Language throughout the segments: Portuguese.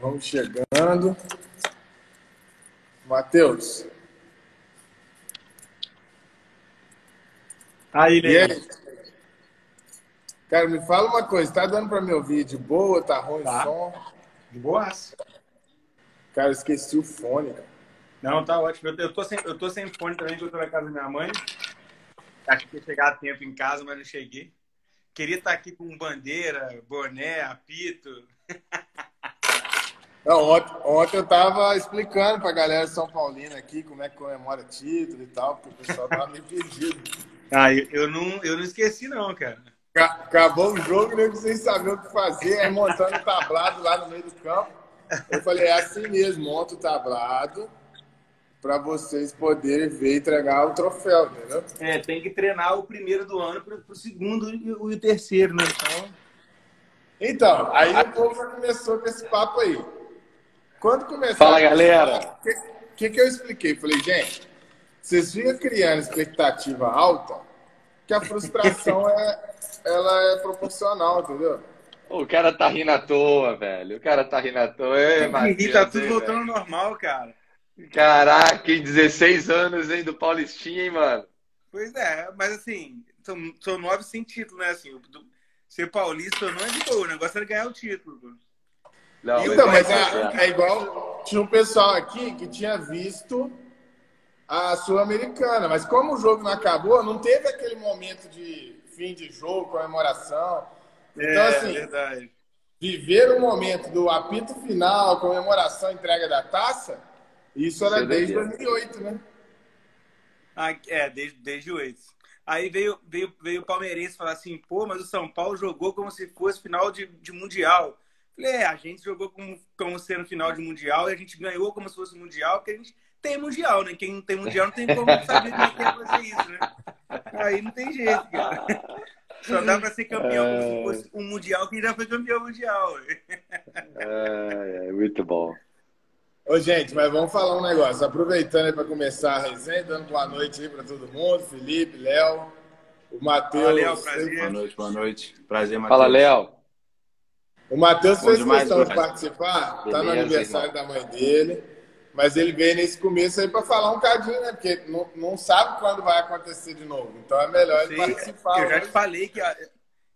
Vamos chegando. Matheus. Aí, E aí? Cara, me fala uma coisa, tá dando pra me ouvir de boa? Tá ruim Tá. o som? De boas? Cara, eu esqueci o fone, cara. Não, tá ótimo. Eu, eu, tô sem, eu tô sem fone também, que eu tô na casa da minha mãe. Acho que ia chegar a tempo em casa, mas não cheguei. Queria estar aqui com bandeira, boné, apito. Não, ontem, ontem eu tava explicando pra galera de São Paulino aqui como é que comemora título e tal, porque o pessoal tava meio perdido. Ah, eu, eu não, eu não esqueci, não, cara. Ca- Acabou o jogo, nego sem saber o que fazer, aí montando o tablado lá no meio do campo. Eu falei, é assim mesmo, monta o tablado para vocês poderem ver e entregar o troféu, entendeu? É, tem que treinar o primeiro do ano pro, pro segundo e o, e o terceiro, né? Então, Então, aí o povo já começou com esse papo aí. Quando começou... Fala, galera. O que, que, que eu expliquei? Falei, gente, vocês ficam criando expectativa alta, que a frustração é, ela é proporcional, entendeu? O cara tá rindo à toa, velho. O cara tá rindo à toa. Ei, tá tudo voltando velho. ao normal, cara. Caraca, em 16 anos, hein, do Paulistinha, hein, mano? É, Pois é, mas assim, são, são nove sem título, né? Assim, do- ser paulista não é de boa, o negócio era ganhar o título. pô. Não, Então, mas é- é, é igual. Tinha um pessoal aqui que tinha visto a Sul-Americana, mas como o jogo não acabou, não teve aquele momento de fim de jogo, comemoração. Então, é, assim, verdade. viver o momento do apito final, comemoração, entrega da taça, isso era é desde doideira. 2008, né? Ah, é, desde, desde o oito. Aí veio, veio, veio o palmeirense falar assim, pô, mas o São Paulo jogou como se fosse final de, de Mundial. Falei, é, a gente jogou como, como sendo final de Mundial e a gente ganhou como se fosse Mundial, porque a gente tem Mundial, né? Quem não tem Mundial não tem como saber como é que é fazer isso, né? Aí não tem jeito, cara. Só dá pra ser campeão como se fosse um Mundial quem já foi campeão mundial. É, é, muito bom. Ô, gente, mas vamos falar um negócio. Aproveitando aí para começar a resenha, dando boa noite aí para todo mundo. Felipe, Léo, o Matheus. Fala, Léo, prazer. Boa noite, boa noite. Prazer, Matheus. Fala, Léo. O Matheus fez demais, questão de Bruno. participar, tá no aniversário da mãe dele, mas ele veio nesse começo aí para falar um cadinho, né? Porque não, não sabe quando vai acontecer de novo. Então é melhor ele participar. eu já te falei que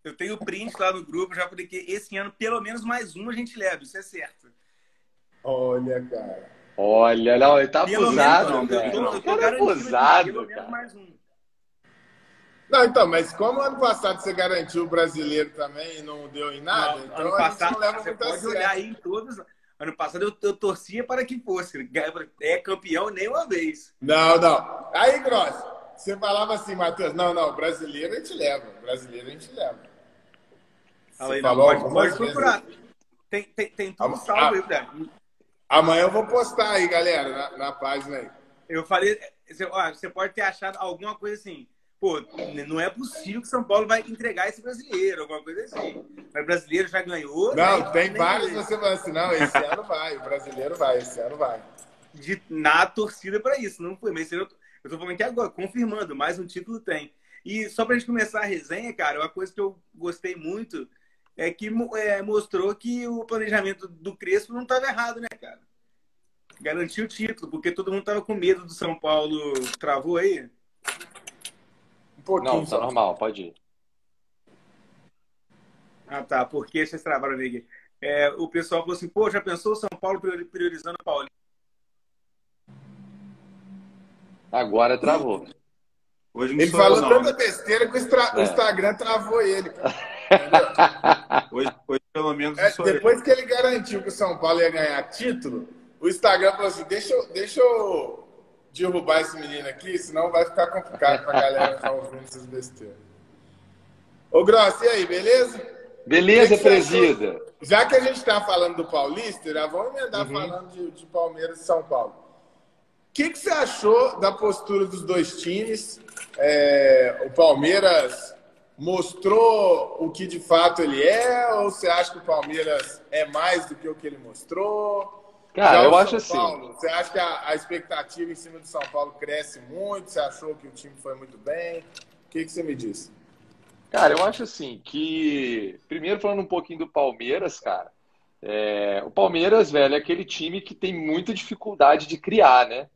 eu tenho print lá no grupo, já falei que esse ano pelo menos mais um a gente leva, isso é certo. Olha, cara. Olha, não, ele tá Pelo abusado, menos, eu velho. tô- eu tô cara é abusado, pelo menos cara. mais um. Não, então, mas como ano passado você garantiu o brasileiro também e não deu em nada, Não, então ano passado, você pode olhar aí em todos. Ano passado eu, eu torcia para que fosse. É campeão nem uma vez. Não, não. Aí, Gross, você falava assim, Matheus, não, não, brasileiro a gente leva, brasileiro a gente leva. Aí, não, falou pode, pode procurar. Tem, tem, tem tudo salvo aí, Guilherme. Amanhã eu vou postar aí, galera, na, na página aí. Eu falei, você, ó, você pode ter achado alguma coisa assim. Pô, não é possível que São Paulo vai entregar esse brasileiro, alguma coisa assim. Mas o brasileiro já ganhou. Não, né? tem vários você falando assim, não, esse ano vai, o brasileiro vai, esse ano vai. de, na torcida para isso. Não foi, mas eu, eu tô falando aqui agora, confirmando, mais um título tem. E só pra gente começar a resenha, cara, uma coisa que eu gostei muito é que é, mostrou que o planejamento do Crespo não estava errado, né, cara? Garantiu o título, porque todo mundo tava com medo do São Paulo. Travou aí? Pouquinho Não, tá só. normal, pode ir. Ah, tá. Porque vocês travaram aqui. É, o pessoal falou assim, pô, já pensou o São Paulo priori- priorizando o Paulinho? Agora travou. Hoje Ele falou não. tanta besteira que o, Instra- o É. Instagram travou ele. Hoje, hoje, pelo menos, É, eu. depois que ele garantiu que o São Paulo ia ganhar título, o Instagram falou assim: deixa, deixa eu derrubar esse menino aqui, senão vai ficar complicado pra galera ficar ouvindo essas besteiras. Ô, Gross, e aí, beleza? Beleza, presida? Já que a gente está falando do Paulista, já vamos emendar falando de, de Palmeiras e São Paulo. O que, que você achou da postura dos dois times? É, o Palmeiras mostrou o que de fato ele é, ou você acha que o Palmeiras é mais do que o que ele mostrou? Cara, Já eu acho São assim. Paulo, você acha que a, a expectativa em cima do São Paulo cresce muito? Você achou que o time foi muito bem? O que, que você me disse? Cara, eu acho assim que. Primeiro, falando um pouquinho do Palmeiras, cara. É, o Palmeiras, velho, é aquele time que tem muita dificuldade de criar, né?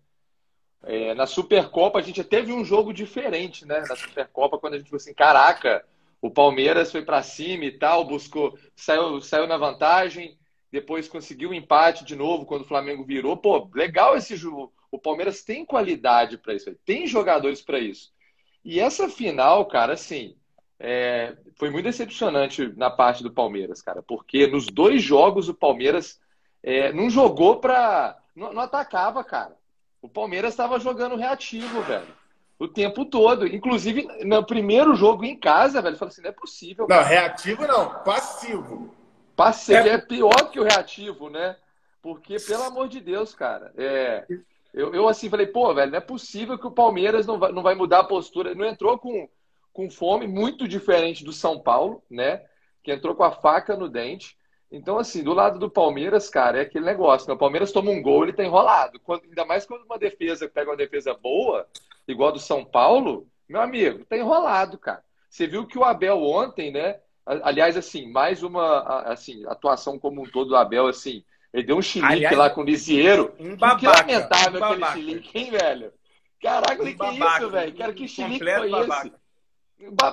É, na Supercopa, a gente até viu um jogo diferente, né? Na Supercopa, quando a gente falou assim: caraca, o Palmeiras foi para cima e tal, buscou, saiu, saiu na vantagem, depois conseguiu um empate de novo quando o Flamengo virou. Pô, legal esse jogo. O Palmeiras tem qualidade para isso, tem jogadores para isso. E essa final, cara, assim, é, foi muito decepcionante na parte do Palmeiras, cara, porque nos dois jogos o Palmeiras é, não jogou para. Não, não, atacava, cara. O Palmeiras estava jogando reativo, velho. O tempo todo. Inclusive, no primeiro jogo em casa, velho, eu falei assim: não é possível. Não, reativo não, passivo. Passivo é... é pior que o reativo, né? Porque, pelo amor de Deus, cara, é. Eu, eu assim falei, pô, velho, não é possível que o Palmeiras não vai, não vai mudar a postura. Não entrou com, com fome, muito diferente do São Paulo, né? Que entrou com a faca no dente. Então, assim, do lado do Palmeiras, cara, é aquele negócio. Né? O Palmeiras toma um gol, ele tá enrolado. Quando, ainda mais quando uma defesa pega uma defesa boa, igual a do São Paulo, meu amigo, tá enrolado, cara. Você viu que o Abel ontem, né? Aliás, assim, mais uma assim, atuação como um todo do Abel, assim. Ele deu um chilique lá com o Lisieiro. Um babaca, que lamentável um aquele chilique, hein, velho? Caraca, um que babaca, isso, velho? Cara, que chilique foi babaca. esse?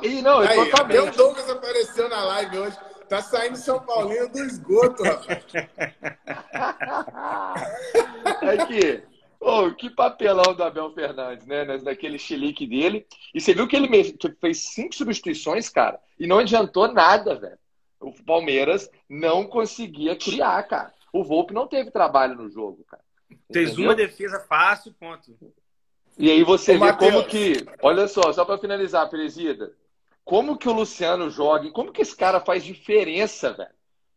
E não, Aí, totalmente. Até o Douglas apareceu na live hoje. Tá saindo São Paulino do esgoto, rapaz. Aqui. Oh, que papelão do Abel Fernandes, né? Naquele chilique dele. E você viu que ele fez cinco substituições, cara, e não adiantou nada, velho. O Palmeiras não conseguia criar, cara. O Volpe não teve trabalho no jogo, cara. Fez uma defesa fácil, ponto. E aí você Ô, vê Mateus. como que. Olha só, só para finalizar, Presida. Como que o Luciano joga? Como que esse cara faz diferença, velho?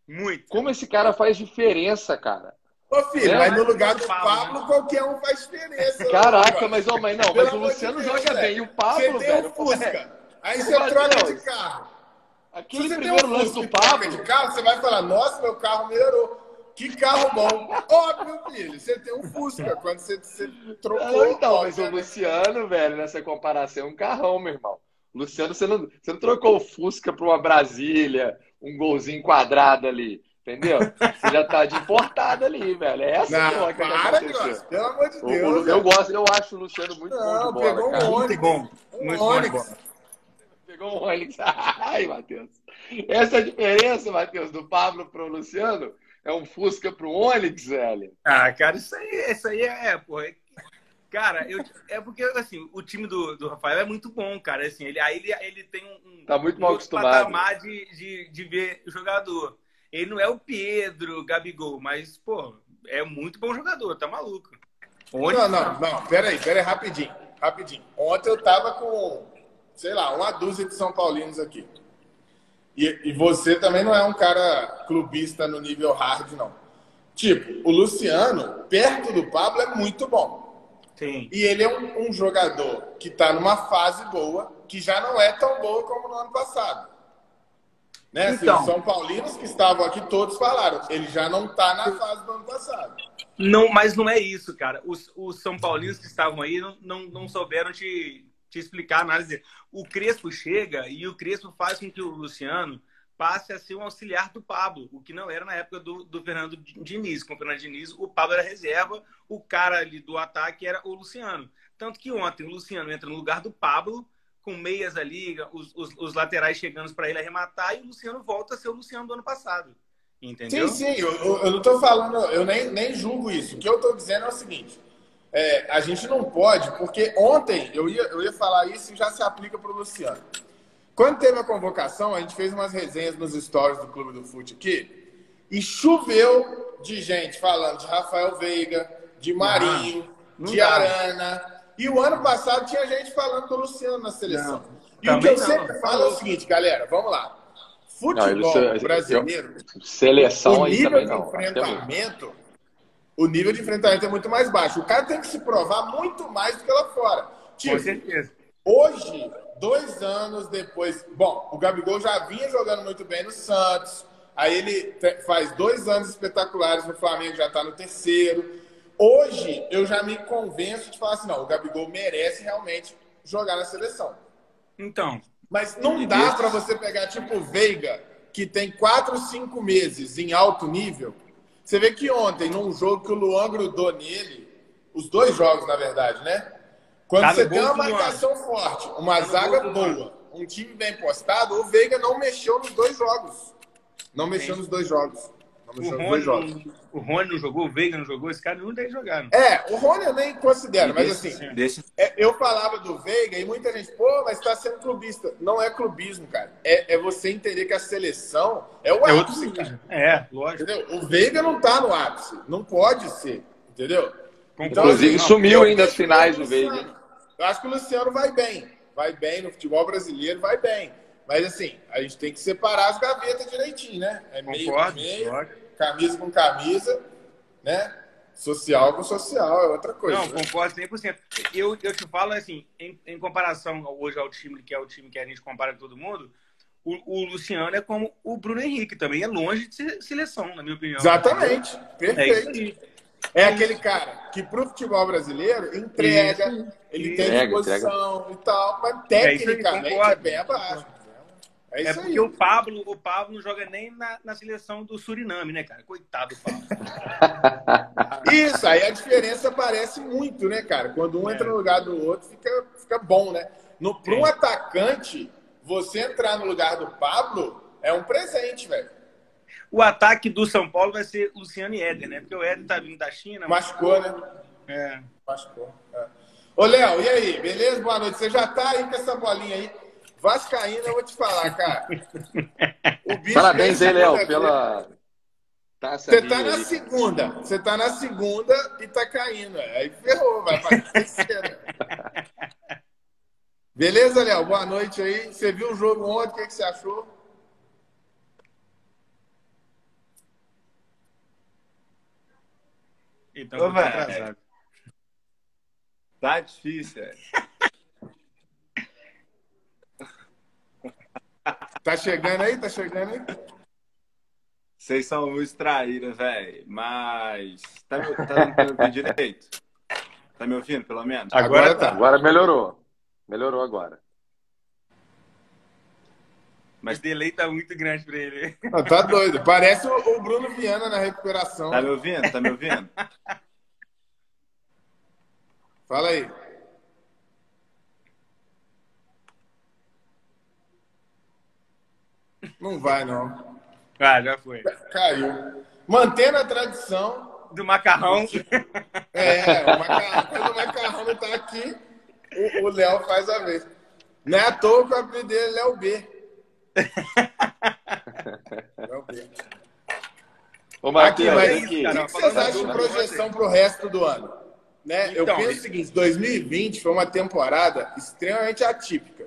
Muito. Como esse cara faz diferença, cara? Ô, filho, é, mas no lugar do Pablo, qualquer um faz diferença. Caraca, mas, ó, mas não, mas o Luciano joga Deus, bem. E o Pablo, você tem velho. Um Fusca. Aí você troca de carro. Aquele primeiro um lance do Pablo. De carro, você vai falar, nossa, meu carro melhorou. Que carro bom. Óbvio, filho. Você tem um Fusca. Quando você, você trocou. então, mas o Luciano, velho, nessa comparação, é um carrão, meu irmão. Luciano, você não, você não trocou o Fusca para uma Brasília, um golzinho quadrado ali. Entendeu? Você já tá de importada ali, velho. É essa não, troca para. Pelo amor de Deus. Eu, eu, gosto, eu acho o Luciano muito não, bom de bola, pegou cara. Um muito bom. Muito bom. Pegou um Onix. Ai, Matheus. Essa é a diferença, Matheus, do Pablo pro Luciano é um Fusca pro Onix, velho. Ah, cara, isso aí, isso aí é, pô. É, cara, eu, é porque, assim, o time do, do Rafael é muito bom, cara. Assim, ele, aí ele, ele tem um, tá muito um mal acostumado. patamar de, de, de ver jogador. Ele não é o Pedro, Gabigol, mas, pô, é muito bom jogador, tá maluco. Onde não, não, não, peraí, peraí, rapidinho, rapidinho. Ontem eu tava com, sei lá, uma dúzia de São Paulinos aqui. E, e, você também não é um cara clubista no nível hard, não. Tipo, o Luciano, perto do Pablo, é muito bom. Sim. E ele é um, um jogador que está numa fase boa, que já não é tão boa como no ano passado. Né? Assim, então, assim, os São Paulinos que estavam aqui, todos falaram. Ele já não está na fase do ano passado. Não, mas não é isso, cara. Os, os São Paulinos que estavam aí não, não, não souberam te, te explicar a análise. O Crespo chega e o Crespo faz com que o Luciano passe a ser um auxiliar do Pablo, o que não era na época do, do Fernando Diniz. Com o Fernando Diniz, o Pablo era reserva, o cara ali do ataque era o Luciano. Tanto que ontem o Luciano entra no lugar do Pablo, com meias ali, os, os, os laterais chegando para ele arrematar, e o Luciano volta a ser o Luciano do ano passado. Entendeu? Sim, sim, eu, eu não estou falando, eu nem, nem julgo isso. O que eu estou dizendo é o seguinte: é, a gente não pode, porque ontem eu ia, eu ia falar isso e já se aplica para o Luciano. Quando teve a convocação, a gente fez umas resenhas nos stories do Clube do Fute aqui e choveu de gente falando de Rafael Veiga, de Marinho, não, não de dá. Arana. E o ano passado tinha gente falando do Luciano na seleção. Não, e o que eu sempre falo é o seguinte, galera, vamos lá. Futebol brasileiro, seleção o nível de enfrentamento o nível de enfrentamento é muito mais baixo. O cara tem que se provar muito mais do que lá fora. Tipo, Com certeza. Hoje, dois anos depois. Bom, o Gabigol já vinha jogando muito bem no Santos. Aí ele faz dois anos espetaculares no Flamengo, já está no terceiro. Hoje, eu já me convenço de falar assim: não, o Gabigol merece realmente jogar na seleção. Então. Mas não dá para você pegar, tipo, Veiga que tem quatro, cinco meses em alto nível, você vê que ontem, num jogo que o Luan grudou nele, os dois jogos, na verdade, né? Quando Tá você tem uma marcação forte, uma Tá zaga boa, um time bem postado, o Veiga não mexeu nos dois jogos. Não mexeu nos dois jogos. Não O Rony, não, o Rony não jogou, o Veiga não jogou, esse cara não tem jogado. É, o Rony eu nem considero, mas assim, Desse- é, eu falava do Veiga e muita gente, pô, mas tá sendo clubista. Não é clubismo, cara. É, é você entender que a seleção é o É outro ápice, cara. nível. É, lógico. Entendeu? O Veiga não tá no ápice. Não pode ser. Entendeu? Então, Inclusive, assim, sumiu eu ainda as finais o do Veiga. Eu acho que o Luciano vai bem. Vai bem no futebol brasileiro, vai bem. Mas assim, a gente tem que separar as gavetas direitinho, né? É meio Concordo, meio, lógico. camisa com camisa, né? Social com social, é outra coisa. Não, né? concordo 100%. Eu, eu te falo assim, em, em comparação hoje ao time que é o time que a gente compara com todo mundo, o, o Luciano é como o Bruno Henrique, também é longe de ser seleção, na minha opinião. Exatamente. É isso Perfeito. aí. É aquele cara que pro futebol brasileiro entrega, Isso. ele Isso. tem Entrega, disposição e tal, mas É aí, tecnicamente é, concordo. bem abaixo. É É isso porque aí. o Pablo, o Pablo não joga nem na, na seleção do Suriname, né, cara? Coitado do Pablo. Isso, aí a diferença aparece muito, né, cara? Quando um É. entra no lugar do outro, fica, fica bom, né? No, para um É. atacante, você entrar no lugar do Pablo é um presente, velho. O ataque do São Paulo vai ser Luciano e Éder, né? Porque o Éder tá vindo da China. Machucou, né? É. Machucou. É. Ô, Léo, e aí? Beleza? Boa noite. Você já tá aí com essa bolinha aí? Vascaína, eu vou te falar, cara. O bicho Parabéns aí, Léo, pela taça Você tá na aí. segunda. Você tá na segunda e tá caindo. Aí ferrou, vai pra terceira. Beleza, Léo? Boa noite aí. Você viu o jogo ontem? O que, que você achou? Então, Ô, velho. atrasado. Tá difícil, é. Tá chegando aí? Tá chegando aí? Vocês são muito traíras, velho. Mas. Tá me, tá me ouvindo direito? Tá me ouvindo, pelo menos? Agora tá. Agora melhorou. Melhorou agora. Mas o delay tá muito grande pra ele. Não, tá doido. Parece o, o Bruno Viana na recuperação. Tá me ouvindo? Tá me ouvindo? Fala aí. Não vai, não. Ah, já foi. Caiu. Mantendo a tradição, Do macarrão. É, o macarrão, quando o macarrão não tá aqui, o- o Léo faz a vez. Não é à toa que o apelido dele é Léo B. Léo B. Ô, Aqui, Marquinhos, mas é aqui. o que vocês acham de projeção pro resto do ano? Né? Eu Então, penso o seguinte, 2020 foi uma temporada extremamente atípica.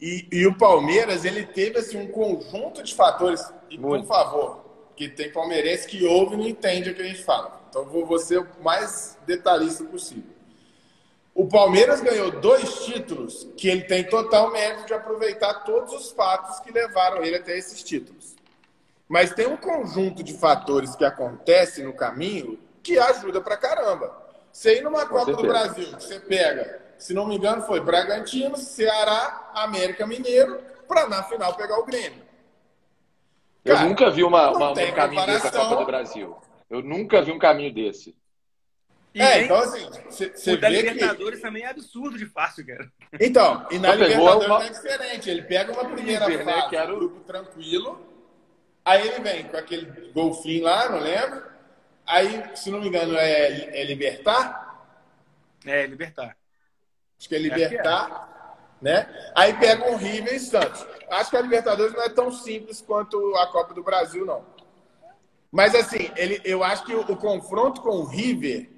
E, e o Palmeiras, ele teve assim, um conjunto de fatores. E, por Muito. favor, que tem palmeirense que ouve e não entende o que a gente fala. Então, vou, vou ser o mais detalhista possível. O Palmeiras ganhou dois títulos que ele tem total mérito de aproveitar todos os fatos que levaram ele até esses títulos. Mas tem um conjunto de fatores que acontecem no caminho que ajuda pra caramba. Você ir numa Copa do certeza. Brasil, que você pega, se não me engano, foi Bragantino, Ceará, América Mineiro, pra na final pegar o Grêmio. Eu Cara, nunca vi uma, uma- um caminho desse na. Copa do Brasil. Eu nunca vi um caminho desse. E é, nem- então assim, você você o da vê que. Libertadores também é absurdo de fácil, cara. Então, e na pegou Libertadores uma- é diferente. Ele pega uma primeira River, né, fase, que era o- grupo tranquilo, aí ele vem com aquele golfinho lá, não lembro. Aí, se não me engano, é, é Libertar. É, libertar. Acho que é que é. Libertar, né? Aí pega um River e Santos. Acho que a Libertadores não é tão simples quanto a Copa do Brasil, não. Mas assim, ele, eu acho que o, o confronto com o River,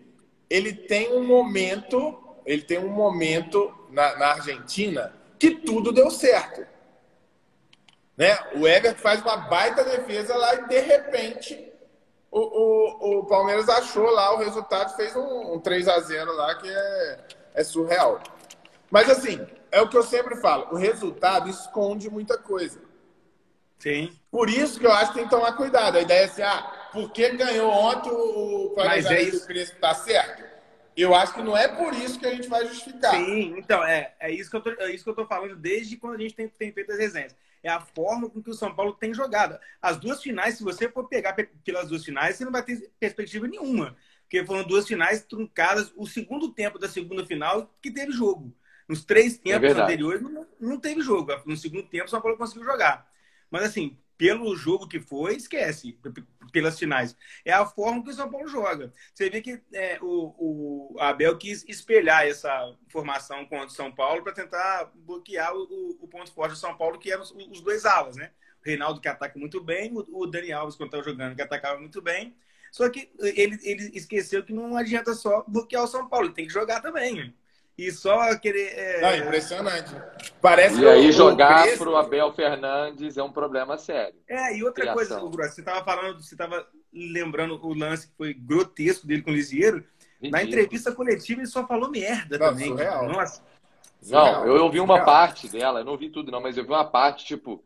ele tem um momento, ele tem um momento na, na Argentina que tudo deu certo. Né? O Everton faz uma baita defesa lá e de repente o, o, o Palmeiras achou lá o resultado, fez um, um 3 a 0 lá que é, é surreal. Mas assim, é o que eu sempre falo, o resultado esconde muita coisa. Sim. Por isso que eu acho que tem que tomar cuidado. A ideia é assim, ah, porque ganhou ontem o é planejamento isso. do Crespo tá certo? eu acho que não é por isso que a gente vai justificar. Sim, então, é, é, isso, que eu tô, é isso que eu tô falando desde quando a gente tem, tem feito as resenhas. É a forma com que o São Paulo tem jogado. As duas finais, se você for pegar pelas duas finais, você não vai ter perspectiva nenhuma. Porque foram duas finais truncadas. O segundo tempo da segunda final que teve jogo. Nos três é tempos é anteriores não, não teve jogo. No segundo tempo, o São Paulo conseguiu jogar. Mas assim, pelo jogo que foi, esquece, pelas finais. É a forma que o São Paulo joga. Você vê que é, o, o, Abel quis espelhar essa formação contra o São Paulo para tentar bloquear o, o, ponto forte do São Paulo, que eram os, os, dois alas, né? O Reinaldo que ataca muito bem, o, o Dani Alves, quando estava jogando, que atacava muito bem. Só que ele, ele esqueceu que não adianta só bloquear o São Paulo, ele tem que jogar também e só querer. É... Não, impressionante. Parece e aí, jogar Crespo... pro Abel Fernandes é um problema sério. É, e outra Criação. coisa, Gross, você estava falando, você estava lembrando o lance que foi grotesco dele com o Lisieiro. Na entrevista coletiva ele só falou merda não, também. Surreal. Nossa. Não, eu ouvi uma parte dela, eu não ouvi tudo, não, mas eu vi uma parte, tipo,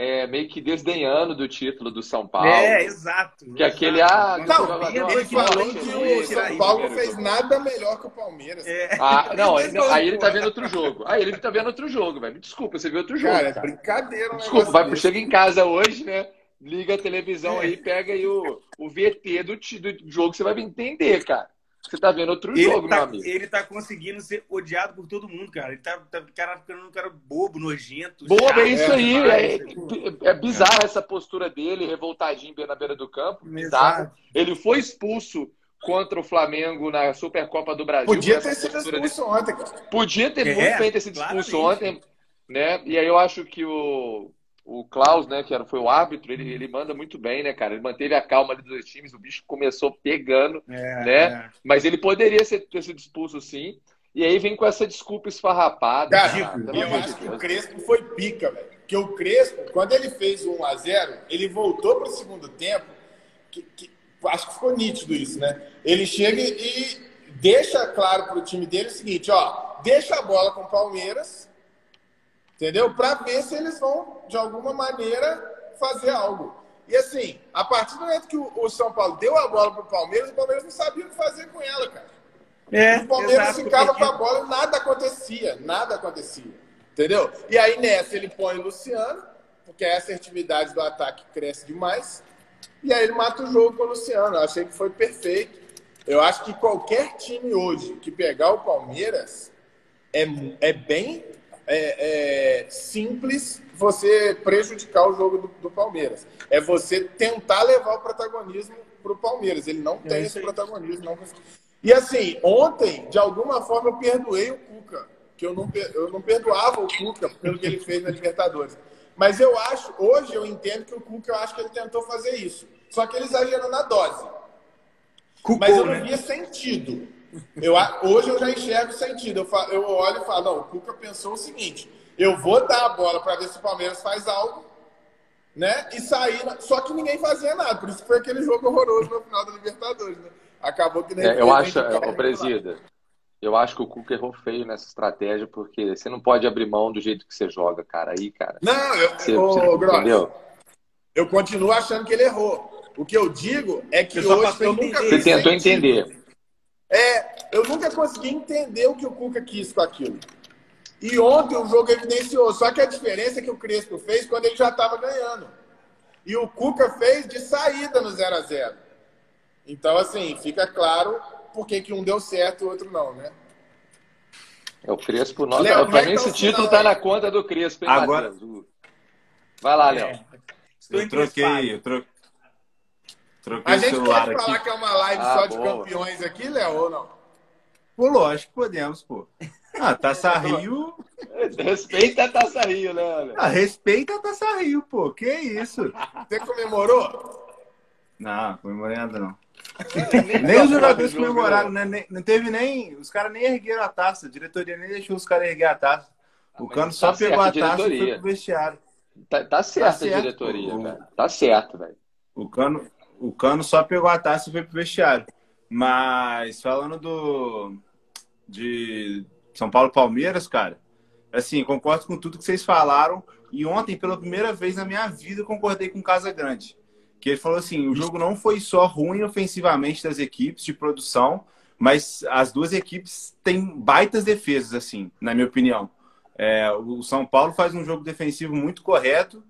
é, meio que desdenhando do título do São Paulo. É, exato. Que exato. aquele, ah, não, ele falou que o São Paulo fez nada melhor que o Palmeiras. É. Ah, não, aí, não, aí ele tá vendo outro jogo. Aí ele tá vendo outro jogo, velho. Me desculpa, você viu outro jogo. Cara, cara. é brincadeira. Desculpa, vai, chega em casa hoje, né? Liga a televisão é. aí, pega aí o, o VT do, do jogo, você vai entender, cara. Você tá vendo outro ele jogo, tá, meu amigo. Ele tá conseguindo ser odiado por todo mundo, cara. Ele tá, tá cara, ficando um cara bobo, nojento. Bobo, chato, é isso aí. É, é, é bizarro essa postura dele, revoltadinho na beira do campo. Bizarro. Ele foi expulso contra o Flamengo na Supercopa do Brasil. Podia ter sido expulso ontem, cara. Podia ter é, muito bem ter sido expulso ontem. Né? E aí eu acho que o, o Klaus, né, que era, foi o árbitro, ele, ele manda muito bem, né, cara? Ele manteve a calma ali dos dois times, o bicho começou pegando, é, né? É. Mas ele poderia ser, ter sido expulso sim. E aí vem com essa desculpa esfarrapada. Cara, cara eu acho que o Crespo foi pica, velho. Porque o Crespo, quando ele fez o 1x0, ele voltou para o segundo tempo, que, que, acho que ficou nítido isso, né? Ele chega e deixa claro para o time dele o seguinte, ó, deixa a bola com o Palmeiras, Entendeu? Para ver se eles vão, de alguma maneira, fazer algo. E assim, a partir do momento que o, São Paulo deu a bola para o Palmeiras, o Palmeiras não sabia o que fazer com ela, cara. É, o Palmeiras exato, ficava com a bola e nada acontecia. Nada acontecia. Entendeu? E aí nessa ele põe o Luciano, porque a assertividade do ataque cresce demais. E aí ele mata o jogo com o Luciano. Eu achei que foi perfeito. Eu acho que qualquer time hoje que pegar o Palmeiras é, é bem é, é, simples você prejudicar o jogo do, do, Palmeiras. É você tentar levar o protagonismo para o Palmeiras. Ele não tem é esse protagonismo. Não... E assim, ontem, de alguma forma, eu perdoei o Cuca. Que eu não, eu não perdoava o Cuca pelo que ele fez na Libertadores. Mas eu acho, hoje eu entendo que o Cuca, eu acho que ele tentou fazer isso. Só que ele exagerou na dose. Cucou, Mas eu não né? via sentido. Eu, hoje eu já enxergo sentido. Eu, falo, eu olho e falo, não, o Cuca pensou o seguinte, eu vou dar a bola para ver se o Palmeiras faz algo, né? E sair. Só que ninguém fazia nada. Por isso foi aquele jogo horroroso no final da Libertadores, né? Acabou que nem. É, eu acho, o Presida, eu acho que o Cuca errou feio nessa estratégia, porque você não pode abrir mão do jeito que você joga, cara. Aí, cara. Não, eu, você, ô, você, entendeu? Eu continuo achando que ele errou. O que eu digo é que hoje eu nunca Você tentou entender. É, eu nunca consegui entender o que o Cuca quis com aquilo. E ontem o jogo evidenciou. Só que a diferença é que o Crespo fez quando ele já estava ganhando. E o Cuca fez de saída no 0 a 0 Então, assim, fica claro por que, que um deu certo e o outro não, né? É o Crespo. Nossa, Léo, pra mim, esse título tá na conta do Crespo, hein, Agora... Vai lá, Léo. É. Eu troquei, eu troquei. Troquei a gente pode falar que é uma live ah, só de boa. campeões aqui, Léo, ou não? Pô, lógico que podemos, pô. Ah, Taça Rio. Respeita a Taça Rio, né? Ah, respeita a Taça Rio, pô. Que isso? Você comemorou? Não, comemorei nada, não. nem os jogadores comemoraram, né? Nem, não teve nem. Os caras nem ergueram a taça. A diretoria nem deixou os caras erguer a taça. O ah, Cano só tá pegou a taça e foi pro vestiário. Tá, tá certo, tá certo a diretoria, velho. Tá certo, velho. O Cano, o Cano só pegou a taça e foi pro vestiário. Mas falando do de São Paulo Palmeiras, cara, assim, concordo com tudo que vocês falaram. E ontem, pela primeira vez na minha vida, concordei com o Casa Grande. Que ele falou assim: o jogo não foi só ruim ofensivamente das equipes de produção, Mas as duas equipes têm baitas defesas, assim, na minha opinião. É, o São Paulo faz um jogo defensivo muito correto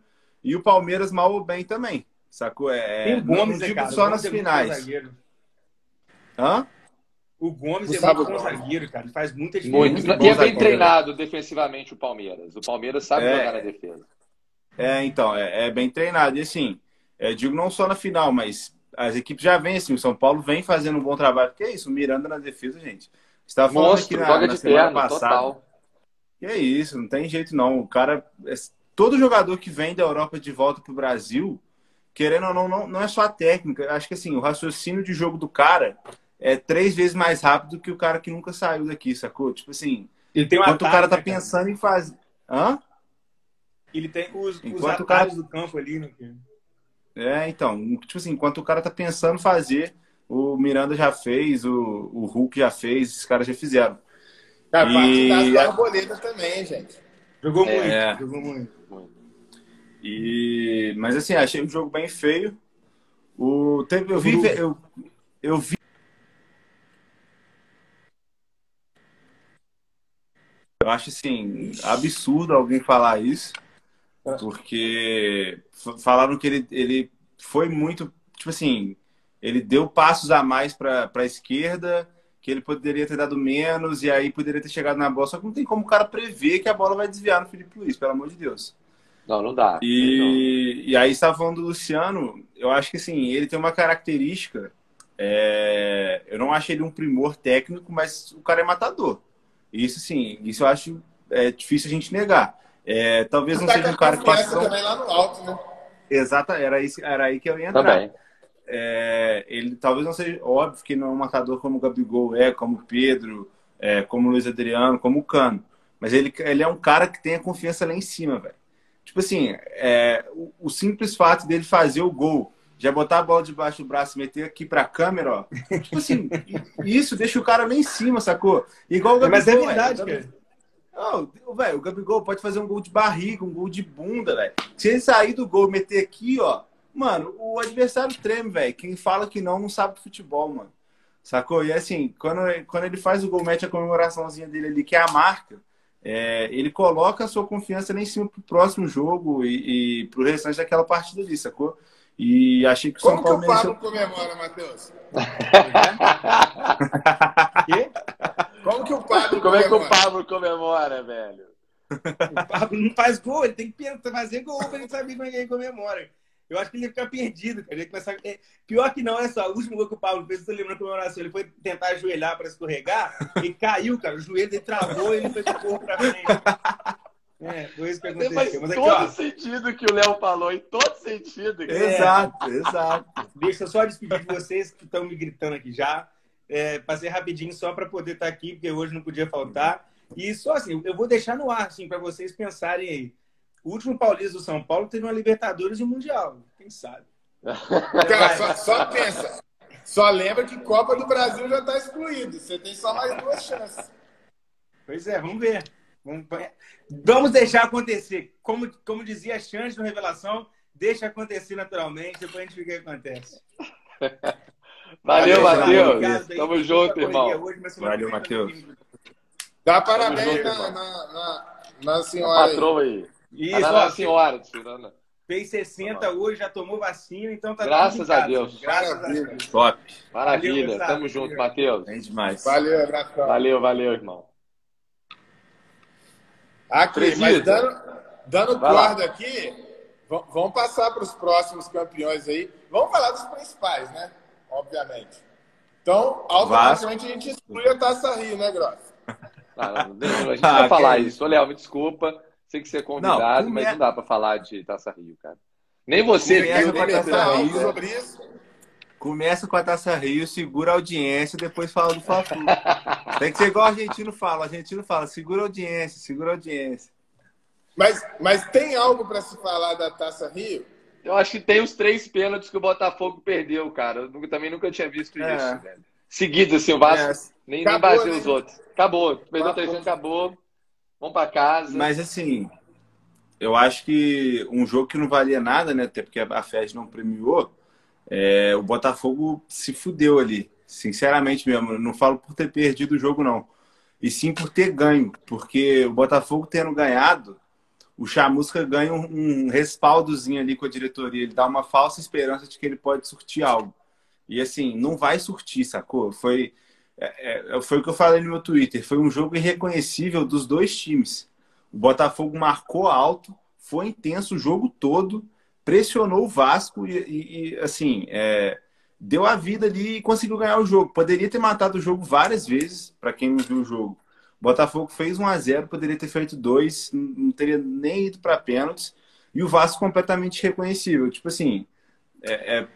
e o Palmeiras mal ou bem também. Sacou? É, Tem o Gomes, não né, digo cara? só O nas é finais. Hã? O Gomes é Gustavo muito bom zagueiro, cara. Ele faz muita diferença. Muito. Muito E é bem zagueiro. treinado defensivamente o Palmeiras. O Palmeiras sabe É. jogar na defesa. É, então, é, é bem treinado. E assim, é, digo não só na final, mas as equipes já vêm assim. O São Paulo vem fazendo um bom trabalho. Que é isso, o Miranda na defesa, gente. Você estava falando aqui Monstro, na, joga na de semana perna, passada. total. Que é isso, não tem jeito não. O cara, é- todo jogador que vem da Europa de volta pro Brasil, querendo ou não, não, não é só a técnica. Acho que assim, o raciocínio de jogo do cara é três vezes mais rápido que o cara que nunca saiu daqui, sacou? Tipo assim, Ele tem um enquanto o atalho, cara tá né, pensando em fazer. Hã? Ele tem os, os Enquanto o cara- atalhos do campo ali, né? É, então, tipo assim, enquanto o cara tá pensando fazer, o Miranda já fez, o, o Hulk já fez, esses caras já fizeram. Cara, E- partidaço da Arboleda também, gente. Jogou É. muito, jogou muito. E, mas assim, achei o jogo bem feio. O, teve, eu vi, eu, eu vi. Eu acho assim, absurdo alguém falar isso, porque f- falaram que ele, ele foi muito, tipo assim, ele deu passos a mais para a esquerda, que ele poderia ter dado menos, e aí poderia ter chegado na bola. Só que não tem como o cara prever que a bola vai desviar no Felipe Luiz, pelo amor de Deus. Não, não dá. Não. E, e aí, você estava falando do Luciano, eu acho que assim, ele tem uma característica. é, eu não acho ele um primor técnico, mas o cara é matador. Isso sim, isso eu acho é, difícil a gente negar. É, talvez não seja um cara que confiança faça. também lá no alto, né? Exata, era, isso, era aí que eu ia entrar. Também. É, ele talvez não seja óbvio que não é um matador como o Gabigol é, como o Pedro, é, como o Luiz Adriano, como o Cano. Mas ele, ele é um cara que tem a confiança lá em cima, velho. Tipo assim, é, o, o simples fato dele fazer o gol, já botar a bola debaixo do braço e meter aqui pra câmera, ó. Tipo assim, isso deixa o cara lá em cima, sacou? Igual o Gabigol. Mas é verdade, O Gabi- cara. não, o- velho, o Gabigol pode fazer um gol de barriga, um gol de bunda, velho. Se ele sair do gol e meter aqui, ó, mano, o adversário treme, velho. Quem fala que não, não sabe futebol, mano. Sacou? E assim, quando, quando ele faz o gol, mete a comemoraçãozinha dele ali, que é a marca, é, ele coloca a sua confiança lá em cima pro próximo jogo e, e pro restante daquela partida ali, sacou? E achei que o São Como que Paulo o Pablo mereceu. comemora, Matheus? Como que o Pablo Como é que o comemora? Pablo comemora, velho? O Pablo não faz gol, ele tem que fazer gol pra ele saber como é que ele comemora. Eu acho que ele ia ficar perdido, cara. Ele ia começar... é, Pior que não, olha só, o último gol que o Pablo fez, eu tô lembrando da comemoração, ele foi tentar ajoelhar para escorregar e caiu, cara. O joelho dele travou e ele foi o corpo pra frente. É, foi isso que Faz aconteceu. Mas aqui, todo ó, sentido que o Léo falou, em todo sentido. cara. Exato, exato. deixa eu só despedir de vocês que estão me gritando aqui já. É, passei rapidinho só para poder estar aqui, porque hoje não podia faltar. E só assim, eu vou deixar no ar, assim, para vocês pensarem aí. O último Paulista do São Paulo teve uma Libertadores e um Mundial. Quem sabe? Cara, só, só pensa. Só lembra que Copa do Brasil já está excluído. Você tem só mais duas chances. Pois é, vamos ver. Vamos, vamos deixar acontecer. Como, como dizia a Chance no Revelação, deixa acontecer naturalmente, depois a gente vê o que acontece. Valeu, Valeu, Matheus. Obrigado aí. Tamo junto, irmão. hoje, Valeu, Matheus. Dá parabéns junto, na, na, na, na senhora aí. patroa aí. Isso, A ó, Nana senhora, Tirana. fez 60 hoje, já tomou vacina, então tá Graças a Deus. Graças a Maravilha. Deus. Top. Maravilha. Valeu, Tamo junto, Matheus. Bem demais. Valeu, abração. Valeu, valeu, irmão. Aqui, mas dando, dando corda aqui, vamos passar para os próximos campeões aí. Vamos falar dos principais, né? Obviamente. Então, automaticamente a gente exclui a Taça Rio, né, Gross? Ah, não, a gente Ah, não vai que falar isso. isso. Ô, Léo, me desculpa. Sei que você é convidado, Não, mas não dá pra falar de Taça Rio, cara. Nem você, Começa viu? com a Nem Taça Rio. sobre isso. Começa com a Taça Rio, segura a audiência, depois fala do Fla-Flu. Tem que ser igual o argentino fala. O argentino fala, segura a audiência, segura a audiência. Mas, mas tem algo para se falar da Taça Rio? Eu acho que tem os três pênaltis que o Botafogo perdeu, cara. Eu também nunca tinha visto É. isso, velho. Seguidos, assim, o Vasco É, nem, nem Acabou, baseu né? os outros. Acabou. Perdeu Acabou. 300, acabou. Vamos pra casa. Mas assim, eu acho que um jogo que não valia nada, né? Até porque a FED não premiou, é, o Botafogo se fudeu ali. Sinceramente mesmo, não falo por ter perdido o jogo, não. E sim por ter ganho. Porque o Botafogo tendo ganhado, o Chamusca ganha um, um respaldozinho ali com a diretoria. Ele dá uma falsa esperança de que ele pode surtir algo. E assim, não vai surtir, sacou? Foi, é, é, foi o que eu falei no meu Twitter. Foi um jogo irreconhecível dos dois times. O Botafogo marcou alto, foi intenso o jogo todo, pressionou o Vasco e, e, e assim, é, deu a vida ali e conseguiu ganhar o jogo. Poderia ter matado o jogo várias vezes, para quem não viu o jogo. O Botafogo fez 1 a 0 poderia ter feito dois, não teria nem ido para pênaltis. E o Vasco completamente reconhecível. Tipo assim, é, é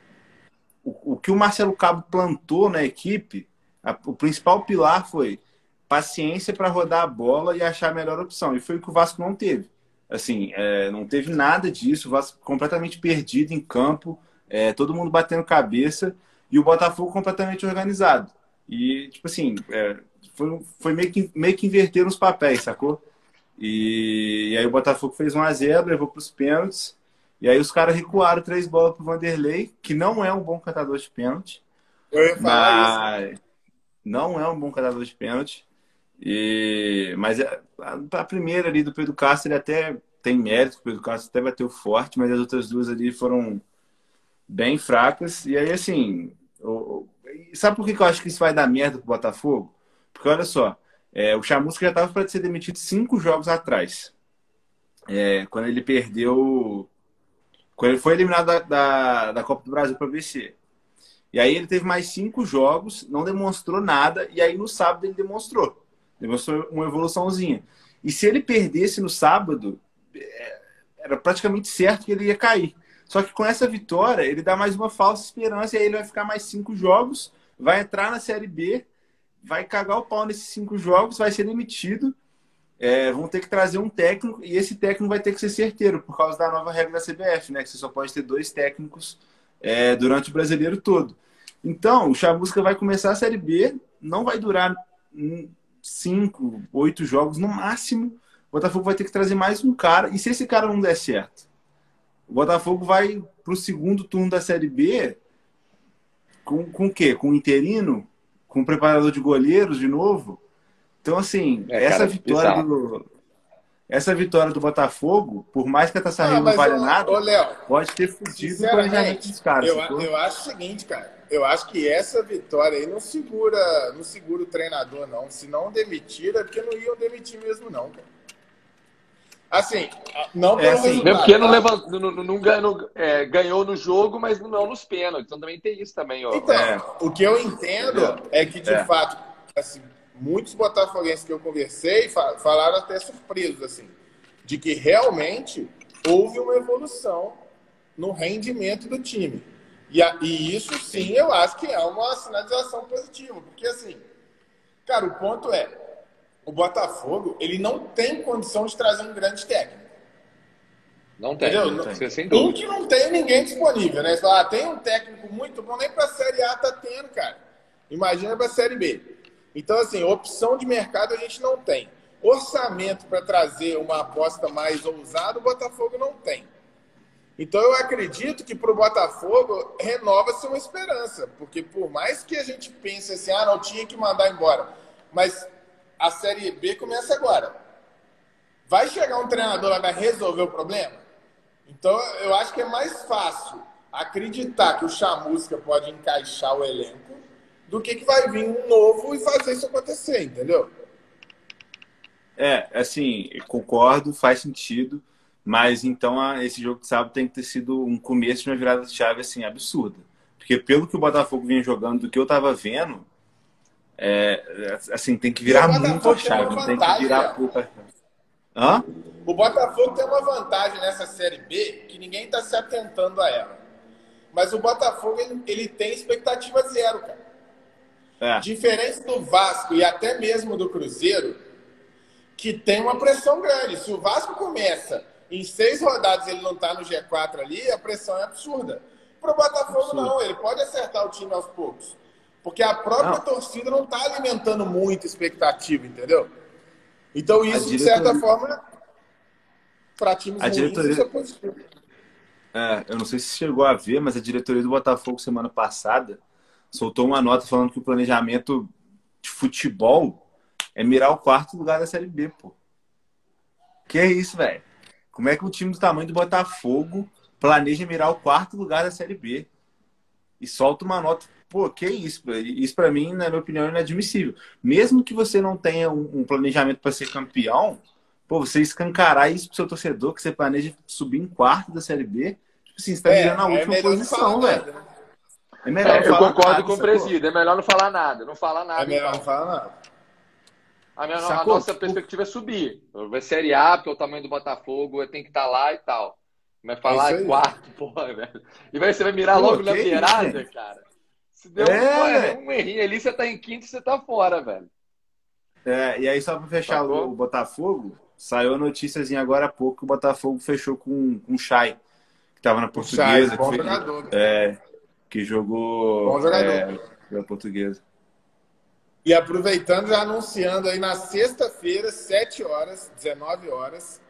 o, o, que o Marcelo Cabo plantou na equipe, a, o principal pilar foi paciência para rodar a bola e achar a melhor opção. E foi o que o Vasco não teve. Assim, é, não teve nada disso. O Vasco completamente perdido em campo, é, todo mundo batendo cabeça e o Botafogo completamente organizado. E, tipo assim, é, foi, foi meio, que, meio que inverter os papéis, sacou? E, e aí o Botafogo fez 1 a 0 levou para os pênaltis. E aí os caras recuaram três bolas para o Vanderlei, que não é um bom catador de pênalti. Eu ia falar mas... isso. Não é um bom catador de pênalti. E... Mas é, a, a primeira ali do Pedro Castro, ele até tem mérito, o Pedro Castro até bateu forte, mas as outras duas ali foram bem fracas. E aí, assim, o... sabe por que eu acho que isso vai dar merda pro Botafogo? Porque olha só, é, o Chamusca já estava para ser demitido cinco jogos atrás. É, quando ele perdeu. Quando ele foi eliminado da, da, da Copa do Brasil para o. E aí ele teve mais cinco jogos, não demonstrou nada, e aí no sábado ele demonstrou. Demonstrou uma evoluçãozinha. E se ele perdesse no sábado, é, era praticamente certo que ele ia cair. Só que com essa vitória, ele dá mais uma falsa esperança, e aí ele vai ficar mais cinco jogos, vai entrar na Série B, vai cagar o pau nesses cinco jogos, vai ser demitido. É, vão ter que trazer um técnico, e esse técnico vai ter que ser certeiro, por causa da nova regra da CBF, né? Que você só pode ter dois técnicos é, durante o brasileiro todo. Então, o Chamusca vai começar a Série B, não vai durar cinco, oito jogos no máximo. O Botafogo vai ter que trazer mais um cara. E se esse cara não der certo? O Botafogo vai para o segundo turno da Série B com, com o quê? Com o interino? Com o preparador de goleiros de novo? Então, assim, é, essa cara, vitória do, essa vitória do Botafogo, por mais que a Taça Rio não valha nada, ô, Léo, pode ter fudido o planejamento dos caras. Eu, eu acho o seguinte, cara eu acho que essa vitória aí não segura, não segura o treinador, não. Se não demitir, é porque não iam demitir mesmo, não, cara. Assim, não é assim, Mesmo porque não, levant, não, não, não ganhou, é, ganhou no jogo, mas não nos pênaltis. Então também tem isso também. Ó. Então, é. o que eu entendo é que, de é. fato, assim, muitos botafoguenses que eu conversei falaram até surpresos, assim, de que realmente houve uma evolução no rendimento do time. E, a, e isso sim eu acho que é uma sinalização positiva, porque assim, cara, o ponto é, o Botafogo ele não tem condição de trazer um grande técnico. Não tem, Entendeu? não tem. Sem dúvida. Um que não tem ninguém disponível, né? Você ah, tem um técnico muito bom, nem para a Série A tá tendo, cara. Imagina para a Série B. Então, assim, opção de mercado a gente não tem. Orçamento para trazer uma aposta mais ousada, o Botafogo não tem. Então eu acredito que para o Botafogo renova-se uma esperança, porque por mais que a gente pense assim, ah, não tinha que mandar embora, mas a Série B começa agora. Vai chegar um treinador lá vai resolver o problema? Então eu acho que é mais fácil acreditar que o Chamusca pode encaixar o elenco do que que vai vir um novo e fazer isso acontecer, entendeu? É, assim, concordo, faz sentido. Mas então esse jogo de sábado tem que ter sido um começo de uma virada de chave assim absurda. Porque pelo que o Botafogo vinha jogando, do que eu tava vendo, é, assim, tem que virar muito a chave, tem, tem que virar pouca. Hã? O Botafogo tem uma vantagem nessa Série B que ninguém está se atentando a ela. Mas o Botafogo ele, ele tem expectativa zero, cara. É. Diferente do Vasco e até mesmo do Cruzeiro, que tem uma pressão grande. Se o Vasco começa em seis rodadas ele não está no G4 ali, a pressão é absurda. Para o Botafogo, Absurdo. não, ele pode acertar o time aos poucos. Porque a própria não. torcida não está alimentando muita expectativa, entendeu? Então, isso, diretoria... de certa forma, para times a ruins, diretoria... isso é positivo. É, eu não sei se chegou a ver, mas a diretoria do Botafogo semana passada soltou uma nota falando que o planejamento de futebol é mirar o quarto lugar da Série B, pô. Que é isso, velho? Como é que um time do tamanho do Botafogo planeja mirar o quarto lugar da Série B? E solta uma nota. Pô, que é isso? Isso para mim, na minha opinião, é inadmissível. Mesmo que você não tenha um planejamento para ser campeão, pô, você escancarar isso pro seu torcedor, que você planeja subir em quarto da Série B, tipo assim, você tá é, na é última posição, velho. Né? É melhor é, eu concordo nada, com o presídio, é melhor não falar nada, não falar nada. É melhor então. não falar nada. A, minha, a nossa perspectiva é subir. Vai Série A, porque é o tamanho do Botafogo, tem que estar tá lá e tal. Vai falar é quarto, porra, velho. E vai, você vai mirar Pô, logo na beirada, isso, cara. Se deu é. um, um errinho ali, você tá em quinto e você tá fora, velho. É, e aí, só pra fechar tá o, o Botafogo, saiu a notíciazinha agora há pouco que o Botafogo fechou com, com o Chay, que tava na portuguesa. Chay, bom que, jogador. Né? É, que jogou. Bom jogador. É, portuguesa. E aproveitando, já anunciando aí na sexta-feira, 7 horas, 19 horas,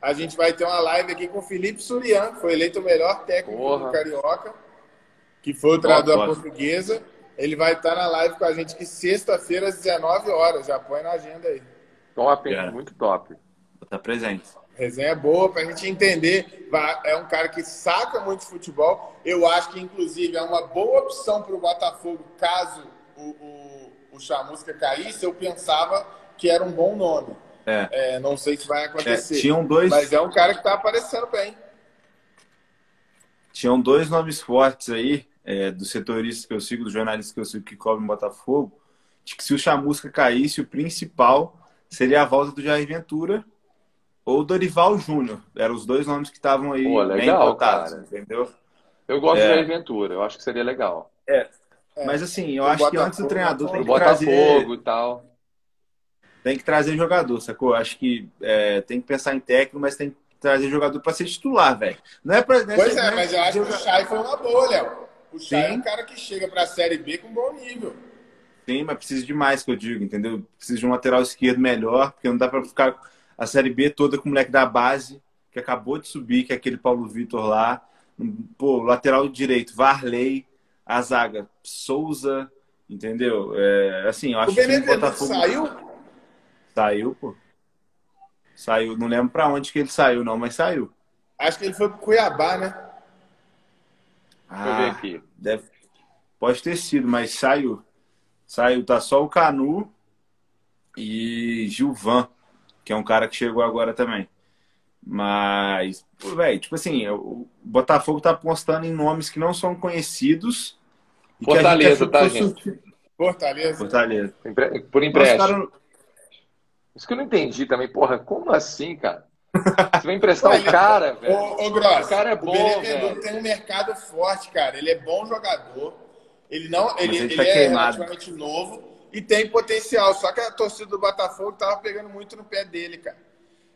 a gente vai ter uma live aqui com o Felipe Surian, que foi eleito o melhor técnico Porra. do Carioca, que foi o treinador da portuguesa. Ele vai estar na live com a gente que sexta-feira, às 19 horas. Já põe na agenda aí. Top, é. muito top. Tá presente. Resenha boa para a gente entender. É um cara que saca muito de futebol. Eu acho que, inclusive, é uma boa opção para o Botafogo caso o, o, o Chamusca caísse. Eu pensava que era um bom nome. É. É, não sei se vai acontecer. É, tinham dois... Mas é um cara que está aparecendo bem. Tinham dois nomes fortes aí, é, dos setoristas que eu sigo, dos jornalistas que eu sigo que cobrem Botafogo, de que se o Chamusca caísse, o principal seria a volta do Jair Ventura ou Dorival Júnior. Eram os dois nomes que estavam aí Pô, legal, cara. entendeu? Eu gosto é. de Jair Ventura, eu acho que seria legal. É. é. Mas assim, eu acho que antes do treinador tem que trazer... E tal. Tem que trazer jogador, sacou? Acho que é, tem que pensar em técnico, mas tem que trazer jogador para ser titular, velho. Não é pra, não é pois é, mas eu acho que o Chay foi uma boa, Léo. O Chay é um cara que chega para a Série B com bom nível. Sim, mas precisa de mais, que eu digo, entendeu? Precisa de um lateral esquerdo melhor, porque não dá para ficar a Série B toda com o moleque da base, que acabou de subir, que é aquele Paulo Vitor lá. Pô, lateral direito, Varley, a zaga, Souza, entendeu? É, assim, eu acho o que o Botafogo... saiu? Saiu, pô. Saiu, não lembro para onde que ele saiu, não, mas saiu. Acho que ele foi pro Cuiabá, né? Ah, Deixa eu ver aqui. Deve... Pode ter sido, mas saiu. Saiu, tá só o Canu e Gilvan que é um cara que chegou agora também. Mas, velho, tipo assim, o Botafogo tá apostando em nomes que não são conhecidos. Fortaleza, tá, gente? Fortaleza. Fortaleza. Por empréstimo. Cara... Isso que eu não entendi também, porra, como assim, cara? Você vai emprestar o cara, velho. Ô, ô Gross, o cara é bom, o velho. tem um mercado forte, cara. Ele é bom jogador. Ele não, ele, ele, tá ele é relativamente novo e tem potencial. Só que a torcida do Botafogo tava pegando muito no pé dele, cara.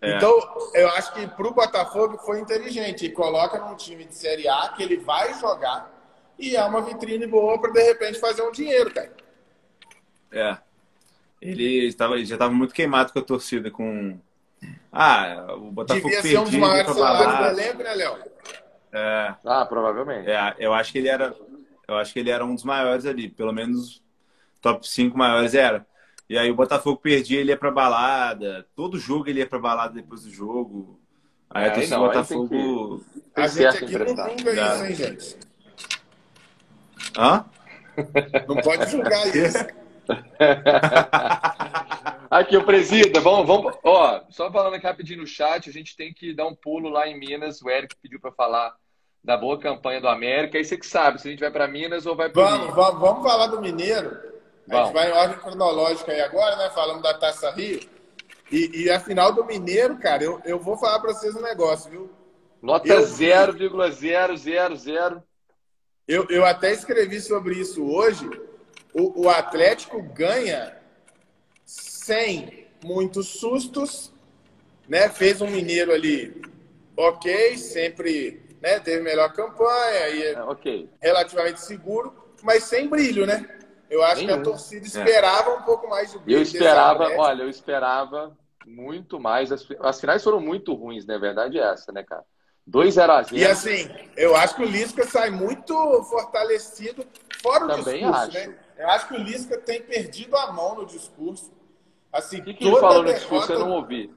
É. Então, eu acho que pro Botafogo foi inteligente. E coloca num time de Série A que ele vai jogar e é uma vitrine boa para de repente fazer um dinheiro, cara. É. Ele, estava, ele já estava muito queimado com a torcida, com. Ah, o Botafogo Devia ser um dos maiores salários do elenco, né, Léo? É. Ah, provavelmente. É, eu acho que ele era. Eu acho que ele era um dos maiores ali, pelo menos top 5 maiores era. E aí o Botafogo perdia, ele ia pra balada. Todo jogo ele ia pra balada depois do jogo. Aí é, a torcida do Botafogo. Que... A gente aqui não julga isso, hein, gente? Hã? Não pode julgar isso. aqui, o presida, vamos, vamos. Ó, só falando aqui rapidinho no chat, a gente tem que dar um pulo lá em Minas. O Eric pediu para falar da boa campanha do América. Aí você que sabe se a gente vai para Minas ou vai para vamos, vamos, vamos falar do Mineiro. A gente vai em ordem cronológica aí agora, né? Falando da Taça Rio. E, e a final do Mineiro, cara, eu, eu vou falar para vocês um negócio, viu? Nota 0,000. Eu, eu até escrevi sobre isso hoje. O, o Atlético ganha sem muitos sustos, né? Fez um Mineiro ali ok, sempre né? teve melhor campanha, e é, okay. relativamente seguro, mas sem brilho, né? Eu acho que a torcida esperava é. um pouco mais de brilho. Eu esperava, olha, eu esperava muito mais. As, as finais foram muito ruins, na né? verdade é essa, né, cara? 2x0. E assim, eu acho que o Lisca sai muito fortalecido fora do Também discurso, acho. né? Eu acho que o Lisca tem perdido a mão no discurso. Assim, O que, que ele falou no derrota, discurso? Eu não ouvi.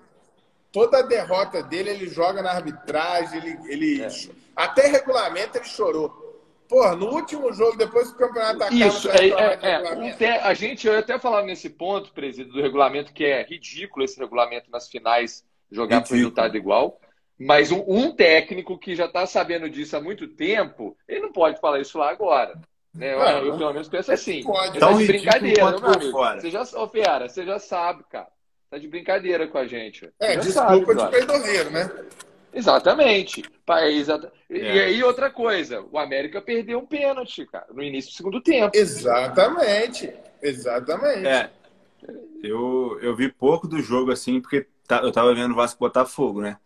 toda a derrota dele, ele joga na arbitragem, ele, ele É. até regulamento ele chorou. Porra, no último jogo, depois que o campeonato acaba, Isso, é, é, é, um te- a gente, eu até falava nesse ponto, presidente, do regulamento, que é ridículo esse regulamento nas finais jogar por Ridículo. resultado igual. Mas um, um técnico que já está sabendo disso há muito tempo, ele não pode falar isso lá agora. Né? Eu, Não, eu, pelo menos penso assim. pode. Tá de brincadeira, meu amigo. fora. Você já, ô, Fiara, você já sabe, cara. Tá de brincadeira com a gente. É, desculpa sabe, de brother. peidorreiro, né? Exatamente. Pa- exata- E É. aí, outra coisa, o América perdeu um pênalti, cara, no início do segundo tempo. Exatamente. Exatamente. É. Eu, eu vi pouco do jogo, assim, porque tá- eu tava vendo o Vasco Botafogo, né?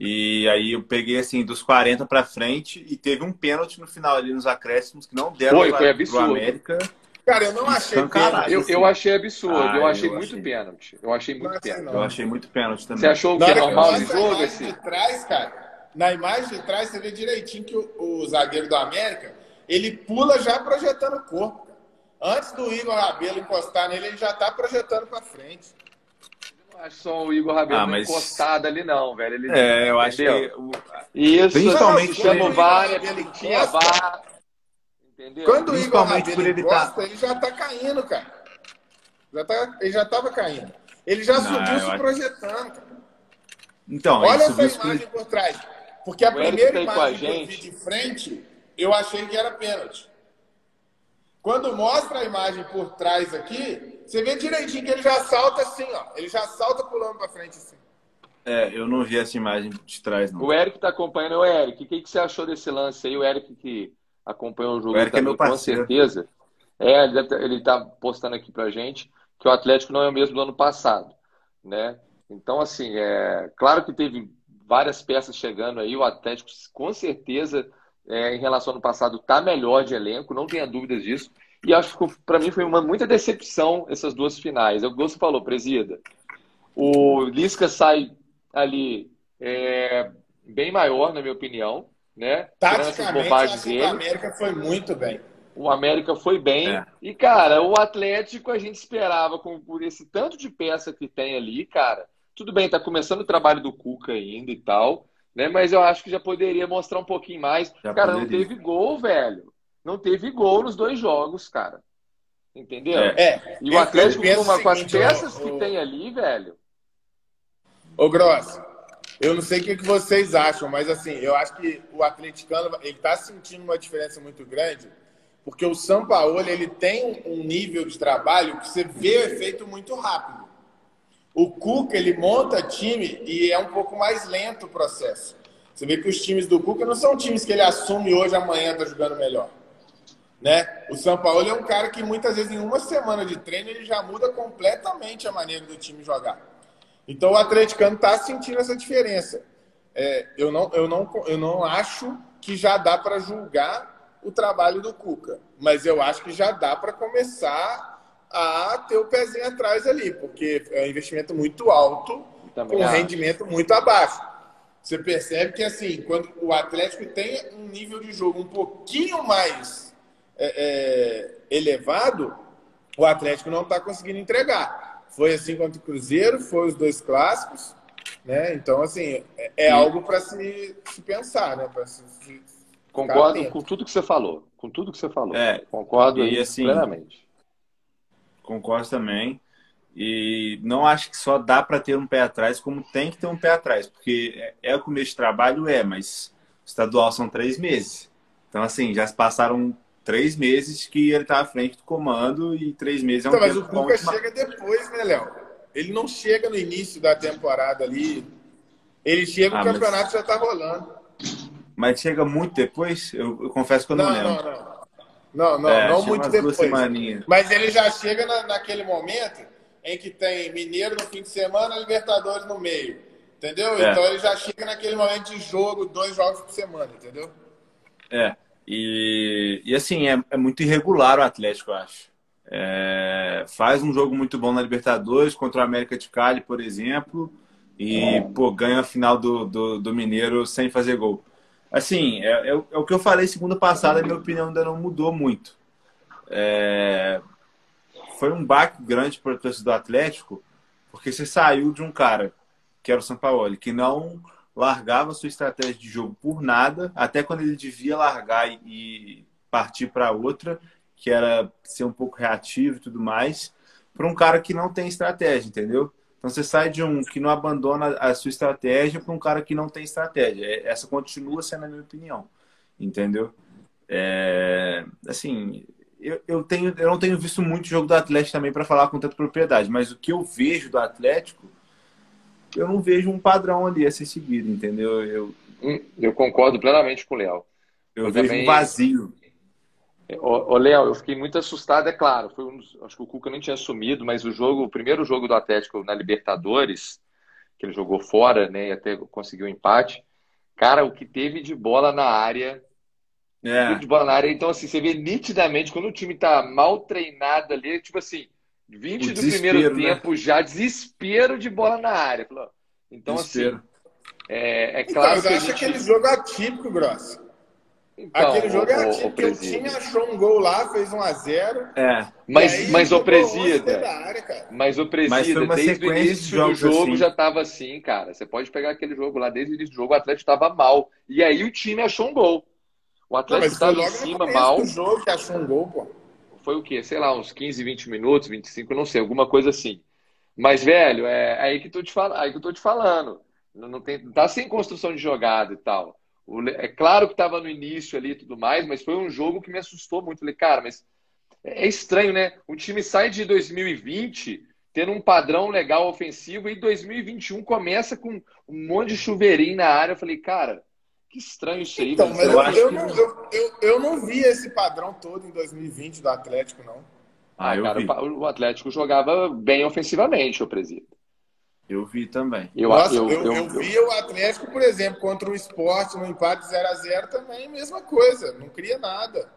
E aí eu peguei, assim, dos 40 pra frente e teve um pênalti no final ali nos acréscimos que não deram Foi, pra- foi absurdo. América. Cara, eu não achei pênalti. Eu, assim. eu achei absurdo, Ah, eu achei eu muito achei. pênalti. Eu achei Não muito achei, pênalti. Eu achei muito pênalti também. Você achou Na que é normal no a jogo, imagem assim? de trás, cara, na imagem de trás você vê direitinho que o, o zagueiro do América, ele pula já projetando o corpo. Antes do Igor Rabelo encostar nele, ele já tá projetando pra frente. Só o Igor Rabelo Ah, mas- encostado ali, não, velho. Ele... É, eu acho que Entendeu? Isso, Principalmente chama o VAR, ele tinha encosta. VAR. Entendeu? Quando o Igor Rabelo por ele encosta, ele já tá caindo, cara. Já tá, ele já tava caindo. Ele já Não, subiu eu se acho- projetando, cara. Então, Olha essa subiu imagem por trás. Porque a O primeira tá a imagem que eu vi gente. de frente, eu achei que era pênalti. Quando mostra a imagem por trás aqui, você vê direitinho que ele já salta assim, ó. Ele já salta pulando pra frente assim. É, eu não vi essa imagem de trás, não. O Eric tá acompanhando. O Eric, o que, que você achou desse lance aí? O Eric que acompanhou o jogo O Eric é também, meu com certeza. É, ele, deve ter- ele tá postando aqui pra gente que o Atlético não é o mesmo do ano passado, né? Então, assim, é claro que teve várias peças chegando aí. O Atlético, com certeza, é, em relação ao ano passado, tá melhor de elenco, não tenha dúvidas disso. E acho que para mim foi uma muita decepção essas duas finais. É o que você falou, presida. O Lisca sai ali é, bem maior, na minha opinião, né? Taticamente, que o. América foi muito bem. O América foi bem. É. E, cara, o Atlético a gente esperava com por esse tanto de peça que tem ali, cara. Tudo bem, tá começando o trabalho do Cuca ainda e tal, né? Mas eu acho que já poderia mostrar um pouquinho mais. Já cara, não poderia. teve gol, velho. Não teve gol nos dois jogos, cara. Entendeu? É. É. E o Atlético, com, uma- com as peças que tem ali, velho. Ô, Gross, eu não sei o que que vocês acham, mas assim, eu acho que o atleticano, ele tá sentindo uma diferença muito grande, porque o São Paulo, ele tem um nível de trabalho que você vê o efeito muito rápido. O Cuca, ele monta time e é um pouco mais lento o processo. Você vê que os times do Cuca não são times que ele assume hoje, amanhã tá jogando melhor. Né? O São Paulo é um cara que muitas vezes em uma semana de treino ele já muda completamente a maneira do time jogar. Então o atleticano está sentindo essa diferença. É, eu, não, eu, não, eu não acho que já dá para julgar o trabalho do Cuca, mas eu acho que já dá para começar a ter o pezinho atrás ali, porque é um investimento muito alto, Também com um acho. rendimento muito abaixo. Você percebe que assim, quando o Atlético tem um nível de jogo um pouquinho mais é, é, elevado, o Atlético não está conseguindo entregar. Foi assim contra o Cruzeiro, foi os dois clássicos, né? Então, assim, é, é algo para se, se pensar, né? Se, se Concordo atento. com tudo que você falou. Com tudo que você falou. É. Concordo E aí assim, plenamente. Concordo também. E não acho que só dá para ter um pé atrás, como tem que ter um pé atrás, porque é, é o começo de trabalho, é, mas o estadual são três meses. Então, assim, já se passaram três meses que ele tá à frente do comando e três meses é um Então, mas o Cuca de chega depois, né, Léo? Ele não chega no início da temporada ali. Ele chega, Ah, o mas- campeonato já tá rolando. Mas chega muito depois, eu, eu confesso que eu não, Não, lembro. não, não. Não, não, É, não muito depois. Mas ele já chega na, naquele momento em que tem Mineiro no fim de semana, Libertadores no meio. Entendeu? É. Então ele já chega naquele momento de jogo, dois jogos por semana, entendeu? É, e, e assim, é, é muito irregular o Atlético, eu acho. É, faz um jogo muito bom na Libertadores contra o América de Cali, por exemplo, e pô, ganha a final do, do, do Mineiro sem fazer gol. Assim, é, é, é, o que eu falei segunda passada, minha opinião ainda não mudou muito. É, foi um baque grande para o torcedor do Atlético, porque você saiu de um cara, que era o Sampaoli, que não largava sua estratégia de jogo por nada, até quando ele devia largar e partir para outra, que era ser um pouco reativo e tudo mais, para um cara que não tem estratégia, entendeu? Então você sai de um que não abandona a sua estratégia para um cara que não tem estratégia. É, essa continua sendo a minha opinião, entendeu? É, assim, eu, eu, tenho, eu não tenho visto muito jogo do Atlético também para falar com tanta propriedade, mas o que eu vejo do Atlético eu não vejo um padrão ali a ser seguido, entendeu? Eu, hum, eu concordo plenamente com o Léo. Eu, eu vejo também... um vazio. Ô, Léo, eu fiquei muito assustado, é claro. Foi um, acho que o Cuca nem tinha assumido, mas o jogo, o primeiro jogo do Atlético na Libertadores, que ele jogou fora, né, e até conseguiu um empate. Cara, o que teve de bola na área, é. de bola na área. Então, assim, você vê nitidamente quando o time tá mal treinado ali, tipo assim, 20 do primeiro né? tempo já, desespero de bola na área. Então, assim, desespero. assim, é, é claro. Então, eu acho gente... aquele jogo atípico, Gross. Então, Aquele jogo é atípico, porque o time achou um gol lá, fez 1 a 0 É. Mas, aí, mas o presida. Mas o presida, mas desde o início do jogo assim. já estava assim, cara. Você pode pegar aquele jogo lá, desde o início do jogo, o Atlético estava mal. E aí o time achou um gol. O Atlético estava em cima mal. jogo que achou um gol, pô foi o quê? Sei lá, uns 15, 20 minutos, 25, não sei, alguma coisa assim. Mas, velho, é aí que, tô te fal... aí que eu tô te falando. Não, tem... Tá sem construção de jogada e tal. É claro que estava no início ali e tudo mais, mas foi um jogo que me assustou muito. Falei, cara, mas é estranho, né? O time sai de 2020 tendo um padrão legal ofensivo e 2021 começa com um monte de chuveirinho na área. Eu falei, cara, que estranho isso aí. Então, mas eu, eu, eu, não, eu, eu, não vi esse padrão todo em 2020 do Atlético, não. Ah, ah cara, o Atlético jogava bem ofensivamente, o presídio. Eu vi também. Eu, Nossa, eu, eu, eu, vi o Atlético, por exemplo, contra o esporte no empate 0x0 também, mesma coisa, não cria nada.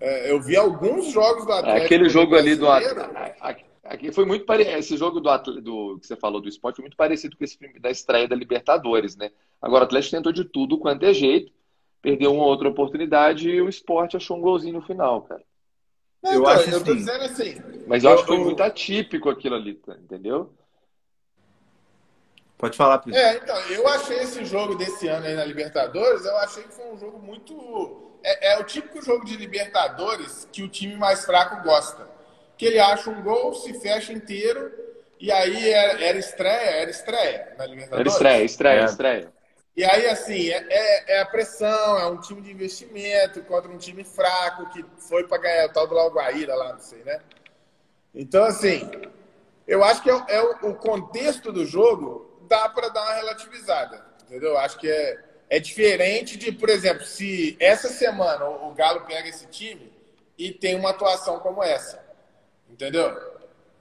É, eu vi alguns jogos do Atlético. Aquele jogo ali do Atlético. Aqui foi muito parecido. Esse jogo do, do que você falou do esporte foi muito parecido com esse da estreia da Libertadores, né? Agora o Atlético tentou de tudo quanto é jeito, perdeu uma outra oportunidade e o esporte achou um golzinho no final, cara. Não, eu então, acho eu tô assim. dizendo assim. Mas eu, eu acho que foi muito atípico aquilo ali, tá? entendeu? Pode falar, Priscila. É, então, eu achei esse jogo desse ano aí na Libertadores, eu achei que foi um jogo muito. É, é o típico jogo de Libertadores que o time mais fraco gosta que ele acha um gol, se fecha inteiro, e aí era, era estreia, era estreia na Libertadores. Era estreia, estreia, é. estreia. E aí, assim, é, é, é, a pressão, é um time de investimento contra um time fraco que foi para ganhar o tal do Lagoaíra lá, não sei, né? Então, assim, eu acho que é, é o, o, contexto do jogo dá para dar uma relativizada, entendeu? Acho que é, é diferente de, por exemplo, se essa semana o Galo pega esse time e tem uma atuação como essa. Entendeu?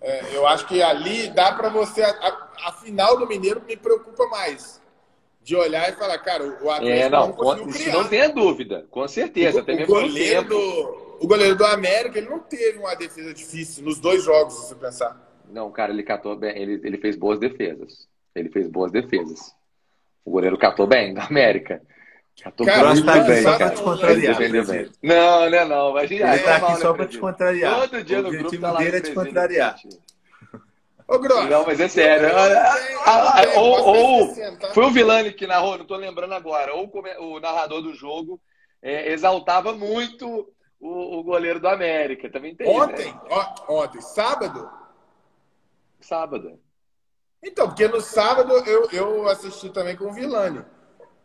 É, eu acho que ali dá para você. A, a, final do Mineiro me preocupa mais. De olhar e falar, cara, o Atlético é, não, não conseguiu criar. Não tenha dúvida, com certeza. O, até o goleiro do, o goleiro do América ele não teve uma defesa difícil nos dois jogos, se você pensar. Não, cara, ele catou bem, ele, ele fez boas defesas. Ele fez boas defesas. O goleiro catou bem da América. Já tô cara, tá bem, cara. Te contrariar, bem. Não, não, não. Mas, ele tá aqui só para te contrariar. Todo dia o no grupo tá lá. dele é te contrariar. Ô, Gross. Não, mas é sério. ou, ou foi o Vilani que narrou, não tô lembrando agora. Ou o narrador do jogo é, exaltava muito o, o, goleiro do América. Também tem. Ontem, né? ó, ontem, sábado? Sábado. Então, porque no sábado eu, eu assisti também com o Vilani.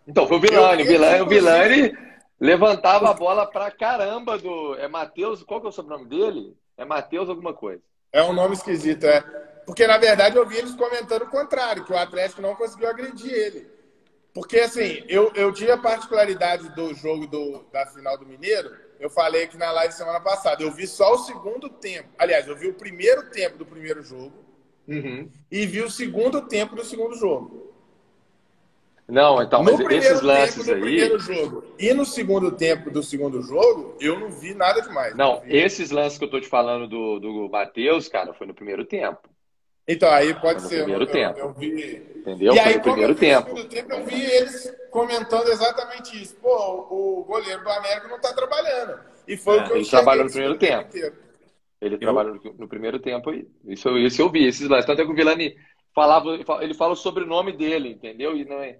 Então, foi o Vilani. O Vilani, o Vilani levantava a bola pra caramba do. É Matheus. Qual que é o sobrenome dele? É Matheus alguma coisa. É um nome esquisito, é. Porque, na verdade, eu vi eles comentando o contrário, que o Atlético não conseguiu agredir ele. Porque, assim, eu, eu tive a particularidade do jogo do, da final do Mineiro, eu falei aqui na live semana passada, eu vi só o segundo tempo. Aliás, eu vi o primeiro tempo do primeiro jogo uhum. e vi o segundo tempo do segundo jogo. Não, então, no mas esses lances aí. E no segundo tempo do segundo jogo, eu não vi nada demais. Não, esses lances que eu tô te falando do, do Matheus, cara, foi no primeiro tempo. Então, aí pode no ser. primeiro eu, tempo. Eu, eu vi. Entendeu? E Foi aí, no primeiro tempo. No segundo tempo, eu vi eles comentando exatamente isso. Pô, o goleiro do América não tá trabalhando. E foi É, o que eu ele trabalhou no primeiro segundo inteiro. Ele trabalhou no, primeiro tempo aí. Isso, eu- isso eu vi, esses lances. Tanto é que o Vilani falava, ele fala o sobrenome dele, entendeu? E não é.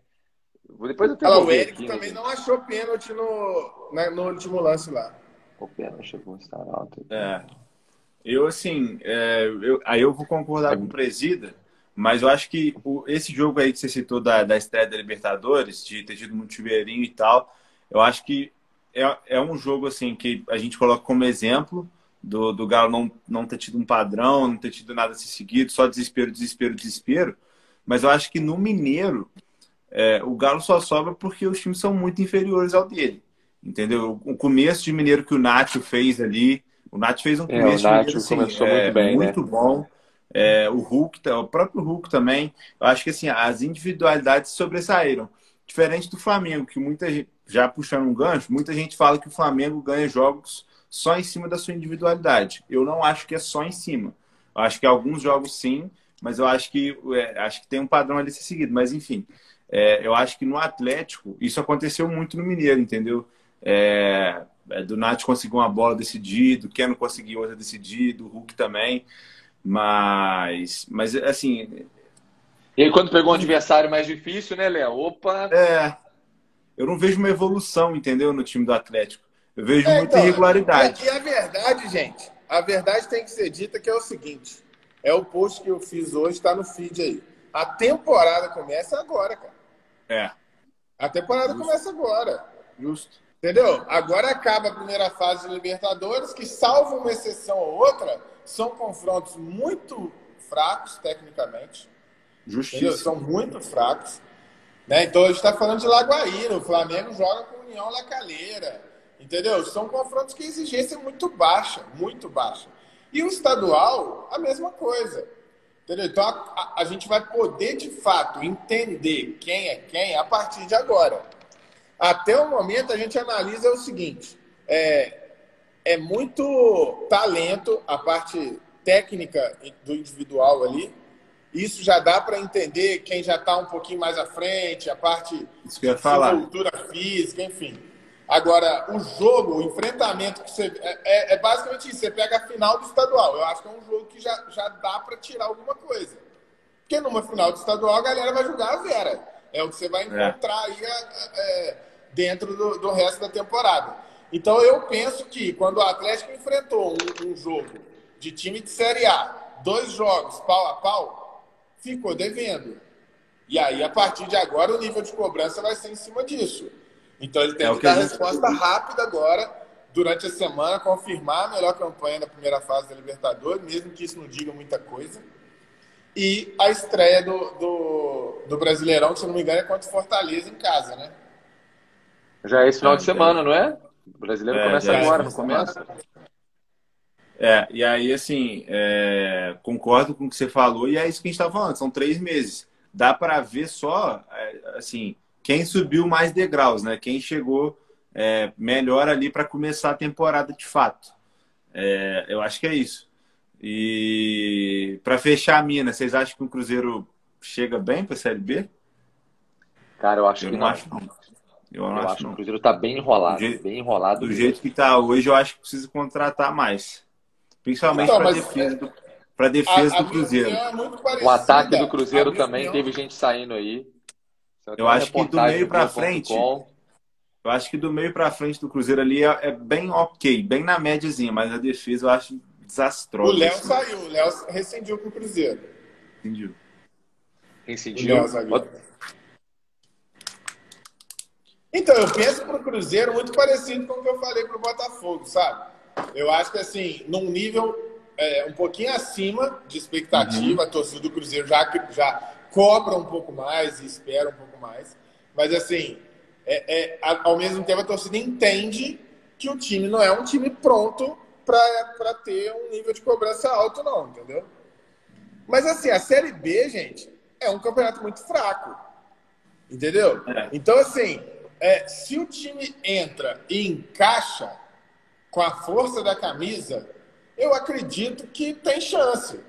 Depois eu Olha lá, vou o Eric aqui, também né? não achou pênalti no, na- no último lance lá. O pena chegou a estar alto. É. Eu, assim, é, eu- aí eu vou concordar com o Presida, mas eu acho que o- esse jogo aí que você citou da, da estreia da Libertadores, de ter tido muito chuveirinho e tal, eu acho que é, é um jogo, assim, que a gente coloca como exemplo do, do Galo não, não ter tido um padrão, não ter tido nada a ser seguido, só desespero, desespero, desespero. Mas eu acho que no Mineiro, é, o Galo só sobra porque os times são muito inferiores ao dele. Entendeu? O começo de Mineiro que o Nacho fez ali, o Nacho fez um É, o começo de Nacho Mineiro, assim, começou é, muito bem, né? muito bom. É, o Hulk, o próprio Hulk também. Eu acho que assim, as individualidades sobressaíram. Diferente do Flamengo, que muita gente, já puxando um gancho, muita gente fala que o Flamengo ganha jogos só em cima da sua individualidade. Eu não acho que é só em cima. Eu acho que alguns jogos sim, mas eu acho que é, acho que tem um padrão ali a ser seguido. Mas enfim, é, eu acho que no Atlético isso aconteceu muito no Mineiro, entendeu? É, é, do Nath conseguiu uma bola decidida, o Ken não conseguiu outra decidida, o Hulk também. Mas, mas assim, E aí, quando pegou um adversário mais difícil, né, Léo? Opa! é, eu não vejo uma evolução, entendeu, no time do Atlético. Eu vejo É, muita então, irregularidade. E a verdade, gente, a verdade tem que ser dita que é o seguinte: é o post que eu fiz hoje, está no feed aí. A temporada começa agora, cara. É, A temporada começa agora. justo. Entendeu? Agora acaba a primeira fase de Libertadores, que, salvo uma exceção ou outra, são confrontos muito fracos tecnicamente. Entendeu? Justiça. São muito fracos. Né? Então a gente está falando de Lagoaíra, o Flamengo joga com União La Calheira. Entendeu? São confrontos que a exigência é muito baixa, muito baixa. E o estadual, a mesma coisa. Entendeu? Então a, a- gente vai poder de fato entender quem é quem a partir de agora. Até o momento a gente analisa o seguinte: é, é muito talento a parte técnica do individual ali. Isso já dá para entender quem já está um pouquinho mais à frente, a parte Isso que eu ia falar. cultura física, enfim. Agora, o jogo, o enfrentamento que você. É, é- é basicamente isso. Você pega a final do estadual. Eu acho que é um jogo que já, já dá para tirar alguma coisa. Porque numa final do estadual a galera vai jogar a Vera. É o que você vai encontrar aí é, é, dentro do, do resto da temporada. Então eu penso que quando o Atlético enfrentou um, um jogo de time de Série A, dois jogos pau a pau, ficou devendo. E aí, a partir de agora, o nível de cobrança vai ser em cima disso. Então ele tem É que, que a dar gente- resposta rápida agora, durante a semana, confirmar a melhor campanha da primeira fase da Libertadores, mesmo que isso não diga muita coisa. E a estreia do, do, do Brasileirão, que se não me engano, é contra o Fortaleza em casa, né? Já é esse final É, de semana, não é? O brasileiro É, começa é agora, não começa? É, e aí, assim, é, concordo com o que você falou, e é isso que a gente está falando, são três meses. Dá para ver só, é, assim, quem subiu mais degraus, né? Quem chegou é, melhor ali para começar a temporada de fato. É, eu acho que é isso. E para fechar a mina, vocês acham que o Cruzeiro chega bem para a Série B? Cara, eu acho Eu que não acho, não. Eu não Eu acho, acho que o Cruzeiro tá bem enrolado. Do jeito- Bem enrolado. Do mesmo. jeito que está hoje, eu acho que precisa contratar mais. Principalmente para mas- defesa do, pra defesa A- a do Cruzeiro. é O ataque do Cruzeiro A também opinião- teve gente saindo aí. Eu acho que do meio Globo.com. frente, Eu acho que do meio para frente do Cruzeiro ali é, é bem ok, bem na médiazinha, mas a defesa eu acho O desastrosa. Léo assim. saiu, o Léo rescindiu com o Cruzeiro. O? Léo zagueiro. Então, eu penso pro Cruzeiro muito parecido com o que eu falei pro Botafogo, sabe? Eu acho que, assim, num nível é, um pouquinho acima de expectativa, a torcida do Cruzeiro já, já cobra um pouco mais e espera um pouco mais. Mas, assim, é, é, ao mesmo tempo a torcida entende que o time não é um time pronto para ter um nível de cobrança alto, não, entendeu? Mas, assim, a Série B, gente, é um campeonato muito fraco. Entendeu? É. Então, assim, é, se o time entra e encaixa com a força da camisa, eu acredito que tem chance.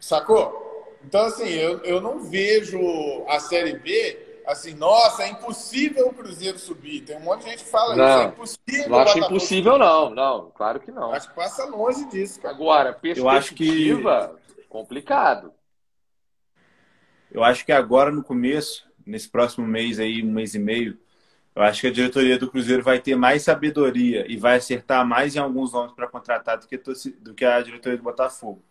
Sacou? Então, assim, eu, eu não vejo a Série B assim, nossa, é impossível o Cruzeiro subir. Tem um monte de gente que fala não, isso, é impossível. Não acho impossível, não. Não, claro que não. Acho que passa longe disso, cara. Agora, perspectiva, eu acho que... complicado. Eu acho que agora, no começo, nesse próximo mês aí, um mês e meio, eu acho que a diretoria do Cruzeiro vai ter mais sabedoria e vai acertar mais em alguns nomes para contratar do que, do que a diretoria do Botafogo.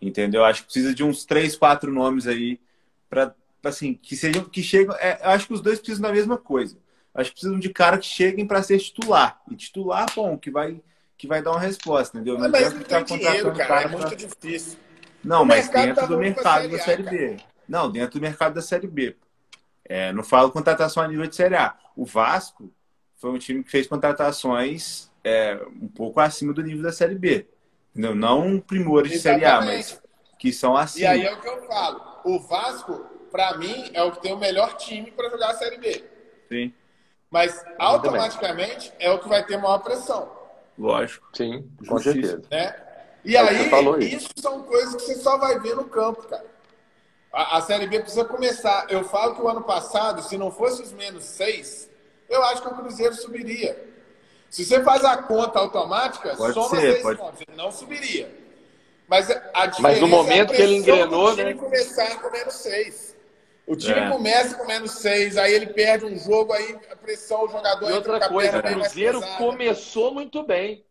Entendeu? Acho que precisa de uns três, quatro nomes aí para assim que sejam que chegam. É, acho que os dois precisam da mesma coisa. Acho que precisam de cara que cheguem para ser titular e titular bom que vai que vai dar uma resposta, entendeu? Não mas não tem dinheiro, cara, cara. É muito pra... difícil. Não, o mas dentro tá do mercado da Série B. Não, dentro do mercado da Série B. É, não falo contratação a nível de Série A. O Vasco foi um time que fez contratações é, um pouco acima do nível da Série B. Entendeu? Não primores de Série A, mas que são acima. E aí é o que eu falo. O Vasco, para mim, é o que tem o melhor time para jogar a Série B. Sim. Mas automaticamente é o que vai ter maior pressão. Lógico. Sim, com certeza. Né? E é aí, isso são coisas que você só vai ver no campo, cara. A, a, Série B precisa começar. Eu falo que o ano passado, se não fosse os menos seis, eu acho que o Cruzeiro subiria. Se você faz a conta automática, pode soma ser, seis pode... pontos. Ele não subiria. Mas a Mas no momento é que ele engrenou, né? começar com menos seis. O time É. começa com menos seis, aí ele perde um jogo, aí a pressão, o jogador E outra coisa, o Cruzeiro começou muito bem.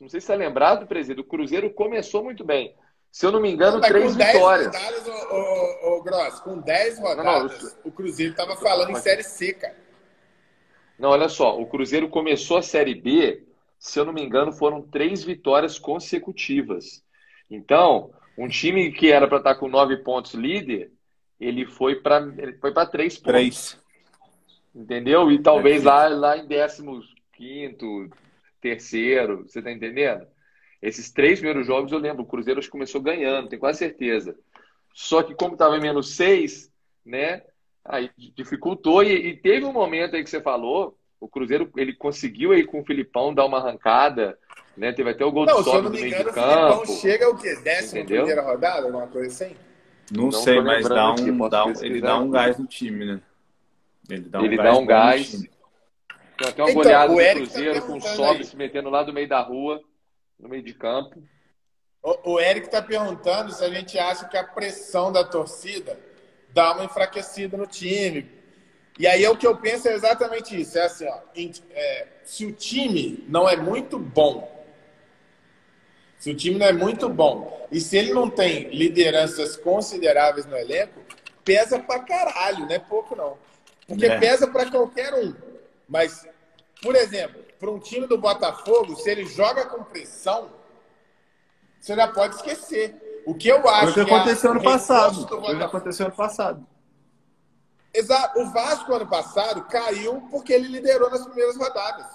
Não sei se você é lembrado, presidente. O Cruzeiro começou muito bem. Se eu não me engano, Mas três com 10 vitórias. rodadas, ô, ô, ô, Gross, com 10 não, rodadas, o Cruzeiro estava falando em Série C, cara. Não, olha só. O Cruzeiro começou a Série B, se eu não me engano, foram três vitórias consecutivas. Então, um time que era para estar com nove pontos líder, ele foi para ele foi para três pontos. Três. Entendeu? E talvez lá, lá em décimo quinto, terceiro, você tá entendendo? Esses três primeiros jogos eu lembro, o Cruzeiro acho que começou ganhando, tenho quase certeza. Só que como estava em menos seis, né? Aí dificultou e, e teve um momento aí que você falou, o Cruzeiro ele conseguiu aí com o Filipão dar uma arrancada, né? Teve até o gol Não, do se eu Sobe não no me meio engano, de o Filipão campo. chega o quê? Décima Entendeu? primeira rodada, alguma coisa assim? Não, Não sei, mas dá um, dá um- ele dá um gás no time, né? Ele dá um Ele gás dá um gás. Tem até uma Então, goleada o do Eric tá Cruzeiro com o Sobe se metendo lá do meio da rua, no meio de campo. O, o Eric está perguntando se a gente acha que a pressão da torcida dá uma enfraquecida no time. E aí é o que eu penso é exatamente isso. É assim, ó, em- é, se o time não é muito bom, se o time não é muito bom, e se ele não tem lideranças consideráveis no elenco, pesa pra caralho, não é pouco não. Porque É. pesa pra qualquer um. Mas, por exemplo, para um time do Botafogo, se ele joga com pressão, você já pode esquecer. O que eu acho Foi o que é aconteceu ano passado. do Foi o que Botafogo- aconteceu ano passado. Exato. O Vasco, ano passado, caiu porque ele liderou nas primeiras rodadas.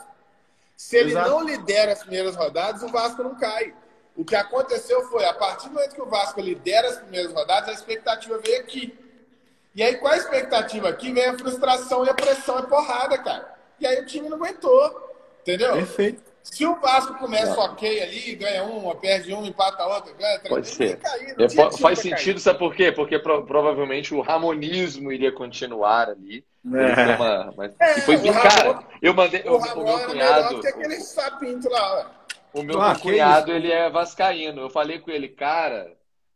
Se ele Exato. não lidera as primeiras rodadas, o Vasco não cai. O que aconteceu foi, a partir do momento que o Vasco lidera as primeiras rodadas, a expectativa veio aqui. E aí, com a expectativa aqui, vem a frustração e a pressão e porrada, cara. E aí o time não aguentou. Entendeu? Perfeito. Se o Vasco começa ok ali, ganha uma, perde uma, empata a outra, ganha três, Pode ser. cair, É, faz cair. sentido, sabe por quê? Porque pro- provavelmente o ramonismo iria continuar ali. É. foi uma- uma- É, e foi o bem, Ramon- cara. Eu mandei. O O, o Ramon meu era melhor cunhado. que aquele sapinto lá, ó. O meu, Ah, cunhado, ele é vascaíno. Eu falei com ele, cara,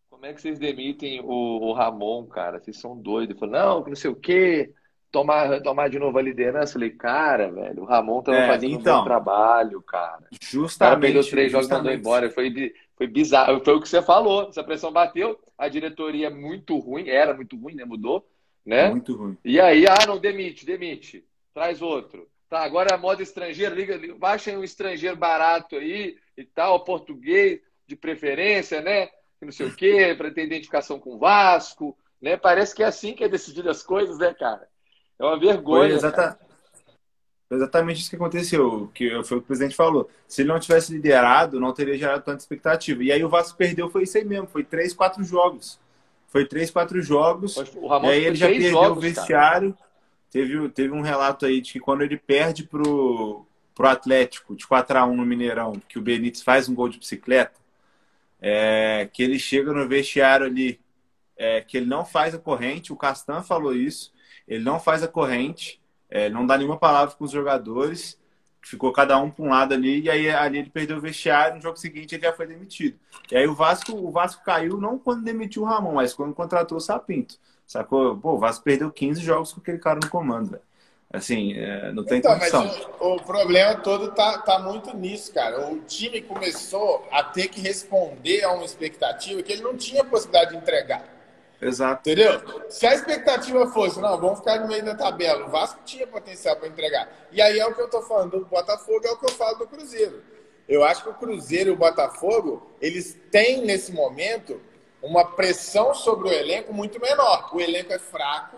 como é que vocês demitem o, o Ramon, cara? Vocês são doidos. Ele falou, não, não sei o quê. Tomar, tomar de novo a liderança. Eu falei, cara, velho, o Ramon tava É, fazendo um então. bom trabalho, cara. O cara Justamente. três jogos e mandou justamente. embora. Foi, foi bizarro. Foi o que você falou. Essa pressão bateu. A diretoria é muito ruim. Era muito ruim, né? Mudou, né? Muito ruim. E aí, ah, não, demite, demite. Traz outro. Tá, agora a moda estrangeira, liga, liga, baixem um estrangeiro barato aí e tal, português de preferência, né? Não sei o quê, para ter identificação com o Vasco, né? Parece que é assim que é decidido as coisas, né, cara? É uma Foi vergonha. exata- foi exatamente isso que aconteceu, que foi o que o presidente falou. Se ele não tivesse liderado, não teria gerado tanta expectativa. E aí o Vasco perdeu, foi isso aí mesmo, foi três, quatro jogos. Foi três, quatro jogos. O Ramon E aí ele já perdeu jogos, o cara. Teve, teve um relato aí de que quando ele perde pro, pro Atlético de 4x1 no Mineirão, que o Benítez faz um gol de bicicleta, é, que ele chega no vestiário ali é que ele não faz a corrente, o Castan falou isso, ele não faz a corrente, é, não dá nenhuma palavra com os jogadores, ficou cada um para um lado ali, e aí ali ele perdeu o vestiário, no jogo seguinte ele já foi demitido. E aí o Vasco, o Vasco caiu não quando demitiu o Ramon, mas quando contratou o Sapinto. Sacou? Pô, o Vasco perdeu 15 jogos com aquele cara no comando, velho. Assim, é, não tem então, condição. Mas o, o, problema todo tá, tá muito nisso, cara. O time começou a ter que responder a uma expectativa que ele não tinha possibilidade de entregar. Exato. Entendeu? Se a expectativa fosse, não, vamos ficar no meio da tabela, o Vasco tinha potencial para entregar. E aí é o que eu estou falando do Botafogo, é o que eu falo do Cruzeiro. Eu acho que o Cruzeiro e o Botafogo, eles têm nesse momento uma pressão sobre o elenco muito menor. O elenco é fraco,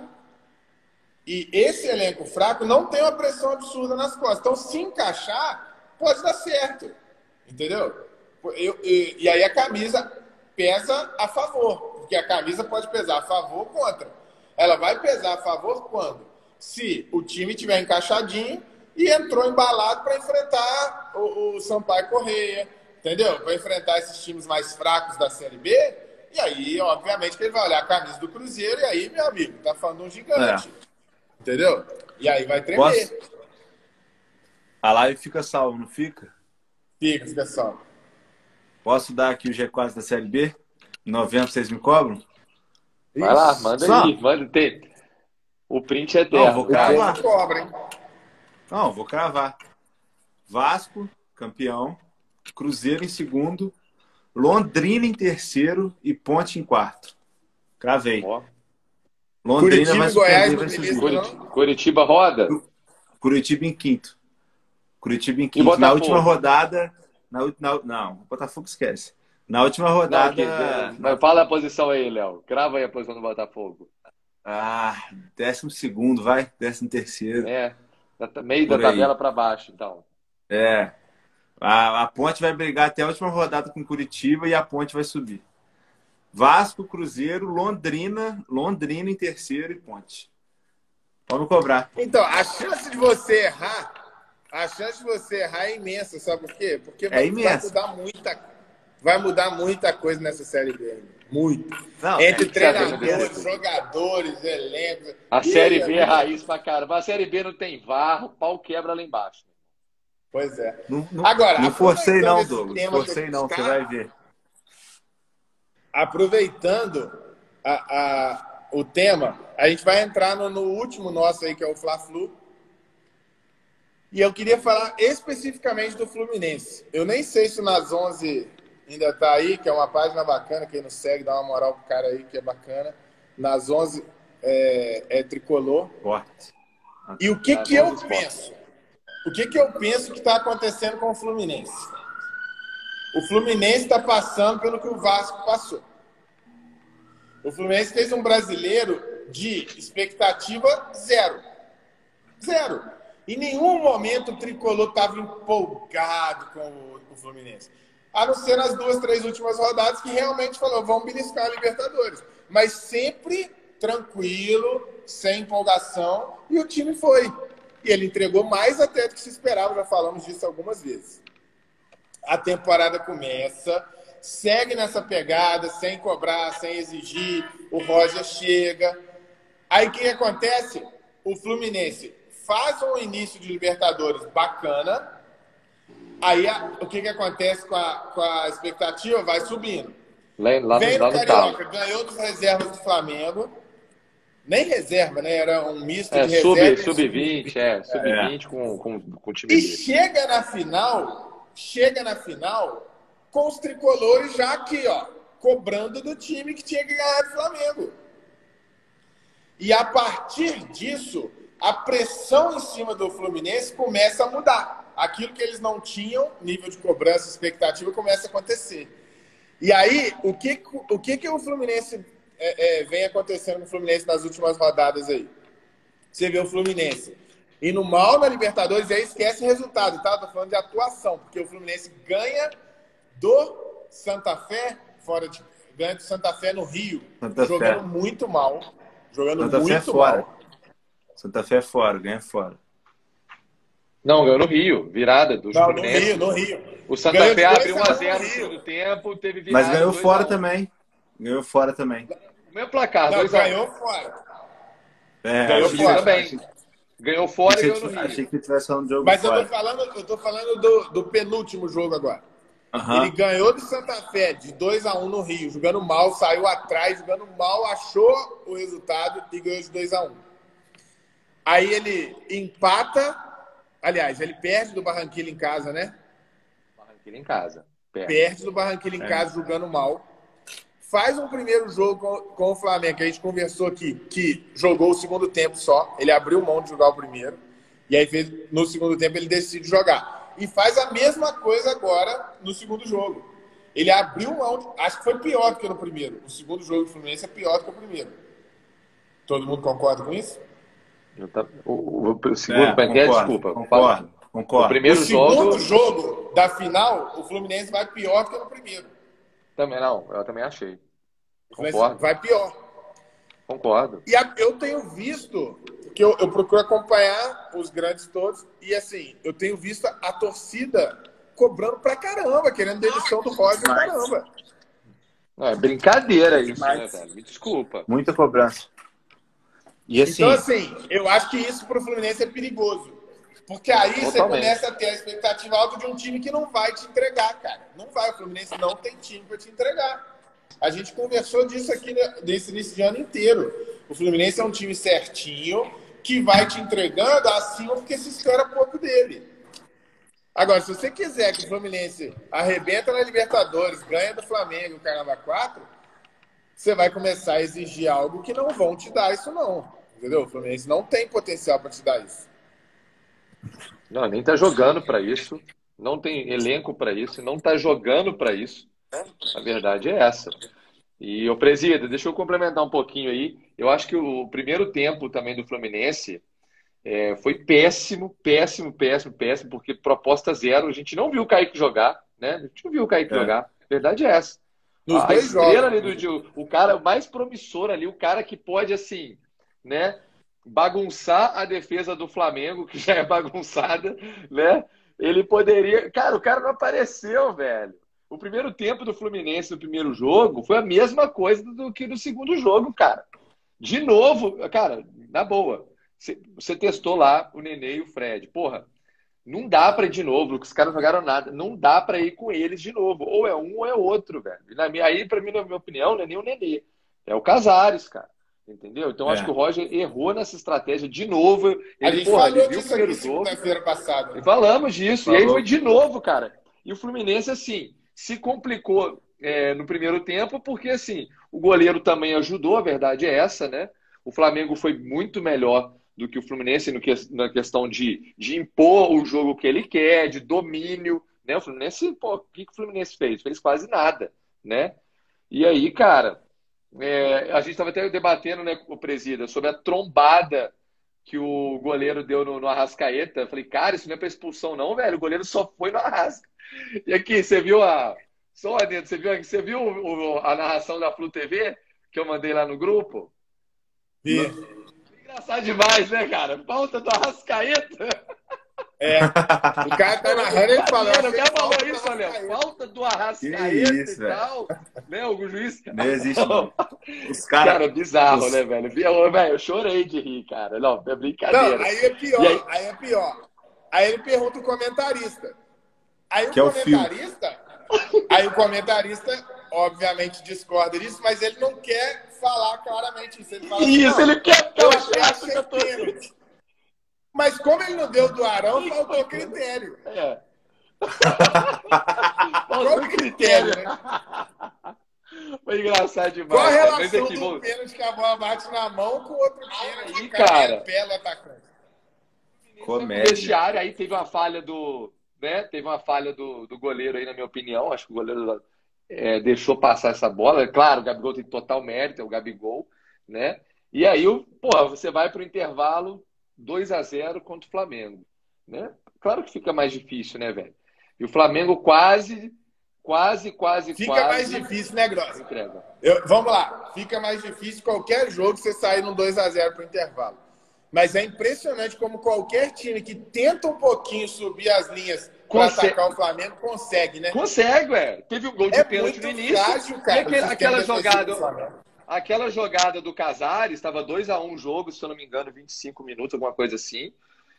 e esse elenco fraco não tem uma pressão absurda nas costas. Então, se encaixar, pode dar certo. Entendeu? Eu, e, e, aí a camisa pesa a favor. Porque a camisa pode pesar a favor ou contra. Ela vai pesar a favor quando? Se o time tiver encaixadinho e entrou embalado para enfrentar o, o Sampaio Correia. Entendeu? Para enfrentar esses times mais fracos da Série B. E aí, obviamente, que ele vai olhar a camisa do Cruzeiro e aí, meu amigo, tá falando um gigante. É. Entendeu? E aí vai tremer. Posso... A live fica salvo, não fica? Fica, fica salvo. Posso dar aqui o G4 da Série B? Em novembro vocês me cobram? Vai lá, manda Só. aí. Manda ter. O print é eterno. Não, vou cravar. Não, vou cravar. Vasco, campeão. Cruzeiro em segundo. Londrina em terceiro e Ponte em quarto. Cravei. Ó. Londrina Curitiba vai Goiás Curitiba, Curitiba roda? Curitiba em quinto. Curitiba em quinto. Na última rodada. Na, na, não, o Botafogo esquece. Na última rodada. Não, que, mas fala a posição aí, Léo. Crava aí a posição do Botafogo. Ah, décimo segundo, vai. Décimo terceiro. É. Meio Por da aí. tabela para baixo, então. É. A, a Ponte vai brigar até a última rodada com Curitiba e a Ponte vai subir. Vasco, Cruzeiro, Londrina, Londrina em terceiro e Ponte. Vamos cobrar. Então, a chance de você errar, a chance de você errar é imensa, sabe por quê? Porque vai, é vai mudar muita, vai mudar muita coisa nessa série B. Muito. Não, Entre é treinadores, jogadores, elencos. A série B é raiz pra caramba. A série B não tem varro, o pau quebra lá embaixo. Pois é. Não, não, Agora, não forcei não, Douglas. Forcei não, você vai ver aproveitando a, a, o tema, a gente vai entrar no, no último nosso aí, que é o Fla-Flu. E eu queria falar especificamente do Fluminense. Eu nem sei se nas 11 ainda está aí, que é uma página bacana, quem não segue, dá uma moral pro cara aí, que é bacana. Nas 11 é, é tricolor. Forte. E o que, que eu penso? O que, que eu penso que está acontecendo com o Fluminense? O Fluminense está passando pelo que o Vasco passou. O Fluminense fez um brasileiro de expectativa zero. Zero. Em nenhum momento o tricolor estava empolgado com o, Fluminense. A não ser nas duas, três últimas rodadas que realmente falou, vamos beliscar a Libertadores. Mas sempre tranquilo, sem empolgação, e o time foi. E ele entregou mais até do que se esperava, já falamos disso algumas vezes a temporada começa, segue nessa pegada, sem cobrar, sem exigir, o Roger chega. Aí o que acontece? O Fluminense faz um início de Libertadores bacana, aí a, o que, que acontece com a, com a expectativa? Vai subindo. Lá, lá Vem no, Carioca, ganhou dos reservas do Flamengo. Nem reserva, né? Era um misto é, de reserva. Sub-20, sub é. Sub-20 é. com, com, com time. E chega na final chega na final com os tricolores já aqui, ó, cobrando do time que tinha que ganhar do Flamengo. E a partir disso, a pressão em cima do Fluminense começa a mudar. Aquilo que eles não tinham, nível de cobrança, expectativa, começa a acontecer. E aí, o que, o que, que o Fluminense é, é, vem acontecendo com o Fluminense nas últimas rodadas aí? Você vê o Fluminense e no mal na Libertadores, e aí esquece o resultado, tá? Tô falando de atuação, porque o Fluminense ganha do Santa Fé, fora de. ganha do Santa Fé no Rio, Santa jogando Fé. muito mal. Jogando Santa muito Fé fora. mal. Santa Fé fora, ganha fora. Não, ganhou no Rio, virada do Não, no Rio, no Rio. O Santa ganhou Fé abriu 1x0 no segundo tempo, teve virada. Mas ganhou fora também. Ganhou fora também. Meu placar, Não, 2 a 1. ganhou fora. É, Ganhou fora. também. Ganhou fora e Achei, ganhou no que- Rio. achei que tivesse falando de jogo Mas eu fora. tô falando, eu tô falando do, do penúltimo jogo agora. Aham. Ele ganhou do Santa Fé de 2 a 1 no Rio, jogando mal, saiu atrás, jogando mal, achou o resultado e ganhou de 2 a 1 Aí ele empata, aliás, ele perde do Barranquilla em casa, né? Barranquilla em casa. Perto. Perde do Barranquilla em É. casa, jogando mal. Faz um primeiro jogo com, com o Flamengo, que a gente conversou aqui, que jogou o segundo tempo só. Ele abriu mão de jogar o primeiro. E aí, fez, no segundo tempo, ele decide jogar. E faz a mesma coisa agora no segundo jogo. Ele abriu mão, de, acho que foi pior do que no primeiro. O segundo jogo do Fluminense é pior do que o primeiro. Todo mundo concorda com isso? Eu tá- O, o- o segundo, É, é é? concordo, desculpa. Concordo, O concordo. primeiro o segundo jogo. jogo da final, o Fluminense vai pior do que no primeiro. Também não, eu também achei. Concordo. vai pior. Concordo. E a- eu tenho visto, que eu, eu procuro acompanhar os grandes todos, e assim, eu tenho visto a torcida cobrando pra caramba, querendo demissão do Roger pra caramba. Não, é brincadeira isso, Mas- né, velho? Me desculpa. Muita cobrança. E assim, Então, assim, eu acho que isso pro Fluminense é perigoso. Porque aí você Totalmente. começa a ter a expectativa alta de um time que não vai te entregar, cara. Não vai, o Fluminense não tem time pra te entregar. A gente conversou disso aqui né, desse início de ano inteiro. O Fluminense é um time certinho, que vai te entregando acima porque se espera pouco dele. Agora, se você quiser que o Fluminense arrebenta na Libertadores, ganha do Flamengo, o Carnaval 4, você vai começar a exigir algo que não vão te dar isso, não. Entendeu? O Fluminense não tem potencial para te dar isso. Não, nem tá jogando pra isso. Não tem elenco pra isso. Não tá jogando pra isso. A verdade é essa. E, ô Presida, deixa eu complementar um pouquinho aí. Eu acho que o primeiro tempo também do Fluminense é, foi péssimo, péssimo, péssimo, péssimo, porque proposta zero. A gente não viu o Kaique jogar, né? A gente não viu o Kaique É. jogar. A verdade é essa. Nos a estrela jogos. ali do o cara mais promissor ali, o cara que pode, assim, né, bagunçar a defesa do Flamengo, que já é bagunçada, né? Ele poderia. Cara, o cara não apareceu, velho. O primeiro tempo do Fluminense no primeiro jogo foi a mesma coisa do que no segundo jogo, cara. De novo, cara, na boa. Você- testou lá o Nenê e o Fred. Porra, não dá pra ir de novo, os caras jogaram nada. Não dá pra ir com eles de novo. Ou é um ou é outro, velho. Aí, pra mim, na minha opinião, não é nem o Nenê. É o Casares, cara. Entendeu? Então, É. acho que o Roger errou nessa estratégia de novo. Ele, A gente porra, falou ele viu disso aqui jogo. segunda-feira passada. E falamos disso. E aí Falou. foi de novo, cara. E o Fluminense, assim, se complicou é, no primeiro tempo, porque, assim, o goleiro também ajudou, a verdade é essa, né? O Flamengo foi muito melhor do que o Fluminense no que, na questão de, de impor o jogo que ele quer, de domínio, né? O Fluminense, pô, o que, que o Fluminense fez? Fez quase nada, né? E aí, cara, é, a gente estava até debatendo, né, o Presida, sobre a trombada que o goleiro deu no, no Arrascaeta. Eu falei, cara, isso não é pra expulsão, não, velho. O goleiro só foi no Arrasca. E aqui, você viu a. Só, Aneto, você viu, você viu o- a narração da Flu TV que eu mandei lá no grupo? Vi. Engraçado demais, né, cara? Falta do Arrascaeta. É. O cara tá narrando e fala. Mano, o cara "Achei falou falta isso. Arrascaeta." Falta do Arrascaeta e velho. tal. Né, o juiz. não existe, não. Os Cara, caras. bizarro, os- né, velho? Eu, velho, eu chorei de rir, cara. Não, é Não, brincadeira. aí é pior, aí- aí? é pior. Aí ele pergunta o comentarista. Aí o Que é o Fio. comentarista, aí o comentarista, obviamente, discorda disso, mas ele não quer falar claramente isso. Ele fala assim, Isso, "Não, ele quer eu o achei, que eu tô pênalti. Mas como ele não deu do Arão, faltou critério. É. Faltou critério, né? Foi engraçado demais. Qual a cara. Mas relação aqui, do vamos- pênalti que a bola bate na mão com o outro pênalti Aí, que cara cara. pela atacante? Comédia. vestiário, aí teve uma falha do. Né? Teve uma falha do, do goleiro aí, na minha opinião. Acho que o goleiro é, deixou passar essa bola. Claro, o Gabigol tem total mérito, é o Gabigol, né? E aí, porra, você vai para o intervalo 2 a 0 contra o Flamengo, né? Claro que fica mais difícil, né, velho? E o Flamengo quase, quase, quase, Fica quase mais difícil, né, Grossa? entrega. Eu- vamos lá, fica mais difícil qualquer jogo você sair num 2x0 pro intervalo. Mas é impressionante como qualquer time que tenta um pouquinho subir as linhas para atacar o Flamengo consegue, né? Consegue, ué. Teve um gol de É pênalti no início. frágil, e cara. o sistema aquela defensivo jogada. Aquela jogada do Casares, estava 2 a 1 um o jogo, se eu não me engano, 25 minutos, alguma coisa assim.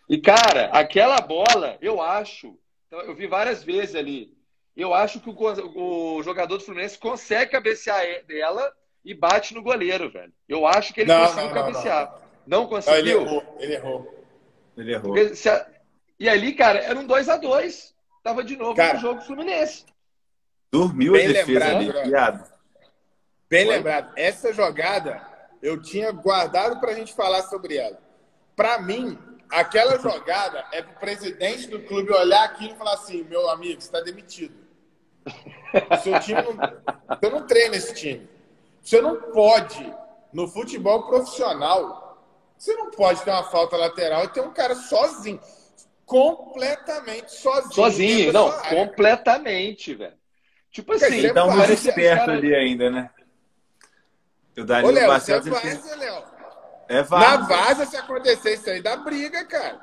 E, cara, aquela bola, eu acho, então, eu vi várias vezes ali, eu acho que o, o jogador do Fluminense consegue cabecear dela e bate no goleiro, velho. Eu acho que ele não, conseguiu não, cabecear. Não, não. conseguiu? ele errou, ele errou. Ele errou. A... E ali, cara, era um 2 a 2 Tava de novo cara, no jogo Fluminense. Dormiu Bem a defesa lembrado, ali, piado. Bem Foi? lembrado. Essa jogada eu tinha guardado pra gente falar sobre ela. Pra mim, aquela jogada é pro presidente do clube olhar aquilo e falar assim: meu amigo, você está demitido. O seu time não, você não treina esse time. Você não pode, no futebol profissional, você não pode ter uma falta lateral e ter um cara sozinho. Completamente sozinho. Sozinho, não, completamente, velho. Tipo assim, ele dá um esperto cara... ali ainda, né? O Danilo Ô, Léo, Barcelos. Você é vaza, Léo. É vaza. Na vaza, se acontecer isso aí, dá briga, cara.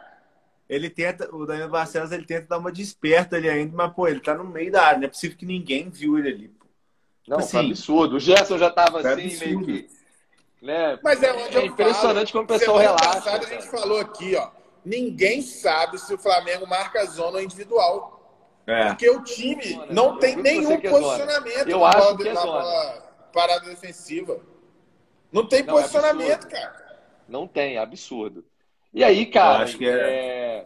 Ele tenta, o Danilo Barcelos, ele tenta dar uma desperta ali ainda, mas, pô, ele tá no meio da área. Não é possível que ninguém viu ele ali. Não, assim, tá absurdo. O Gerson já estava assim, absurdo. meio que. Né? Mas é, onde é impressionante falo. como o pessoal relaxa. Passada, a gente falou aqui, ó. Ninguém sabe se o Flamengo marca zona individual. É. Porque o time não tem nenhum é posicionamento Eu acho que é zona. parada defensiva. Não tem não, é posicionamento, é cara. Não tem, é absurdo. E aí, cara, acho que é...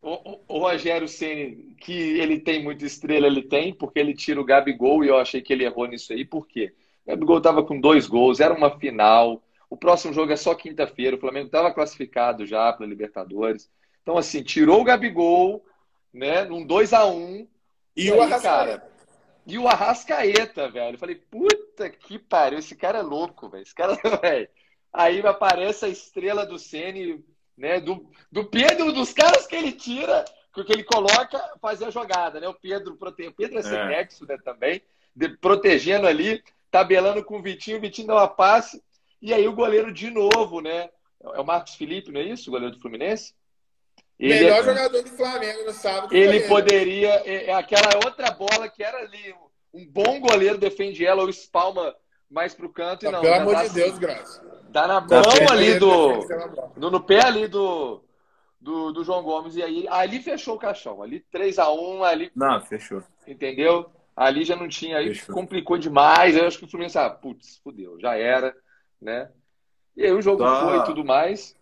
O, o, Rogério Ceni, que ele tem muita estrela, ele tem, porque ele tira o Gabigol e eu achei que ele errou nisso aí. Por quê? O Gabigol estava com dois gols, era uma final. O próximo jogo é só quinta-feira. O Flamengo estava classificado já para Libertadores. Então, assim, tirou o Gabigol, né, num 2 a 1 um, E, e o Arrascaeta. E o Arrascaeta, velho. Eu falei, puta que pariu, esse cara é louco, velho. Esse cara, velho. Aí aparece a estrela do Ceni né? Do, do Pedro, dos caras que ele tira, que ele coloca, fazer a jogada, né? O Pedro prote... o Pedro é sexo, é. né, também, de, protegendo ali, tabelando com o Vitinho, o Vitinho dá uma passe, e aí o goleiro de novo, né? É o Marcos Felipe, não é isso? O goleiro do Fluminense? Ele, Melhor jogador do Flamengo no sábado. Ele poderia. É, é, aquela outra bola que era ali. Um bom goleiro defende ela, ou espalma mais pro canto e não. Pelo amor de Deus, Graça. Tá na mão ali do. No, no, pé ali do, do, do, João Gomes. E aí ali fechou o caixão. Ali 3x1, ali. Não, fechou. Entendeu? Ali já não tinha. Aí fechou. complicou demais. Aí eu acho que o Fluminense, ah, putz, fudeu, já era, né? E aí o jogo tá. foi e tudo mais.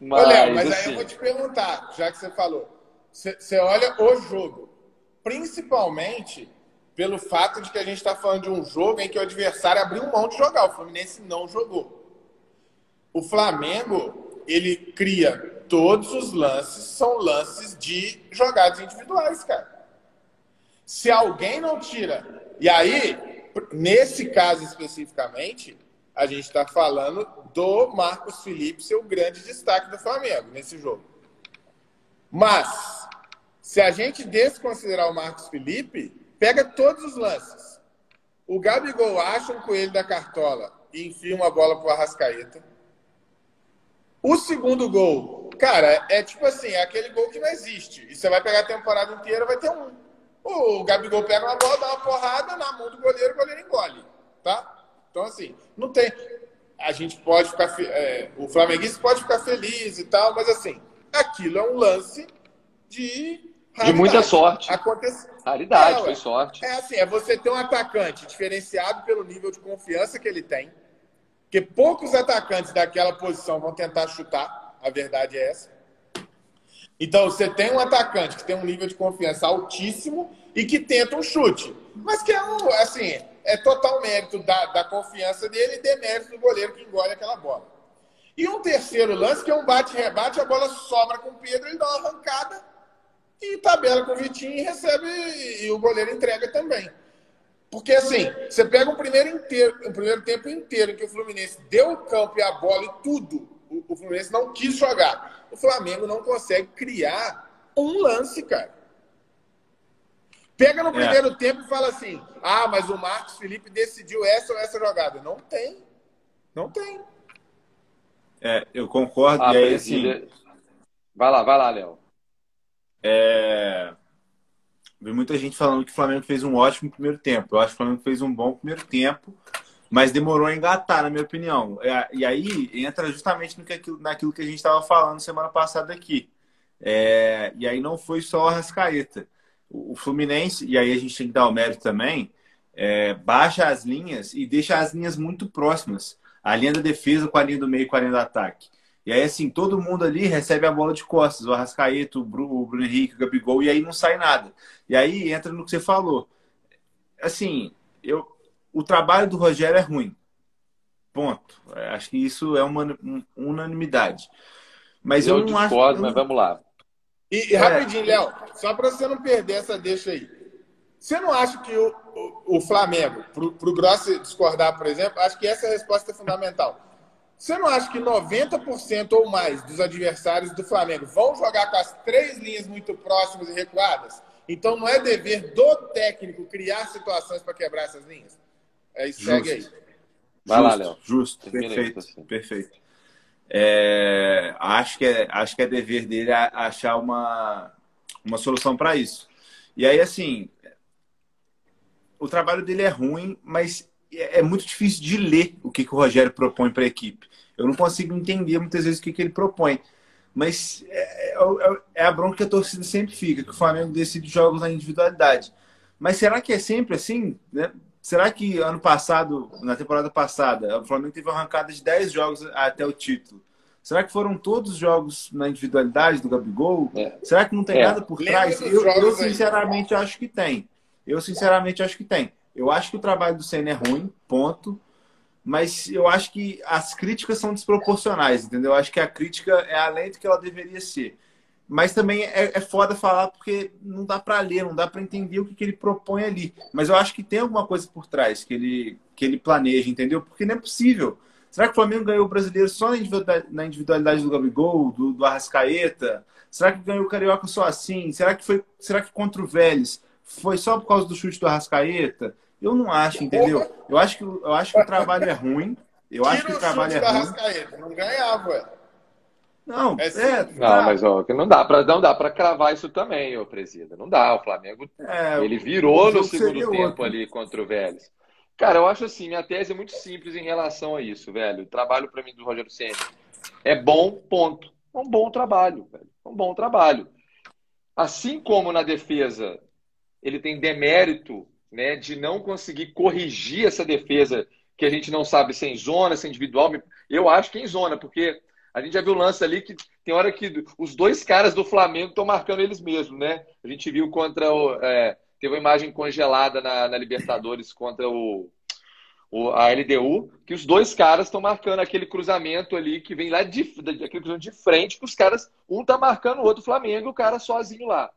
Mas, Léo, mas assim... aí eu assim vou te perguntar, já que você falou. Você olha o jogo. Principalmente pelo fato de que a gente está falando de um jogo em que o adversário abriu mão de jogar. O Fluminense não jogou. O Flamengo, ele cria todos os lances, são lances de jogadas individuais, cara. Se alguém não tira. E aí, nesse caso especificamente, a gente está falando do Marcos Felipe ser o grande destaque do Flamengo nesse jogo. Mas, se a gente desconsiderar o Marcos Felipe, pega todos os lances. O Gabigol acha um coelho da cartola e enfia uma bola para o Arrascaeta. O segundo gol, cara, é tipo assim, é aquele gol que não existe. E você vai pegar a temporada inteira, vai ter um. O Gabigol pega uma bola, dá uma porrada na mão do goleiro, o goleiro engole, tá? Então, assim, não tem. A gente pode ficar. É, o flamenguista pode ficar feliz e tal, mas assim, aquilo é um lance de. De muita sorte. Acontece... Raridade, é, foi sorte. É assim, é você ter um atacante diferenciado pelo nível de confiança que ele tem porque poucos atacantes daquela posição vão tentar chutar, a verdade é essa. Então, você tem um atacante que tem um nível de confiança altíssimo e que tenta um chute. Mas que é um, assim, é total mérito da, da confiança dele e demérito do goleiro que engole aquela bola. E um terceiro lance, que é um bate-rebate, a bola sobra com o Pedro, ele dá uma arrancada e tabela com o Vitinho e recebe, e o goleiro entrega também. Porque assim, você pega um primeiro inteiro, um primeiro tempo inteiro em que o Fluminense deu o campo e a bola e tudo, o, o Fluminense não quis jogar. O Flamengo não consegue criar um lance, cara. Pega no é. primeiro é. tempo e fala assim: ah, mas o Marcos Felipe decidiu essa ou essa jogada. Não tem. Não tem. É, eu concordo. Ah, e aí, assim... Vai lá, vai lá, Léo. É... Vi muita gente falando que o Flamengo fez um ótimo primeiro tempo. Eu acho que o Flamengo fez um bom primeiro tempo. mas demorou a engatar, na minha opinião. E aí entra justamente naquilo que a gente estava falando semana passada aqui. É, e aí não foi só o Arrascaeta. O, Fluminense, e aí a gente tem que dar o mérito também, é, baixa as linhas e deixa as linhas muito próximas. A linha da defesa com a linha do meio com a linha do ataque. E aí, assim, todo mundo ali recebe a bola de costas. O Arrascaeta, o Bruno, o Bruno Henrique, o Gabigol, e aí não sai nada. E aí entra no que você falou. Assim, eu, o trabalho do Rogério é ruim. Ponto. É, acho que isso é uma unanimidade. Mas eu, eu não discordo, acho. mas vamos lá. E, e rapidinho, é. Léo, só para você não perder essa deixa aí. Você não acha que o, o, o Flamengo, para o Grossi discordar, por exemplo, acho que essa resposta é fundamental. Você não acha que 90% ou mais dos adversários do Flamengo vão jogar com as três linhas muito próximas e recuadas? Então não é dever do técnico criar situações para quebrar essas linhas? É isso, segue aí. Vai justo, lá, Léo. Justo, perfeito, assim. perfeito. É, acho, que é, acho que é dever dele achar uma, uma solução para isso. E aí, assim, o trabalho dele é ruim, mas é, é muito difícil de ler o que, que o Rogério propõe para a equipe. Eu não consigo entender muitas vezes o que, que ele propõe. Mas é, é, é, a bronca que a torcida sempre fica, que o Flamengo decide jogos na individualidade. Mas será que é sempre assim? Né? Será que ano passado, na temporada passada, o Flamengo teve uma arrancada de 10 jogos até o título? Será que foram todos os jogos na individualidade do Gabigol? É. Será que não tem é. nada por trás? Eu, eu, sinceramente acho que tem. Eu sinceramente acho que tem. Eu acho que o trabalho do Senna é ruim, ponto. Mas eu acho que as críticas são desproporcionais, entendeu? Eu acho que a crítica é além do que ela deveria ser. Mas também é, é foda falar porque não dá para ler, não dá para entender o que, que ele propõe ali. Mas eu acho que tem alguma coisa por trás que ele, que ele planeja, entendeu? Porque não é possível. Será que o Flamengo ganhou o brasileiro só na individualidade do Gabigol, do, do Arrascaeta? Será que ganhou o Carioca só assim? Será que foi, será que contra o Vélez foi só por causa do chute do Arrascaeta? Eu não acho, entendeu? Eu acho que, eu acho que o trabalho é ruim. Eu acho que o trabalho é ruim. Não ganhava, ué. Não, é, é não, tá. mas ó, não dá para não dá para cravar isso também, ô presida. Não dá. O Flamengo é, ele virou no segundo tempo outro. ali contra o Vélez. Cara, eu acho assim, minha tese é muito simples em relação a isso, velho. O trabalho para mim do Rogério Ceni é bom, ponto. É um bom trabalho, velho. É um bom trabalho. Assim como na defesa ele tem demérito, né, de não conseguir corrigir essa defesa que a gente não sabe se é em zona, se é individual. Eu acho que é em zona, porque a gente já viu lance ali que tem hora que os dois caras do Flamengo estão marcando eles mesmos, né? A gente viu contra o. É, teve uma imagem congelada na, na Libertadores contra o, o, a LDU, que os dois caras estão marcando aquele cruzamento ali que vem lá de, aquele cruzamento de frente, que os caras, um tá marcando o outro Flamengo, o cara sozinho lá.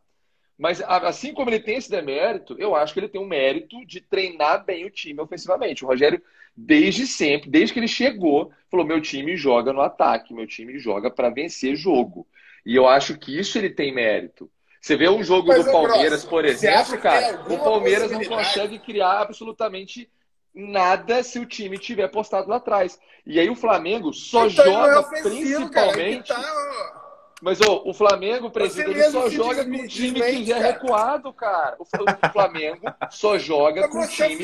Mas assim como ele tem esse demérito, eu acho que ele tem um mérito de treinar bem o time ofensivamente. O Rogério desde sempre, desde que ele chegou, falou: meu time joga no ataque, meu time joga para vencer jogo. E eu acho que isso ele tem mérito. Você vê um jogo Mas do Palmeiras, por exemplo, cara, o Palmeiras não consegue criar absolutamente nada se o time tiver postado lá atrás. E aí o Flamengo só então, joga é ofensivo, principalmente. Cara, tá... Mas o Flamengo, presidente, ele só joga com um time que já é recuado, cara. O Flamengo só joga com um time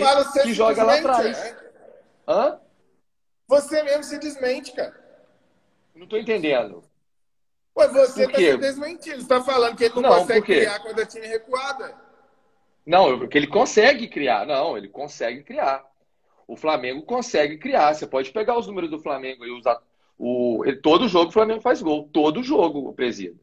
que joga lá atrás. É? Hã? Você mesmo se desmente, cara. Não tô entendendo. Ué, você tá se desmentindo. Você tá falando que ele não, não consegue criar quando a time recuada. Não, porque ele consegue criar. Não, ele consegue criar. O Flamengo consegue criar. Você pode pegar os números do Flamengo e usar. O, ele, todo jogo o Flamengo faz gol. Todo jogo, o presida.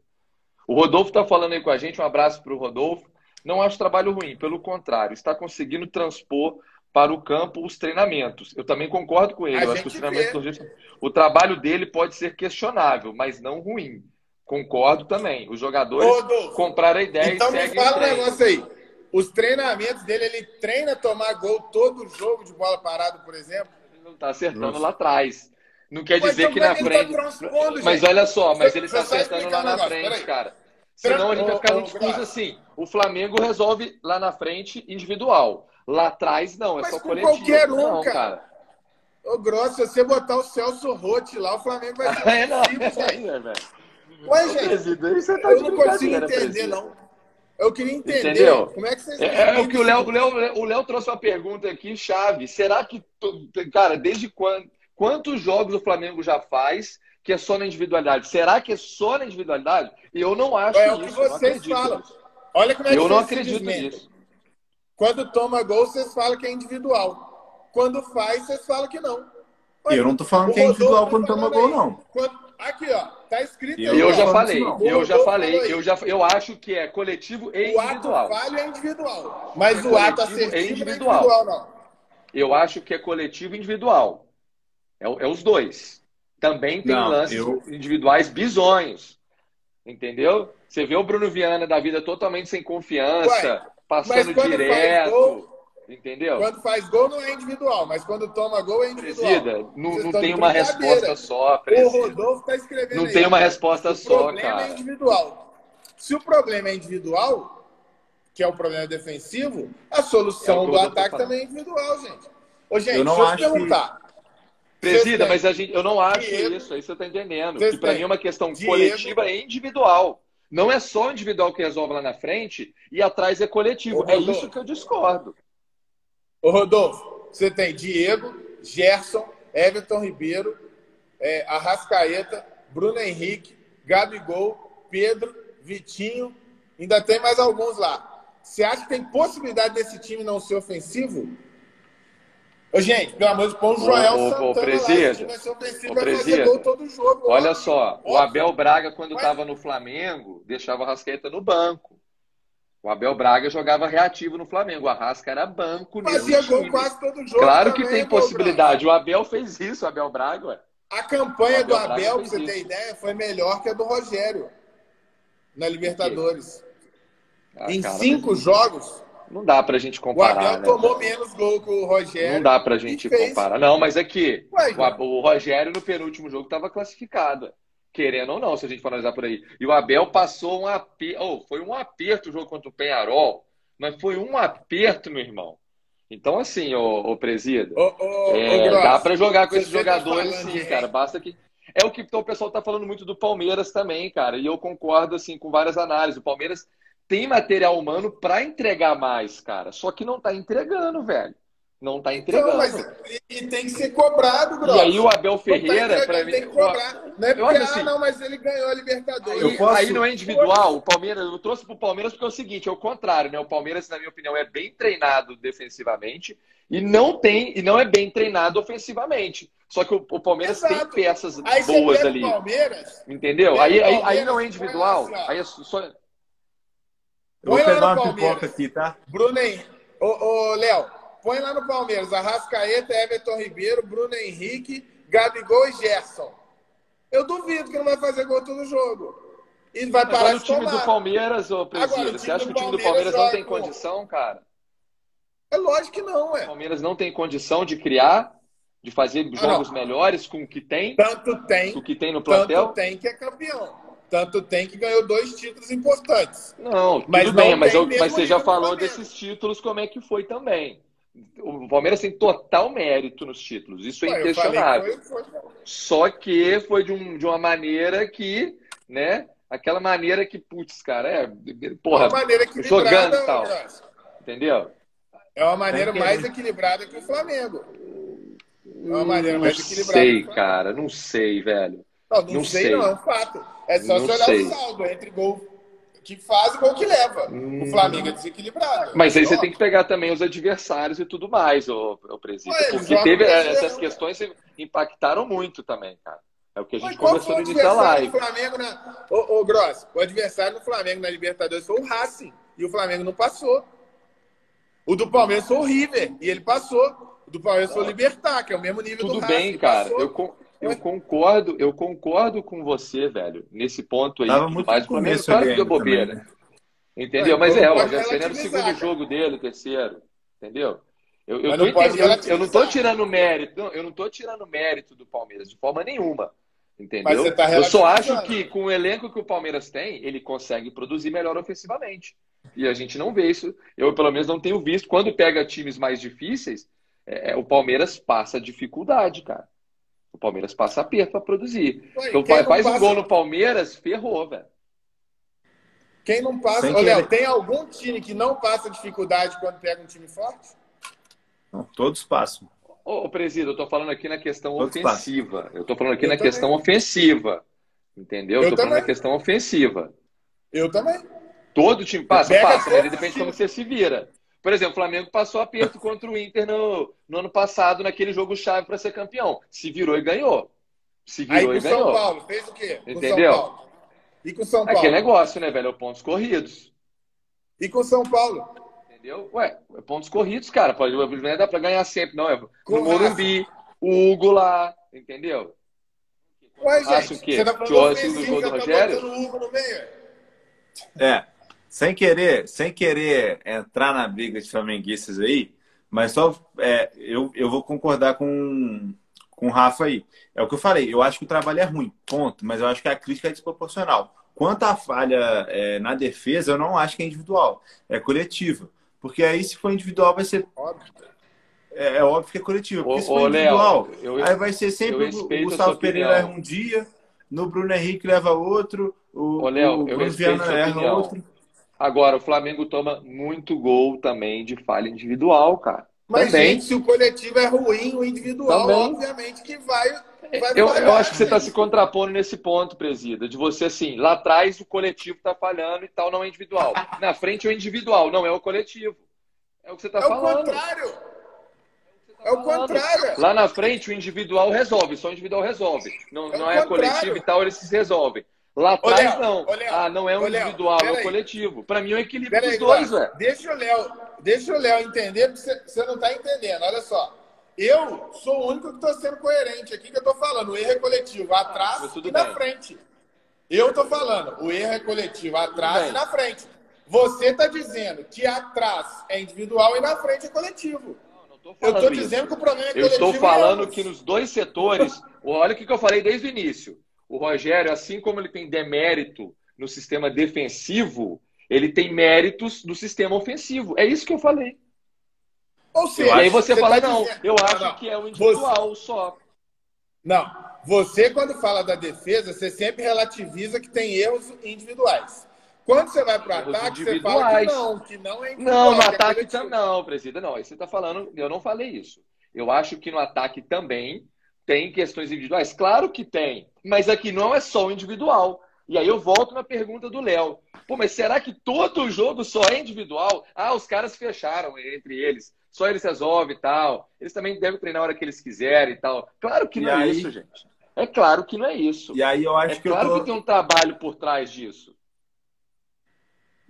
O Rodolfo está falando aí com a gente. Um abraço para o Rodolfo. Não acho trabalho ruim, pelo contrário, está conseguindo transpor para o campo os treinamentos. Eu também concordo com ele. Acho que os treinamentos o trabalho dele pode ser questionável, mas não ruim. Concordo também. Os jogadores Ô, compraram a ideia então e seguem me fala um negócio aí. Os treinamentos dele, ele treina tomar gol todo jogo de bola parada, por exemplo? Ele não está acertando Nossa. lá atrás. Não quer dizer então, que na tá frente. Tá mas olha só, mas ele está acertando lá na frente, cara. Senão a gente vai ficar no discurso assim: o Flamengo resolve lá na frente individual. Lá atrás, não, é Mas só com coletivo. qualquer um, não, cara. cara. Ô, Grosso, se você botar o Celso Rotti lá, o Flamengo vai ser é, não, é, velho. Ué, gente, você tá eu não consigo entender, não. Eu queria entender Entendeu? como é que vocês. É, é o que o Léo, o Léo, o Léo trouxe uma pergunta aqui, chave. Será que, cara, desde quando, quantos jogos o Flamengo já faz que é só na individualidade? Será que é só na individualidade? E eu não acho é isso. É o que vocês falam. Olha como é que Eu não acredito nisso. Quando toma gol, vocês falam que é individual. Quando faz, vocês falam que não. eu não tô falando que é individual quando toma gol, não. Quando... Aqui, ó. Tá escrito Eu, eu já falei, eu já falei, eu já eu acho que é coletivo e individual. O ato falho é individual, mas é o ato assertivo é individual. é individual, não. Eu acho que é coletivo e individual. É, é os dois. Também tem não, lances eu... individuais bizonhos. Entendeu? Você vê o Bruno Viana da vida totalmente sem confiança, Ué, passando direto. Entendeu? Quando faz gol não é individual, mas quando toma gol é individual. Presida, não, não tem uma resposta só. Presida. O Rodolfo está escrevendo Não aí, tem uma resposta só, cara. O problema é individual. Se o problema é individual, que é o problema defensivo, a solução é do ataque também é individual, gente. Ô, gente, eu não deixa eu perguntar. Que... Presida, mas a gente, eu não acho Diego, isso, aí você está entendendo. Que para mim é uma questão Diego, coletiva e individual. Não é só o individual que resolve lá na frente e atrás é coletivo. é isso que eu discordo. Ô, Rodolfo, você tem Diego, Gerson, Everton Ribeiro, é, Arrascaeta, Bruno Henrique, Gabigol, Pedro, Vitinho, ainda tem mais alguns lá. Você acha que tem possibilidade desse time não ser ofensivo? Ô, gente, pelo amor de Deus, põe o Joel ô, Santana ô, presida, lá. Vai ser ofensivo, vai fazer gol todo jogo. Olha só, óbvio. o Abel Braga, quando estava no Flamengo, deixava a Rascaeta no banco. O Abel Braga jogava reativo no Flamengo. O Arrasca era banco Fazia gol quase todo jogo. Claro que tem possibilidade. O Abel fez isso, o Abel Braga. Ué. A campanha Abel do Abel, pra você ter ideia, foi melhor que a do Rogério na Libertadores. Ah, em cara, cinco jogos. Não dá pra gente comparar. O Abel né, tomou menos gol que o Rogério. Não dá pra gente comparar. Não, mas é que o, o Rogério no penúltimo jogo estava classificado querendo ou não, se a gente for analisar por aí. E o Abel passou um aperto, oh, foi um aperto o jogo contra o Penharol, mas foi um aperto, meu irmão. Então, assim, ô, ô presida, ô, ô, é, dá para jogar com esses tá jogadores sim, cara. Basta que. É o que então, o pessoal tá falando muito do Palmeiras também, cara. E eu concordo, assim, com várias análises. O Palmeiras tem material humano para entregar mais, cara. Só que não tá entregando, velho não está entregando. Então, mas e tem que ser cobrado, Grosso. E aí o Abel tá Ferreira, tá para mim. Tem que cobrar. Não é porque, assim, ah, não, mas ele ganhou a Libertadores. Aí, posso... aí não é individual. O Palmeiras, eu trouxe para o Palmeiras porque é o seguinte: é o contrário, né? O Palmeiras, na minha opinião, é bem treinado defensivamente e não tem e não é bem treinado ofensivamente. Só que o, o Palmeiras Exato. tem peças aí boas ali. Palmeiras, entendeu? Aí, aí, aí, não é individual. Assim, aí é só. Eu vou pegar uma pipoca aqui, tá? Bruno, ô, ô Léo, Põe lá no Palmeiras. Arrascaeta, Everton Ribeiro, Bruno Henrique, Gabigol e Gerson. Eu duvido que não vai fazer gol todo jogo. E vai parar Agora, de o time tomar. do Palmeiras, ô Presida, você acha que o time do Palmeiras não tem condição, cara? É lógico que não, é. O Palmeiras não tem condição de criar, de fazer jogos ah, melhores com o que tem? Tanto tem. Com o que tem no plantel? Tanto tem que é campeão. Tanto tem que ganhou dois títulos importantes. Não, tudo mas bem, mas, eu, mas você já falou desses títulos, como é que foi também o Palmeiras tem total mérito nos títulos, isso é inquestionável. Foi, foi... Só que foi de, um, de uma maneira que, né? Aquela maneira que, putz, cara, é. Porra, é uma maneira jogando e tal. Entendeu? É uma maneira mais equilibrada que o Flamengo. É uma maneira mais equilibrada. Não sei, cara, não sei, velho. Não, não, não sei, sei, não, é um fato. É só você olhar sei. o saldo entre gol que faz o gol que leva. Hum. O Flamengo é desequilibrado. Mas aí você tem que pegar também os adversários e tudo mais, o, o presidente. porque teve essas questões impactaram muito também, cara. É o que a gente conversou no início da live. Flamengo na... ô, ô, Gross, o adversário do Flamengo na Libertadores foi o Racing. E o Flamengo não passou. O do Palmeiras foi o River. E ele passou. O do Palmeiras foi o Libertar, que é o mesmo nível Tudo do Racing. Tudo bem, cara. Eu, eu concordo, eu concordo com você, velho, nesse ponto aí. Tava muito mais o Flamengo, claro que deu bobeira. Também, né? Entendeu? Mas é, ó, já seria o segundo jogo dele, terceiro. Entendeu? Eu, eu, não, eu não tô tirando mérito, não, eu não tô tirando mérito do Palmeiras de forma nenhuma. Entendeu? Tá eu só acho que com o elenco que o Palmeiras tem, ele consegue produzir melhor ofensivamente. E a gente não vê isso. Eu, pelo menos, não tenho visto. Quando pega times mais difíceis, é, o Palmeiras passa dificuldade, cara. O Palmeiras passa aperto para produzir. Ué, então faz um gol no Palmeiras, ferrou, velho. Quem não passa. Ô, Léo, tem algum time que não passa dificuldade quando pega um time forte? Não, todos passam. Ô, ô Presida, eu tô falando aqui na questão todos ofensiva. Passam. Eu tô falando aqui eu na também. questão ofensiva. Entendeu? Eu tô também. falando na questão ofensiva. Eu também. Todo time passa, passa, né? Depende de como você se vira. Por exemplo, o Flamengo passou aperto contra o Inter no, no ano passado, naquele jogo chave para ser campeão. Se virou e ganhou. Se virou Aí, e ganhou. São Paulo, fez o quê? Entendeu? E com São Paulo? É aquele negócio, né, velho? É pontos corridos. E com São Paulo? Entendeu? Ué, é pontos corridos, cara. Pode, não dá pra ganhar sempre, não. É no Morumbi, o Hugo lá, entendeu? Ué, gente, Acho que, você tá que o assim do gol do Rogério? O Hugo no meio. É, sem querer, sem querer entrar na briga de flamenguistas aí, mas só é, eu, eu vou concordar com, com o Rafa aí. É o que eu falei, eu acho que o trabalho é ruim, ponto, mas eu acho que a crítica é desproporcional. Quanto à falha é, na defesa, eu não acho que é individual, é coletiva. Porque aí, se for individual, vai ser. Óbvio. É, é óbvio que é coletiva. Porque ô, se for individual, eu, aí vai ser sempre o Gustavo Pereira erra um dia, no Bruno Henrique leva outro, o, ô, Léo, o Bruno Viana erra outro. Agora, o Flamengo toma muito gol também de falha individual, cara. Mas, também. gente, se o coletivo é ruim, o individual, também. obviamente, que vai. vai eu, eu acho que você está se contrapondo nesse ponto, presida, de você assim, lá atrás o coletivo está falhando e tal, não é individual. Na frente é o individual, não é o coletivo. É o que você está é falando. O contrário. É o contrário. Lá na frente o individual resolve, só o individual resolve. Não é, não é coletivo e tal, eles se resolvem. Lá atrás, Léo, não. Léo, ah, não é um individual, é um coletivo. Para mim, é um equilíbrio dos dois, velho. Deixa o Léo, deixa o Léo entender, porque você, não está entendendo. Olha só. Eu sou o único que estou sendo coerente aqui que eu estou falando. O erro é coletivo, atrás ah, e bem. na frente. Eu estou falando, o erro é coletivo, atrás e na frente. Você está dizendo que atrás é individual e na frente é coletivo. Não, não eu estou dizendo que o problema é coletivo. Eu estou falando que nos dois setores, olha o que eu falei desde o início o Rogério, assim como ele tem demérito no sistema defensivo, ele tem méritos do sistema ofensivo. É isso que eu falei. Ou seja, e aí você, você fala, tá não, dizendo... eu acho não, que é o individual você... só. Não, você quando fala da defesa, você sempre relativiza que tem erros individuais. Quando você vai para o ataque, você fala que não, que não é individual. Não, no é ataque também não, presidente, não. Aí você está falando, eu não falei isso. Eu acho que no ataque também tem questões individuais? Claro que tem, mas aqui não é só o individual. E aí eu volto na pergunta do Léo. Pô, mas será que todo jogo só é individual? Ah, os caras fecharam entre eles. Só eles resolvem e tal. Eles também devem treinar a hora que eles quiserem e tal. Claro que não e é aí... isso, gente. É claro que não é isso. E aí eu acho é que claro eu tô... que tem um trabalho por trás disso.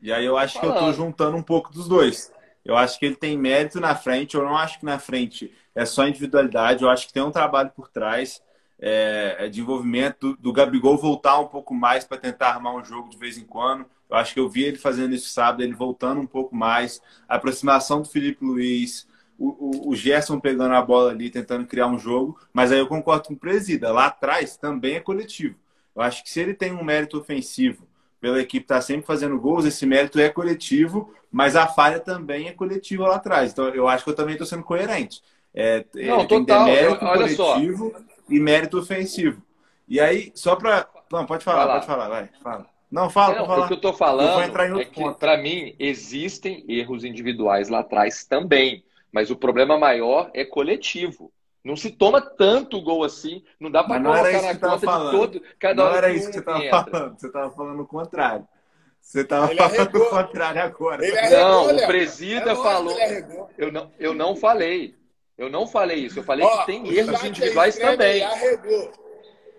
E aí eu acho que eu tô juntando um pouco dos dois. Eu acho que ele tem mérito na frente. Eu não acho que na frente é só individualidade. Eu acho que tem um trabalho por trás é, é de envolvimento do, do, Gabigol voltar um pouco mais para tentar armar um jogo de vez em quando. Eu acho que eu vi ele fazendo isso sábado, ele voltando um pouco mais. A aproximação do Felipe Luiz, o, o, o Gerson pegando a bola ali, tentando criar um jogo. Mas aí eu concordo com o Presida. Lá atrás também é coletivo. Eu acho que se ele tem um mérito ofensivo pela equipe estar tá sempre fazendo gols, esse mérito é coletivo, mas a falha também é coletiva lá atrás. Então eu acho que eu também estou sendo coerente. É, Não, total. mérito Olha coletivo só. e mérito ofensivo. E aí, só para. Não, pode falar, pode falar, vai. Fala. Não, fala, Não, falar. O que eu estou falando eu é que, para mim, existem erros individuais lá atrás também. Mas o problema maior é coletivo. Não se toma tanto gol assim, não dá para colocar na conta de todo. Cada não era isso que você estava falando, você estava falando o contrário. Você estava falando arregou. o contrário agora. Ele não, o presida é falou. Eu não, eu não falei. Eu não falei isso. Eu falei Ó, que tem erros individuais também. arregou.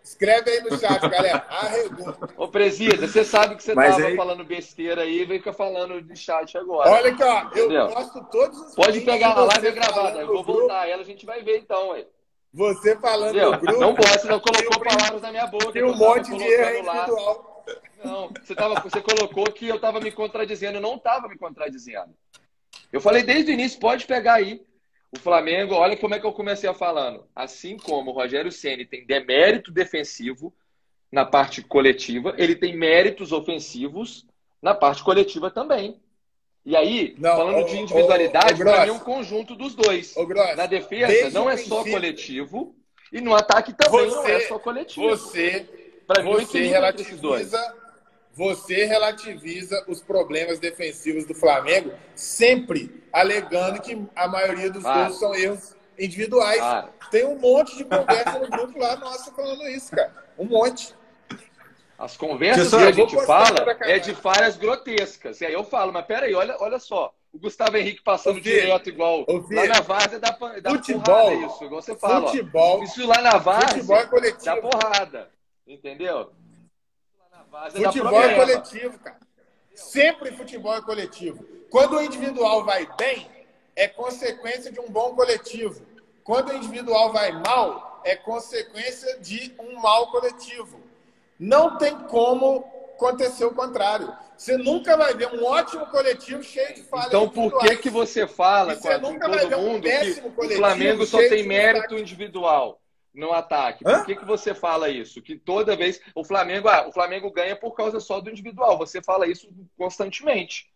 Escreve aí no chat, galera. Arregou. Ô, Presida, você sabe que você estava aí... falando besteira aí e ficar falando de chat agora. Olha aqui, ó. Eu Entendeu? posto todos os Pode pegar a live gravada. Eu vou voltar ela, a gente vai ver então, aí. Você falando Entendeu? no grupo. Não pode, não colocou palavras na minha boca. Tem um monte de erro individual. Não, você, tava, você colocou que eu estava me contradizendo. Eu não estava me contradizendo. Eu falei desde o início, pode pegar aí. O Flamengo, olha como é que eu comecei a falando. Assim como o Rogério Ceni tem demérito defensivo na parte coletiva, ele tem méritos ofensivos na parte coletiva também. E aí, não, falando de individualidade, para mim é um conjunto dos dois. na defesa não é só coletivo e no ataque também você, não é só coletivo. Você, para mim, você relativiza, você relativiza os problemas defensivos do Flamengo, sempre alegando que a maioria dos ah. gols são erros individuais. Ah. Tem um monte de conversa no grupo lá, nossa, falando isso, cara. Um monte. As conversas que a gente fala é de falhas grotescas. E aí eu falo, mas peraí, olha, olha só. O Gustavo Henrique passando direto igual. lá na Várzea dá, dá futebol, porrada isso, igual você fala. Futebol. Isso lá na Várzea é dá porrada. Entendeu? Futebol é coletivo, cara. Sempre futebol é coletivo. Quando o individual vai bem, é consequência de um bom coletivo. Quando o individual vai mal, é consequência de um mal coletivo. Não tem como acontecer o contrário. Você nunca vai ver um ótimo coletivo cheio de falhas. Então, por que, que você fala com, todo mundo um que o Flamengo só tem mérito individual? no ataque. Hã? Por que, que você fala isso? Que toda vez o Flamengo, ah, o Flamengo ganha por causa só do individual. Você fala isso constantemente.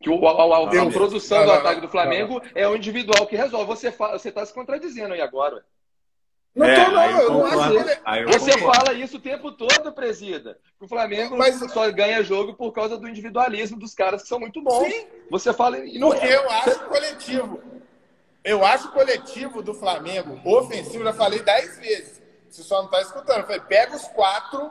Que o, a, a, produção do não, ataque do Flamengo não, é o individual que resolve. Você fala, você está se contradizendo aí agora. Não é, tô, não. Eu, não acho Você fala isso o tempo todo, presida. Que o Flamengo Mas... só ganha jogo por causa do individualismo dos caras que são muito bons. Sim. Você fala. E não Porque é. eu acho coletivo. Eu acho o coletivo do Flamengo ofensivo, já falei dez vezes. Você só não está escutando. Eu falei, pega os quatro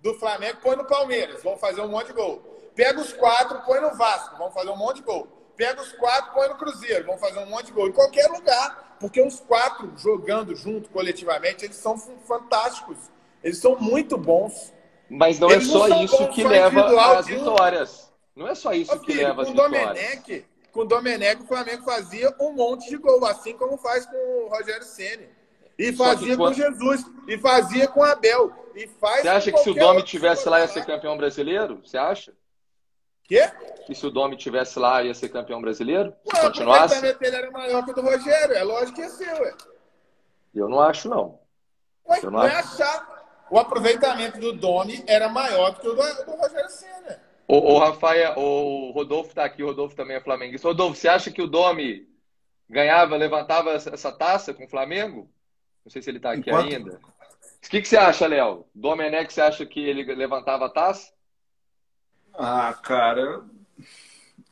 do Flamengo, põe no Palmeiras, vão fazer um monte de gol. Pega os quatro, põe no Vasco, vão fazer um monte de gol. Pega os quatro, põe no Cruzeiro, vão fazer um monte de gol. Em qualquer lugar, porque os quatro jogando junto coletivamente, eles são fantásticos. Eles são muito bons. Mas não é eles é só não isso que leva às vitórias. Não é só isso que leva às vitórias. Domenech, com o Domenech, o Flamengo fazia um monte de gol, assim como faz com o Rogério Ceni E fazia com Jesus. E fazia com o Abel. E faz Você acha que se o Domi tivesse lá ia ser campeão brasileiro? Você acha? Quê? Que se o Domi tivesse lá ia ser campeão brasileiro? Ué, se continuasse? O dele era maior que o do Rogério. É lógico que ia ser, ué. Eu não acho, não. Ué, Eu não, não é achar. O aproveitamento do Domi era maior do que o do, do Rogério Senna. O, o Rafael, o Rodolfo está aqui, o Rodolfo também é flamenguista. Rodolfo, você acha que o Domi ganhava, levantava essa taça com o Flamengo? Não sei se ele está aqui Enquanto... ainda. O que, que você acha, Léo? Domenech, você acha que ele levantava a taça? Ah, cara,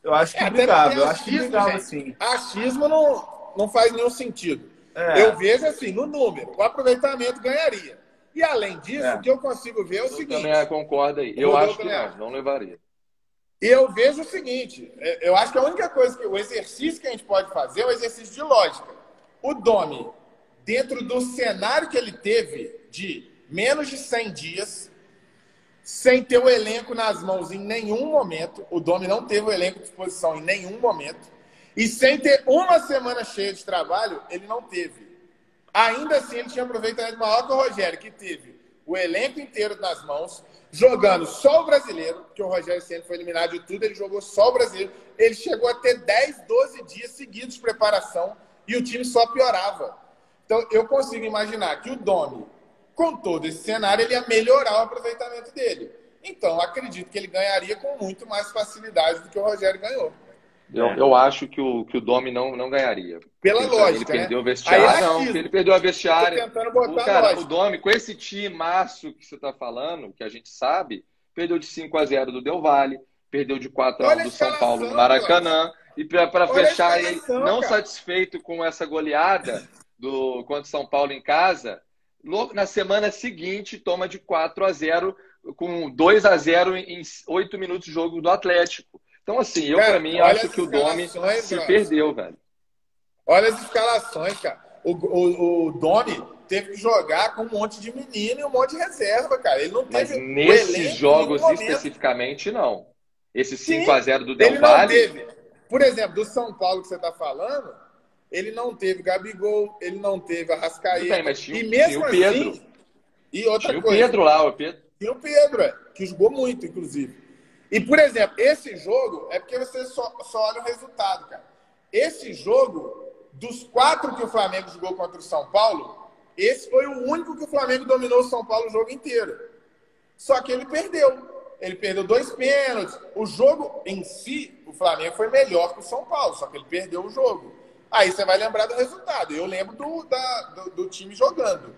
eu acho que é, brigava. Eu acho que brigava, sim. Achismo não, não faz nenhum sentido. É. Eu vejo assim, no número, o aproveitamento ganharia. E além disso, é. o que eu consigo ver é o eu seguinte. Também concordo aí. Eu acho que não, não levaria. E eu vejo o seguinte: é, eu acho que a única coisa que o exercício que a gente pode fazer é um exercício de lógica. O Domi, dentro do cenário que ele teve de menos de 100 dias, sem ter o elenco nas mãos em nenhum momento, o Domi não teve o elenco à disposição em nenhum momento, e sem ter uma semana cheia de trabalho, ele não teve. Ainda assim, ele tinha aproveitamento maior que o Rogério, que teve o elenco inteiro nas mãos, jogando só o brasileiro, que o Rogério sempre foi eliminado de tudo, ele jogou só o brasileiro. Ele chegou a ter 10, 12 dias seguidos de preparação e o time só piorava. Então, eu consigo imaginar que o Domi, com todo esse cenário, ele ia melhorar o aproveitamento dele. Então, acredito que ele ganharia com muito mais facilidade do que o Rogério ganhou. Eu, é. eu acho que o, que o Domi não, não ganharia. Pela ele, lógica. Ele perdeu né? o vestiário. É não, ele perdeu a vestiária. O, cara, o Domi, com esse time maço que você está falando, que a gente sabe, perdeu de 5 a 0 do Del Valle, perdeu de 4 a 1 do São Paulo no Maracanã. E para fechar aí, não cara. satisfeito com essa goleada do contra o São Paulo em casa, na semana seguinte toma de 4 a 0 com 2 a 0 em 8 minutos de jogo do Atlético. Então, assim, eu, para mim, acho que o Domi se perdeu, velho. Olha as escalações, cara. O, o, o Domi teve que jogar com um monte de menino e um monte de reserva, cara. Ele não teve. Mas nesses jogos especificamente, não. Esse 5x0 do Del Valle. Por exemplo, do São Paulo que você está falando, ele não teve Gabigol, ele não teve Arrascaeta. Bem, mas tinha, e mesmo o Pedro. Assim, e outra tinha coisa. o Pedro lá, o Pedro. Tinha o Pedro, é, que jogou muito, inclusive. E, por exemplo, esse jogo é porque você só, só olha o resultado, cara. Esse jogo, dos quatro que o Flamengo jogou contra o São Paulo, esse foi o único que o Flamengo dominou o São Paulo o jogo inteiro. Só que ele perdeu. Ele perdeu dois pênaltis. O jogo em si, o Flamengo foi melhor que o São Paulo, só que ele perdeu o jogo. Aí você vai lembrar do resultado. Eu lembro do, da, do, do time jogando.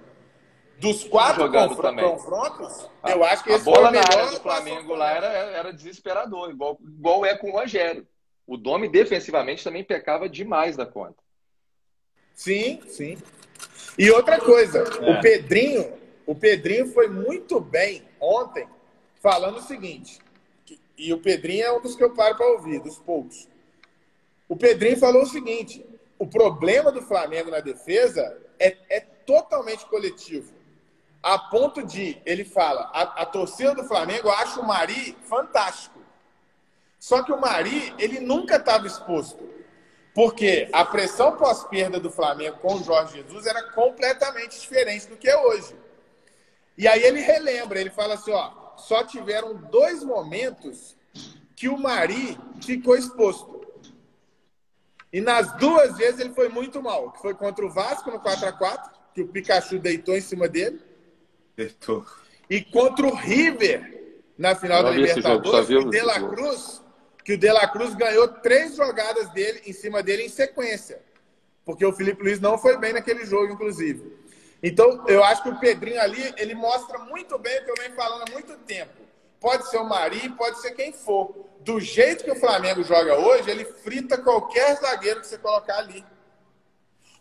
Dos quatro confrontos, eu acho que a esse bola na área do Flamengo lá era, era desesperador, igual, igual é com o Rogério. O Domi defensivamente também pecava demais da conta. Sim, sim. E outra coisa, é. o Pedrinho, o Pedrinho foi muito bem ontem falando o seguinte, e o Pedrinho é um dos que eu paro para ouvir, dos poucos. O Pedrinho falou o seguinte: o problema do Flamengo na defesa é, é totalmente coletivo. A ponto de, ele fala, a, a torcida do Flamengo acha o Mari fantástico. Só que o Mari, ele nunca estava exposto. Porque a pressão pós-perda do Flamengo com o Jorge Jesus era completamente diferente do que é hoje. E aí ele relembra, ele fala assim, ó, só tiveram dois momentos que o Mari ficou exposto. E nas duas vezes ele foi muito mal, que foi contra o Vasco no 4 a 4 que o Pikachu deitou em cima dele. Deitou. E contra o River na final da Libertadores, o De La Cruz, que o De La Cruz ganhou três jogadas dele em cima dele em sequência. Porque o Felipe Luiz não foi bem naquele jogo, inclusive. Então, eu acho que o Pedrinho ali, ele mostra muito bem o que eu venho falando há muito tempo. Pode ser o Mari, pode ser quem for. Do jeito que o Flamengo joga hoje, ele frita qualquer zagueiro que você colocar ali.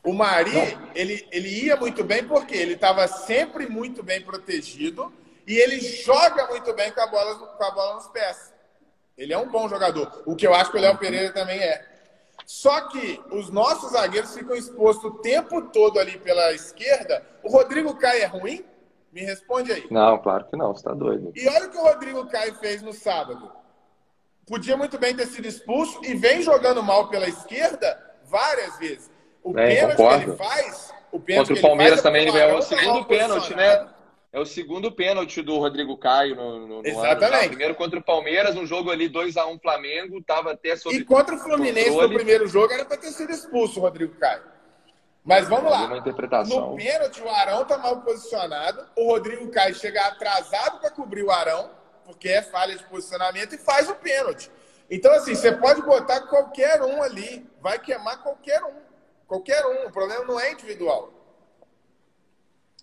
O Mari, ele, ele ia muito bem porque ele estava sempre muito bem protegido e ele joga muito bem com a, bola, com a bola nos pés. Ele é um bom jogador. O que eu acho que o Léo Pereira também é. Só que os nossos zagueiros ficam expostos o tempo todo ali pela esquerda. O Rodrigo Caio é ruim? Me responde aí. Não, claro que não, você tá doido. E olha o que o Rodrigo Caio fez no sábado. Podia muito bem ter sido expulso e vem jogando mal pela esquerda várias vezes. O é, pênalti concordo. que ele faz. O Contra o Palmeiras faz, também ele é o segundo pênalti, né? É o segundo pênalti do Rodrigo Caio no, no, no Exatamente. Ano, Primeiro contra o Palmeiras, um jogo ali 2x1 um Flamengo, tava até sob E contra o Fluminense controle. no primeiro jogo era para ter sido expulso o Rodrigo Caio. Mas vamos lá. Interpretação. No pênalti, o Arão tá mal posicionado, o Rodrigo Caio chega atrasado para cobrir o Arão, porque é falha de posicionamento, e faz o pênalti. Então, assim, você pode botar qualquer um ali, vai queimar qualquer um. Qualquer um. O problema não é individual.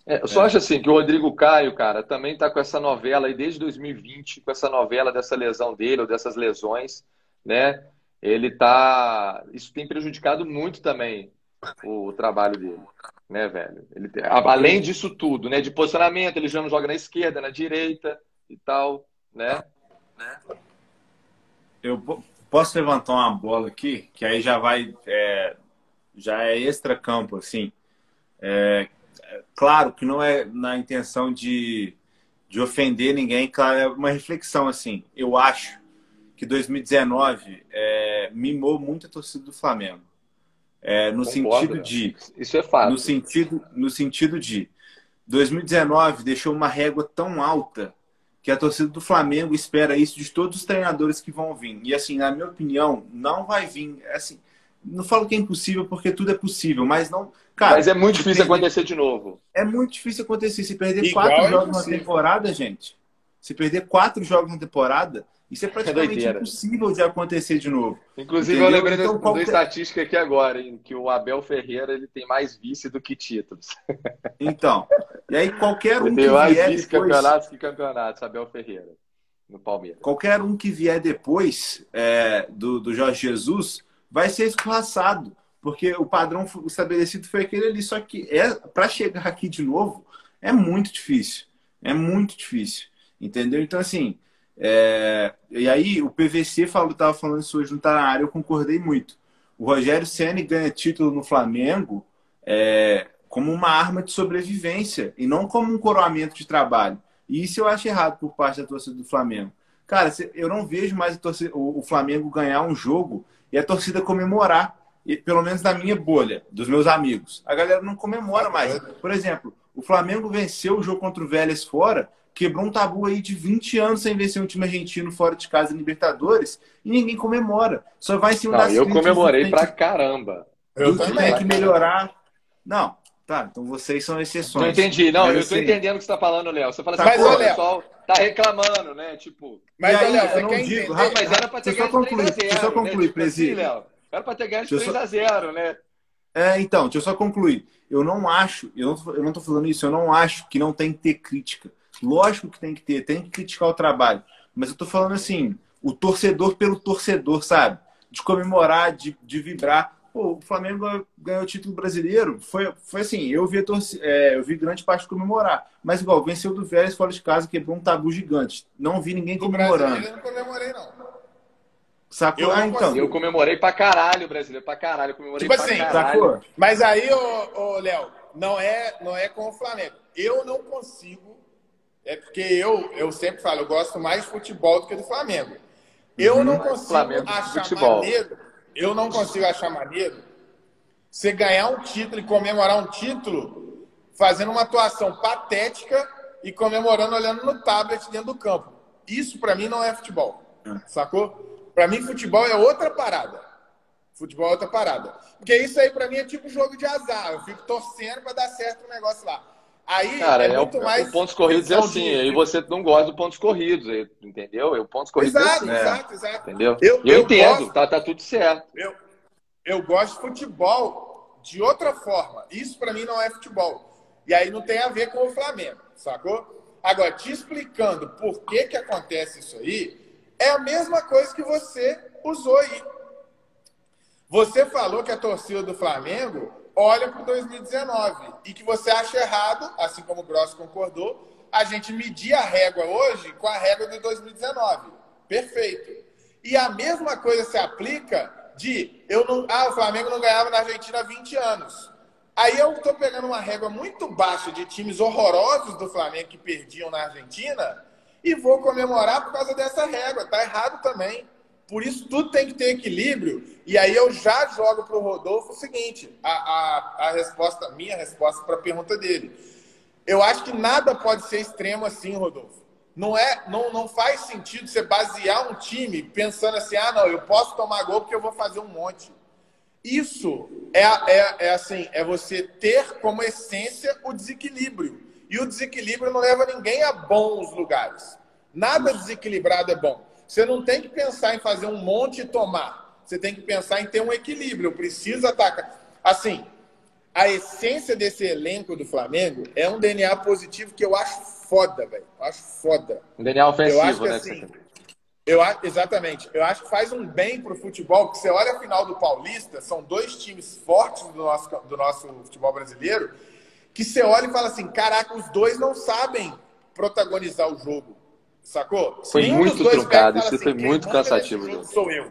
É, eu só é. acho assim que o Rodrigo Caio, cara, também está com essa novela aí desde 2020, com essa novela dessa lesão dele ou dessas lesões, né? Ele tá. Isso tem prejudicado muito também o, o trabalho dele, né, velho? Ele, além disso tudo, né? De posicionamento, ele já não joga na esquerda, na direita e tal, né? Eu posso levantar uma bola aqui, que aí já vai. É, já é extra campo, assim. É, claro que não é na intenção de, de ofender ninguém, claro, é uma reflexão assim. Eu acho que 2019 é, mimou muito a torcida do Flamengo. É, no Concordo, sentido de. Isso é fato. No sentido, no sentido de. 2019 deixou uma régua tão alta que a torcida do Flamengo espera isso de todos os treinadores que vão vir. E assim, na minha opinião, não vai vir. Assim, não falo que é impossível porque tudo é possível, mas não. Cara, mas é muito difícil perder, acontecer de novo. É muito difícil acontecer. Se perder Igual quatro é jogos na temporada, gente. Se perder quatro jogos na temporada, isso é, é praticamente é impossível de acontecer de novo. Inclusive, Entendeu? eu lembrei então, da qualquer... estatística aqui agora, em que o Abel Ferreira ele tem mais vice do que títulos. Então, e aí qualquer um que vier mais vice depois... campeonatos que campeonatos, Abel Ferreira, no Palmeiras. Qualquer um que vier depois é, do, do Jorge Jesus vai ser escorraçado, porque o padrão estabelecido foi aquele ali. Só que é para chegar aqui de novo é muito difícil. É muito difícil. Entendeu? Então, assim. É... E aí, o PVC falou, tava falando isso hoje, não tá na área, eu concordei muito. O Rogério Senna ganha título no Flamengo é... como uma arma de sobrevivência e não como um coroamento de trabalho. E isso eu acho errado por parte da torcida do Flamengo. Cara, eu não vejo mais torcida, o Flamengo ganhar um jogo e a torcida comemorar, e, pelo menos na minha bolha, dos meus amigos. A galera não comemora mais. Por exemplo, o Flamengo venceu o jogo contra o Vélez fora, quebrou um tabu aí de 20 anos sem vencer um time argentino fora de casa em Libertadores, e ninguém comemora. Só vai em cima não, das Eu comemorei pra caramba. Eu que tem que melhorar. Não, Tá, então vocês são exceções. Não entendi. Não, mas, eu assim, entendendo o que você está falando, Léo. Você fala assim, mas, o pessoal tá reclamando, né? Tipo. Mas, aí, Léo, você não digo. Rapaz, mas era para ter ganho 3x0. Deixa eu só concluir, né? tipo assim, Léo. Era para ter ganho 3x0, né? É, então, deixa eu só concluir. Eu não acho, eu não, eu não tô falando isso, eu não acho que não tem que ter crítica. Lógico que tem que ter, tem que criticar o trabalho. Mas eu tô falando assim, o torcedor pelo torcedor, sabe? De comemorar, de, de vibrar. Pô, o Flamengo ganhou o título brasileiro. Foi, foi assim, eu vi, torce, é, eu vi grande parte comemorar. Mas igual, venceu do Vélez fora de casa, quebrou um tabu gigante. Não vi ninguém comemorando. Eu não comemorei, não. Sacou? Eu, ah, então. Eu comemorei pra caralho, brasileiro, pra caralho. Comemorei tipo pra assim, caralho. Sacou? Mas aí, ô, ô Léo, não é, não é com o Flamengo. Eu não consigo. É porque eu, eu sempre falo, eu gosto mais de futebol do que do Flamengo. Eu Uhum. não consigo Flamengo achar futebol. maneiro. Eu não consigo achar maneiro você ganhar um título e comemorar um título fazendo uma atuação patética e comemorando olhando no tablet dentro do campo. Isso pra mim não é futebol. Sacou? Pra mim futebol é outra parada. Futebol é outra parada. Porque isso aí pra mim é tipo jogo de azar. Eu fico torcendo pra dar certo o negócio lá. Aí Cara, é é, o, muito mais o pontos corridos é assim. de- Aí você não gosta do pontos corridos, entendeu? O pontos corridos é Exato, assim. exato, exato. Entendeu? Eu- Eu, eu entendo, gosto- tá, tá tudo certo. Eu, eu gosto de futebol de outra forma. Isso pra mim não é futebol. E aí não tem a ver com o Flamengo, sacou? Agora, te explicando por que que acontece isso aí, é a mesma coisa que você usou aí. Você falou que a torcida do Flamengo olha para 2019 e que você acha errado, assim como o Gross concordou, a gente medir a régua hoje com a régua de 2019. Perfeito. E a mesma coisa se aplica de eu não, ah, o Flamengo não ganhava na Argentina há 20 anos. Aí eu estou pegando uma régua muito baixa de times horrorosos do Flamengo que perdiam na Argentina e vou comemorar por causa dessa régua. Tá errado também. Por isso, tudo tem que ter equilíbrio. E aí eu já jogo para o Rodolfo o seguinte: a, a, a resposta, minha resposta para a pergunta dele. Eu acho que nada pode ser extremo assim, Rodolfo. Não, é, não, não faz sentido você basear um time pensando assim: ah, não, eu posso tomar gol porque eu vou fazer um monte. Isso é, é, é assim, é você ter como essência o desequilíbrio. E o desequilíbrio não leva ninguém a bons lugares. Nada desequilibrado é bom. Você não tem que pensar em fazer um monte e tomar. Você tem que pensar em ter um equilíbrio. Eu preciso atacar. Assim, a essência desse elenco do Flamengo é um DNA positivo que eu acho foda, velho. Eu acho foda. Um DNA ofensivo, Eu acho que né? assim, eu, exatamente. Eu acho que faz um bem pro futebol, porque você olha a final do Paulista, são dois times fortes do nosso, do nosso futebol brasileiro, que você olha e fala assim, caraca, os dois não sabem protagonizar o jogo. Sacou? Foi Nenhum muito truncado, e isso foi quem muito nesse cansativo. Sou eu.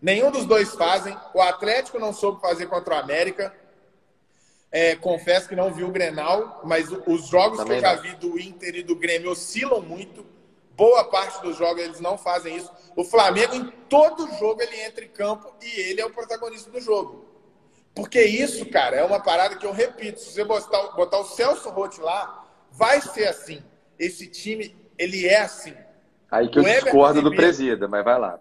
Nenhum dos dois fazem. O Atlético não soube fazer contra o América. É, confesso que não vi o Grenal, mas os jogos Também que eu já vi do Inter e do Grêmio oscilam muito. Boa parte dos jogos eles não fazem isso. O Flamengo, em todo jogo, ele entra em campo e ele é o protagonista do jogo. Porque isso, cara, é uma parada que eu repito. Se você botar, botar o Celso Roth lá, vai ser assim. Esse time, ele é assim. Aí que eu Everton discordo do presida, mas vai lá.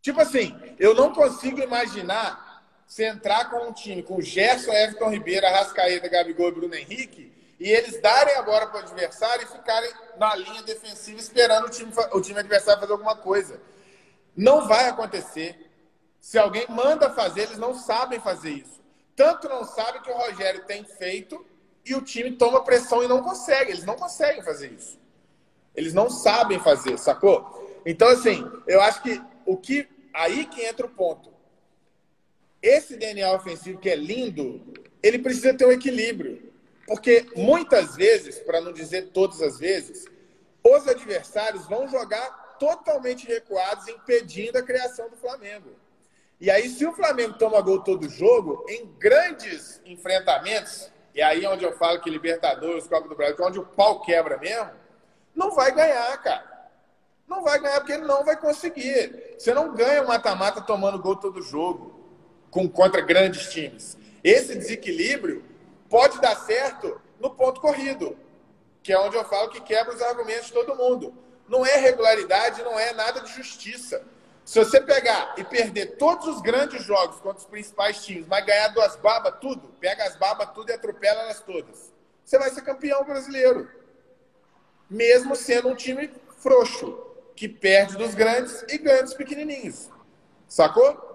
Tipo assim, eu não consigo imaginar você entrar com um time com Gerson, Everton Ribeiro, Arrascaeta, Gabigol e Bruno Henrique e eles darem agora para o adversário e ficarem na linha defensiva esperando o time, o time adversário fazer alguma coisa. Não vai acontecer. Se alguém manda fazer, eles não sabem fazer isso. Tanto não sabem que o Rogério tem feito e o time toma pressão e não consegue. Eles não conseguem fazer isso. Eles não sabem fazer, sacou? Então, assim, eu acho que o que. Aí que entra o ponto. Esse DNA ofensivo que é lindo, ele precisa ter um equilíbrio. Porque muitas vezes, para não dizer todas as vezes, os adversários vão jogar totalmente recuados, impedindo a criação do Flamengo. E aí, se o Flamengo toma gol todo jogo, em grandes enfrentamentos, e aí é onde eu falo que Libertadores, Copa do Brasil, é onde o pau quebra mesmo, não vai ganhar, cara. Não vai ganhar porque ele não vai conseguir. Você não ganha um mata-mata tomando gol todo jogo com, contra grandes times. Esse desequilíbrio pode dar certo no ponto corrido, que é onde eu falo que quebra os argumentos de todo mundo. Não é regularidade, não é nada de justiça. Se você pegar e perder todos os grandes jogos contra os principais times, mas ganhar duas babas tudo, pega as babas tudo e atropela elas todas, você vai ser campeão brasileiro. Mesmo sendo um time frouxo, que perde dos grandes e ganha dos pequenininhos. Sacou?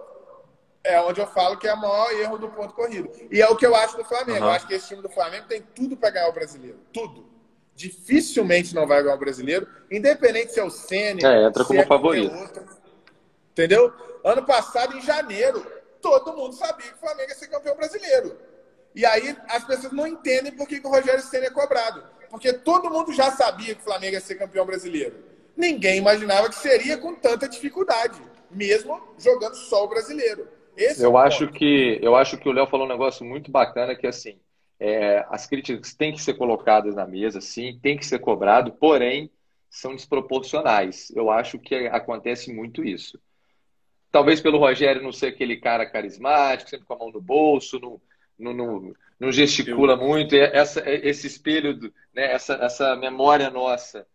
é onde eu falo que é o maior erro do ponto corrido. E é o que eu acho do Flamengo. Uhum. Eu acho que esse time do Flamengo tem tudo para ganhar o brasileiro. Tudo. Dificilmente não vai ganhar o brasileiro, independente se é o Senna. É, entra como é favorito. Entendeu? Ano passado, em janeiro, todo mundo sabia que o Flamengo ia ser campeão brasileiro. E aí as pessoas não entendem por que, que o Rogério Senna é cobrado. Porque todo mundo já sabia que o Flamengo ia ser campeão brasileiro. Ninguém imaginava que seria com tanta dificuldade, mesmo jogando só o brasileiro. Esse eu, é acho que, eu acho que o Léo falou um negócio muito bacana, que assim, é, as críticas têm que ser colocadas na mesa, sim, tem que ser cobrado, porém, são desproporcionais. Eu acho que acontece muito isso. Talvez pelo Rogério não ser aquele cara carismático, sempre com a mão no bolso, não, não, não, não gesticula muito. Essa, esse espelho, né, essa, essa memória nossa,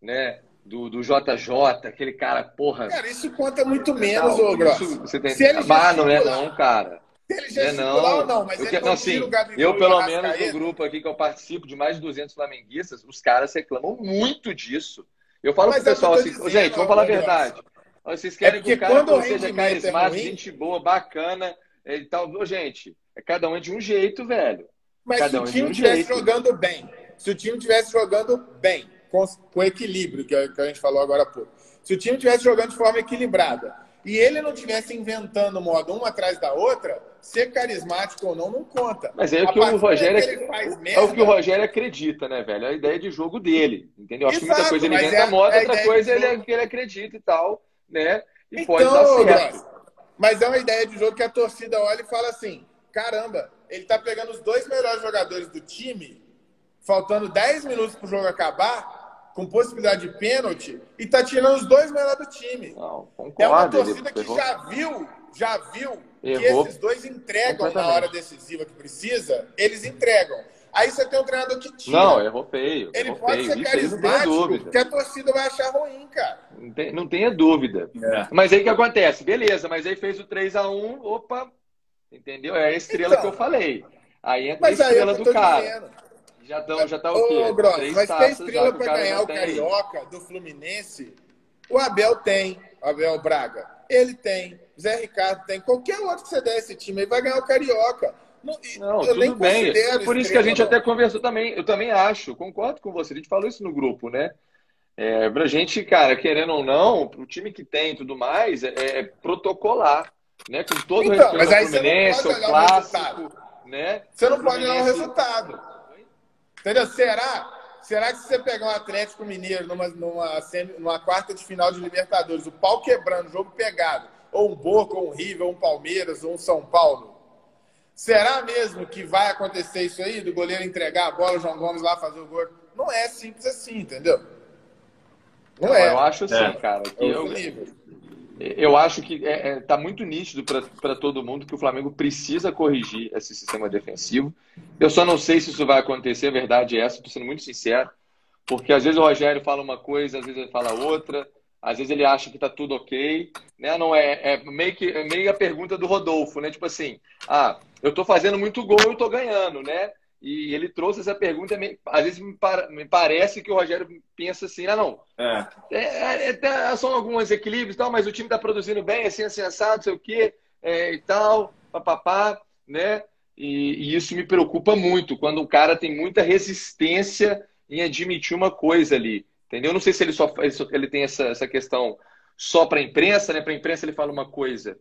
né, do, do JJ, aquele cara, porra. Cara, isso conta muito menos, ô Gross. Você tem... Se ele ah, não é não, cara. Se ele é não, não, mas eu, ele não, assim, eu pelo menos no grupo aqui que eu participo de mais de 200 flamenguistas, os caras reclamam muito disso. Eu falo mas pro pessoal assim, dizendo, gente, vamos falar a verdade. Vocês querem é que o cara seja é carismático, é gente boa, bacana e tal. Gente, é cada um é de um jeito, velho. Mas cada se o time estivesse um jogando bem, se o time estivesse jogando bem, com, com equilíbrio, que a, que a gente falou agora há pouco, se o time estivesse jogando de forma equilibrada e ele não estivesse inventando modo uma atrás da outra, ser carismático ou não, não conta. Mas é o que o Rogério merda, é o que o Rogério acredita, né, velho? É a ideia de jogo dele, entendeu? Acho que muita coisa ele inventa é, moda, outra coisa ele, é, que ele acredita e tal, né? E então, pode dar certo. Mas é uma ideia de jogo que a torcida olha e fala assim: caramba, ele tá pegando os dois melhores jogadores do time, faltando 10 minutos pro jogo acabar, com possibilidade de pênalti, e tá tirando os dois melhores do time. Não, concordo, é uma torcida que já viu, já viu errou. que esses dois entregam na hora decisiva que precisa, eles entregam. Aí você tem um treinador que tira. Não, errou feio. Ele errou pode feio. ser carismático, que a torcida vai achar ruim, cara. Não, tem, não tenha dúvida. É. Mas aí o que acontece? Beleza, mas aí fez o 3 a 1 opa, entendeu? É a estrela então, que eu falei. Aí entra a estrela do cara. Dizendo. Já, tão, já tá o quê? Ô, Gross, mas tem estrela para ganhar o Carioca do Fluminense? O Abel tem, o Abel Braga. Ele tem, Zé Ricardo tem. Qualquer outro que você der esse time, ele vai ganhar o Carioca. Não, não tudo bem. Por isso que a gente até conversou também. Eu também acho, concordo com você. A gente falou isso no grupo, né? É, pra gente, cara, querendo ou não, pro time que tem e tudo mais, é, é protocolar. Né? Com todo então, o respeito ao Fluminense, o clássico. O né? Você não pode olhar o resultado. Entendeu? Será? Será que se você pegar um Atlético Mineiro numa, numa, numa quarta de final de Libertadores, o pau quebrando, o jogo pegado, ou um Boca, ou um River, ou um Palmeiras, ou um São Paulo, Será mesmo que vai acontecer isso aí, do goleiro entregar a bola, o João Gomes lá fazer o gol? Não é simples assim, entendeu? Não, Não é. Eu acho assim, é. cara. Que é eu, eu acho que é, é, tá muito nítido para todo mundo que o Flamengo precisa corrigir esse sistema defensivo. Eu só não sei se isso vai acontecer, a verdade é essa, estou sendo muito sincero, porque às vezes o Rogério fala uma coisa, às vezes ele fala outra. Às vezes ele acha que tá tudo ok, né? Não é, é meio que é meio a pergunta do Rodolfo, né? Tipo assim, ah, eu tô fazendo muito gol, eu tô ganhando, né? E ele trouxe essa pergunta, às vezes me, para, me parece que o Rogério pensa assim, ah, não, é. É, é, é são alguns equilíbrios e tal, mas o time tá produzindo bem, assim, assim, assado, não sei o quê, é, e tal, papapá, né? E, e isso me preocupa muito, quando o cara tem muita resistência em admitir uma coisa ali. Entendeu? Eu não sei se ele só ele tem essa, essa questão só para a imprensa, né? Para a imprensa ele fala uma coisa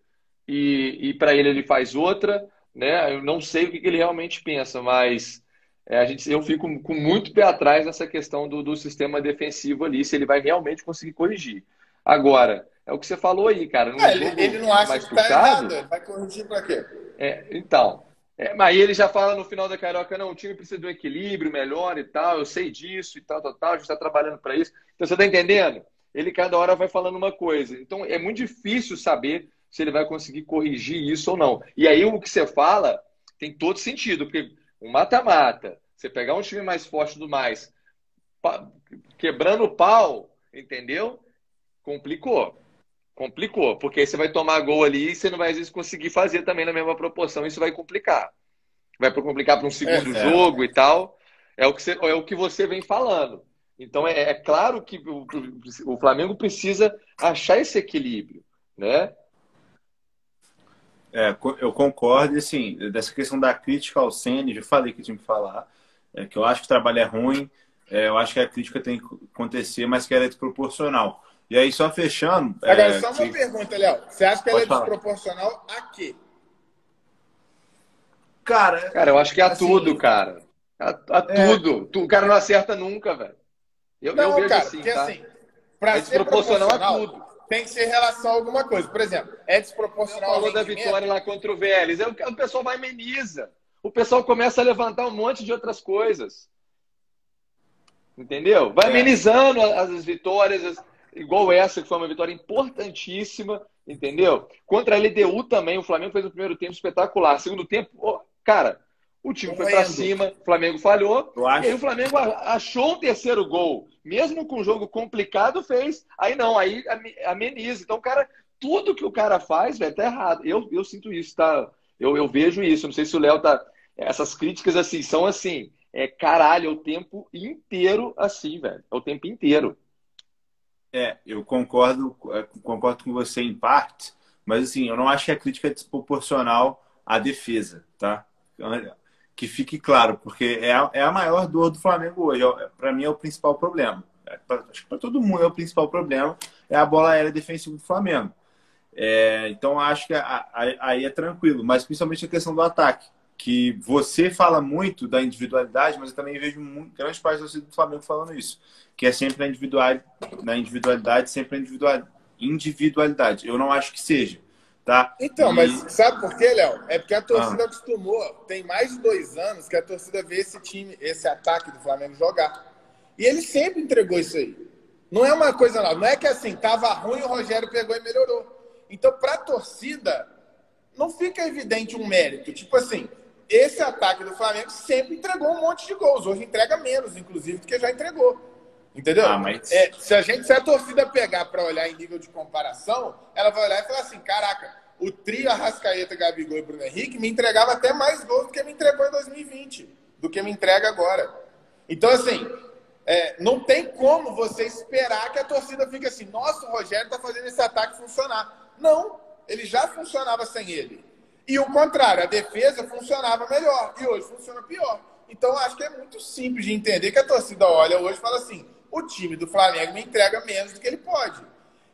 e, e para ele ele faz outra, né? Eu não sei o que ele realmente pensa, mas é, a gente, eu fico com muito pé atrás nessa questão do, do sistema defensivo ali, se ele vai realmente conseguir corrigir. Agora, é o que você falou aí, cara. É, ele, ele, não acha que está errado, vai corrigir para quê? É, então, é, mas ele já fala no final da Carioca, não, o time precisa de um equilíbrio melhor e tal, eu sei disso e tal, tal, tal, a gente está trabalhando para isso. Então, você está entendendo? Ele cada hora vai falando uma coisa. Então, é muito difícil saber se ele vai conseguir corrigir isso ou não. E aí, o que você fala tem todo sentido, porque um mata-mata, você pegar um time mais forte do mais, quebrando o pau, entendeu? Complicou. Complicou, porque aí você vai tomar gol ali e você não vai às vezes conseguir fazer também na mesma proporção. Isso vai complicar. Vai complicar para um segundo é, jogo é. e tal. É o, que você, é o que você vem falando. Então é, é claro que o, o, Flamengo precisa achar esse equilíbrio, né? É, eu concordo, assim, dessa questão da crítica ao Senna, já falei que tinha que falar, é, que eu acho que o trabalho é ruim, é, eu acho que a crítica tem que acontecer, mas que ela é desproporcional. E aí, só fechando. Agora, é, só uma que... pergunta, Léo. Você acha que ela é falar. desproporcional a quê? Cara, cara, eu acho que é a assim, tudo, cara. A, a é... tudo. O cara não acerta nunca, velho. Eu, não, eu vejo cara, assim, porque tá? assim, pra é ser proporcional a tudo. Tem que ser em relação a alguma coisa. Por exemplo, é desproporcional. Falou da vitória lá contra o Vélez. O pessoal vai ameniza. O pessoal começa a levantar um monte de outras coisas. Entendeu? Vai é. amenizando as, as vitórias, as, igual essa, que foi uma vitória importantíssima, entendeu? Contra a LDU também, o Flamengo fez o primeiro tempo espetacular. Segundo tempo, oh, cara, o time foi para cima, o Flamengo falhou, e aí o Flamengo achou um terceiro gol. Mesmo com um jogo complicado, fez. Aí não, aí ameniza. Então, cara, tudo que o cara faz, velho, tá errado. Eu, eu sinto isso, tá? Eu, eu vejo isso. Não sei se o Léo tá. Essas críticas, assim, são assim é caralho, é o tempo inteiro assim, velho. É o tempo inteiro. É, eu concordo, é, concordo com você em parte, mas assim, eu não acho que a crítica é desproporcional à defesa, tá? Que fique claro, porque é a, é a maior dor do Flamengo hoje. É, para mim é o principal problema. É, pra, acho que para todo mundo é o principal problema é a bola aérea defensiva do Flamengo. É, então acho que aí é tranquilo, mas principalmente a questão do ataque que você fala muito da individualidade, mas eu também vejo muito, grande parte do Flamengo falando isso, que é sempre na individualidade, na individualidade sempre na individualidade. Eu não acho que seja, tá? Então, e... mas sabe por quê, Léo? É porque a torcida ah. acostumou, tem mais de dois anos que a torcida vê esse time, esse ataque do Flamengo jogar. E ele sempre entregou isso aí. Não é uma coisa nova. Não é que assim, tava ruim, o Rogério pegou e melhorou. Então, para a torcida, não fica evidente um mérito. Tipo assim, esse ataque do Flamengo sempre entregou um monte de gols. Hoje entrega menos, inclusive, do que já entregou. Entendeu? Ah, mas... é, se a gente, se a torcida pegar para olhar em nível de comparação, ela vai olhar e falar assim: caraca, o trio Arrascaeta, Gabigol e Bruno Henrique me entregava até mais gols do que me entregou em 2020, do que me entrega agora. Então, assim, é, não tem como você esperar que a torcida fique assim: nossa, o Rogério está fazendo esse ataque funcionar. Não, ele já funcionava sem ele. E o contrário, a defesa funcionava melhor e hoje funciona pior. Então acho que é muito simples de entender que a torcida olha hoje e fala assim: o time do Flamengo me entrega menos do que ele pode.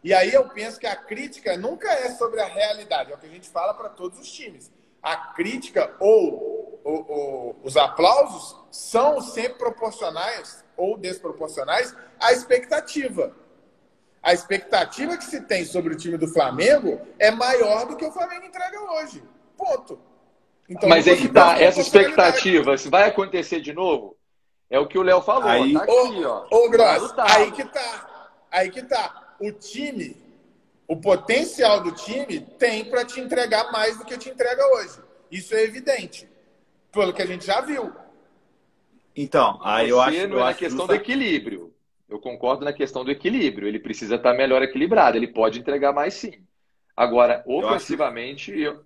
E aí eu penso que a crítica nunca é sobre a realidade, é o que a gente fala para todos os times. A crítica ou, ou, ou os aplausos são sempre proporcionais ou desproporcionais à expectativa. A expectativa que se tem sobre o time do Flamengo é maior do que o Flamengo entrega hoje. Ponto. Então, Mas aí que tá, essa expectativa, se vai acontecer de novo, é o que o Léo falou. Aí, tá aqui, ó. Ô, Gross, aí que tá. Aí que tá. O time, o potencial do time tem para te entregar mais do que te entrega hoje. Isso é evidente. Pelo que a gente já viu. Então, aí eu acho. Não é a questão do equilíbrio. Eu concordo na questão do equilíbrio. Ele precisa estar melhor equilibrado. Ele pode entregar mais sim. Agora, ofensivamente, eu, acho... eu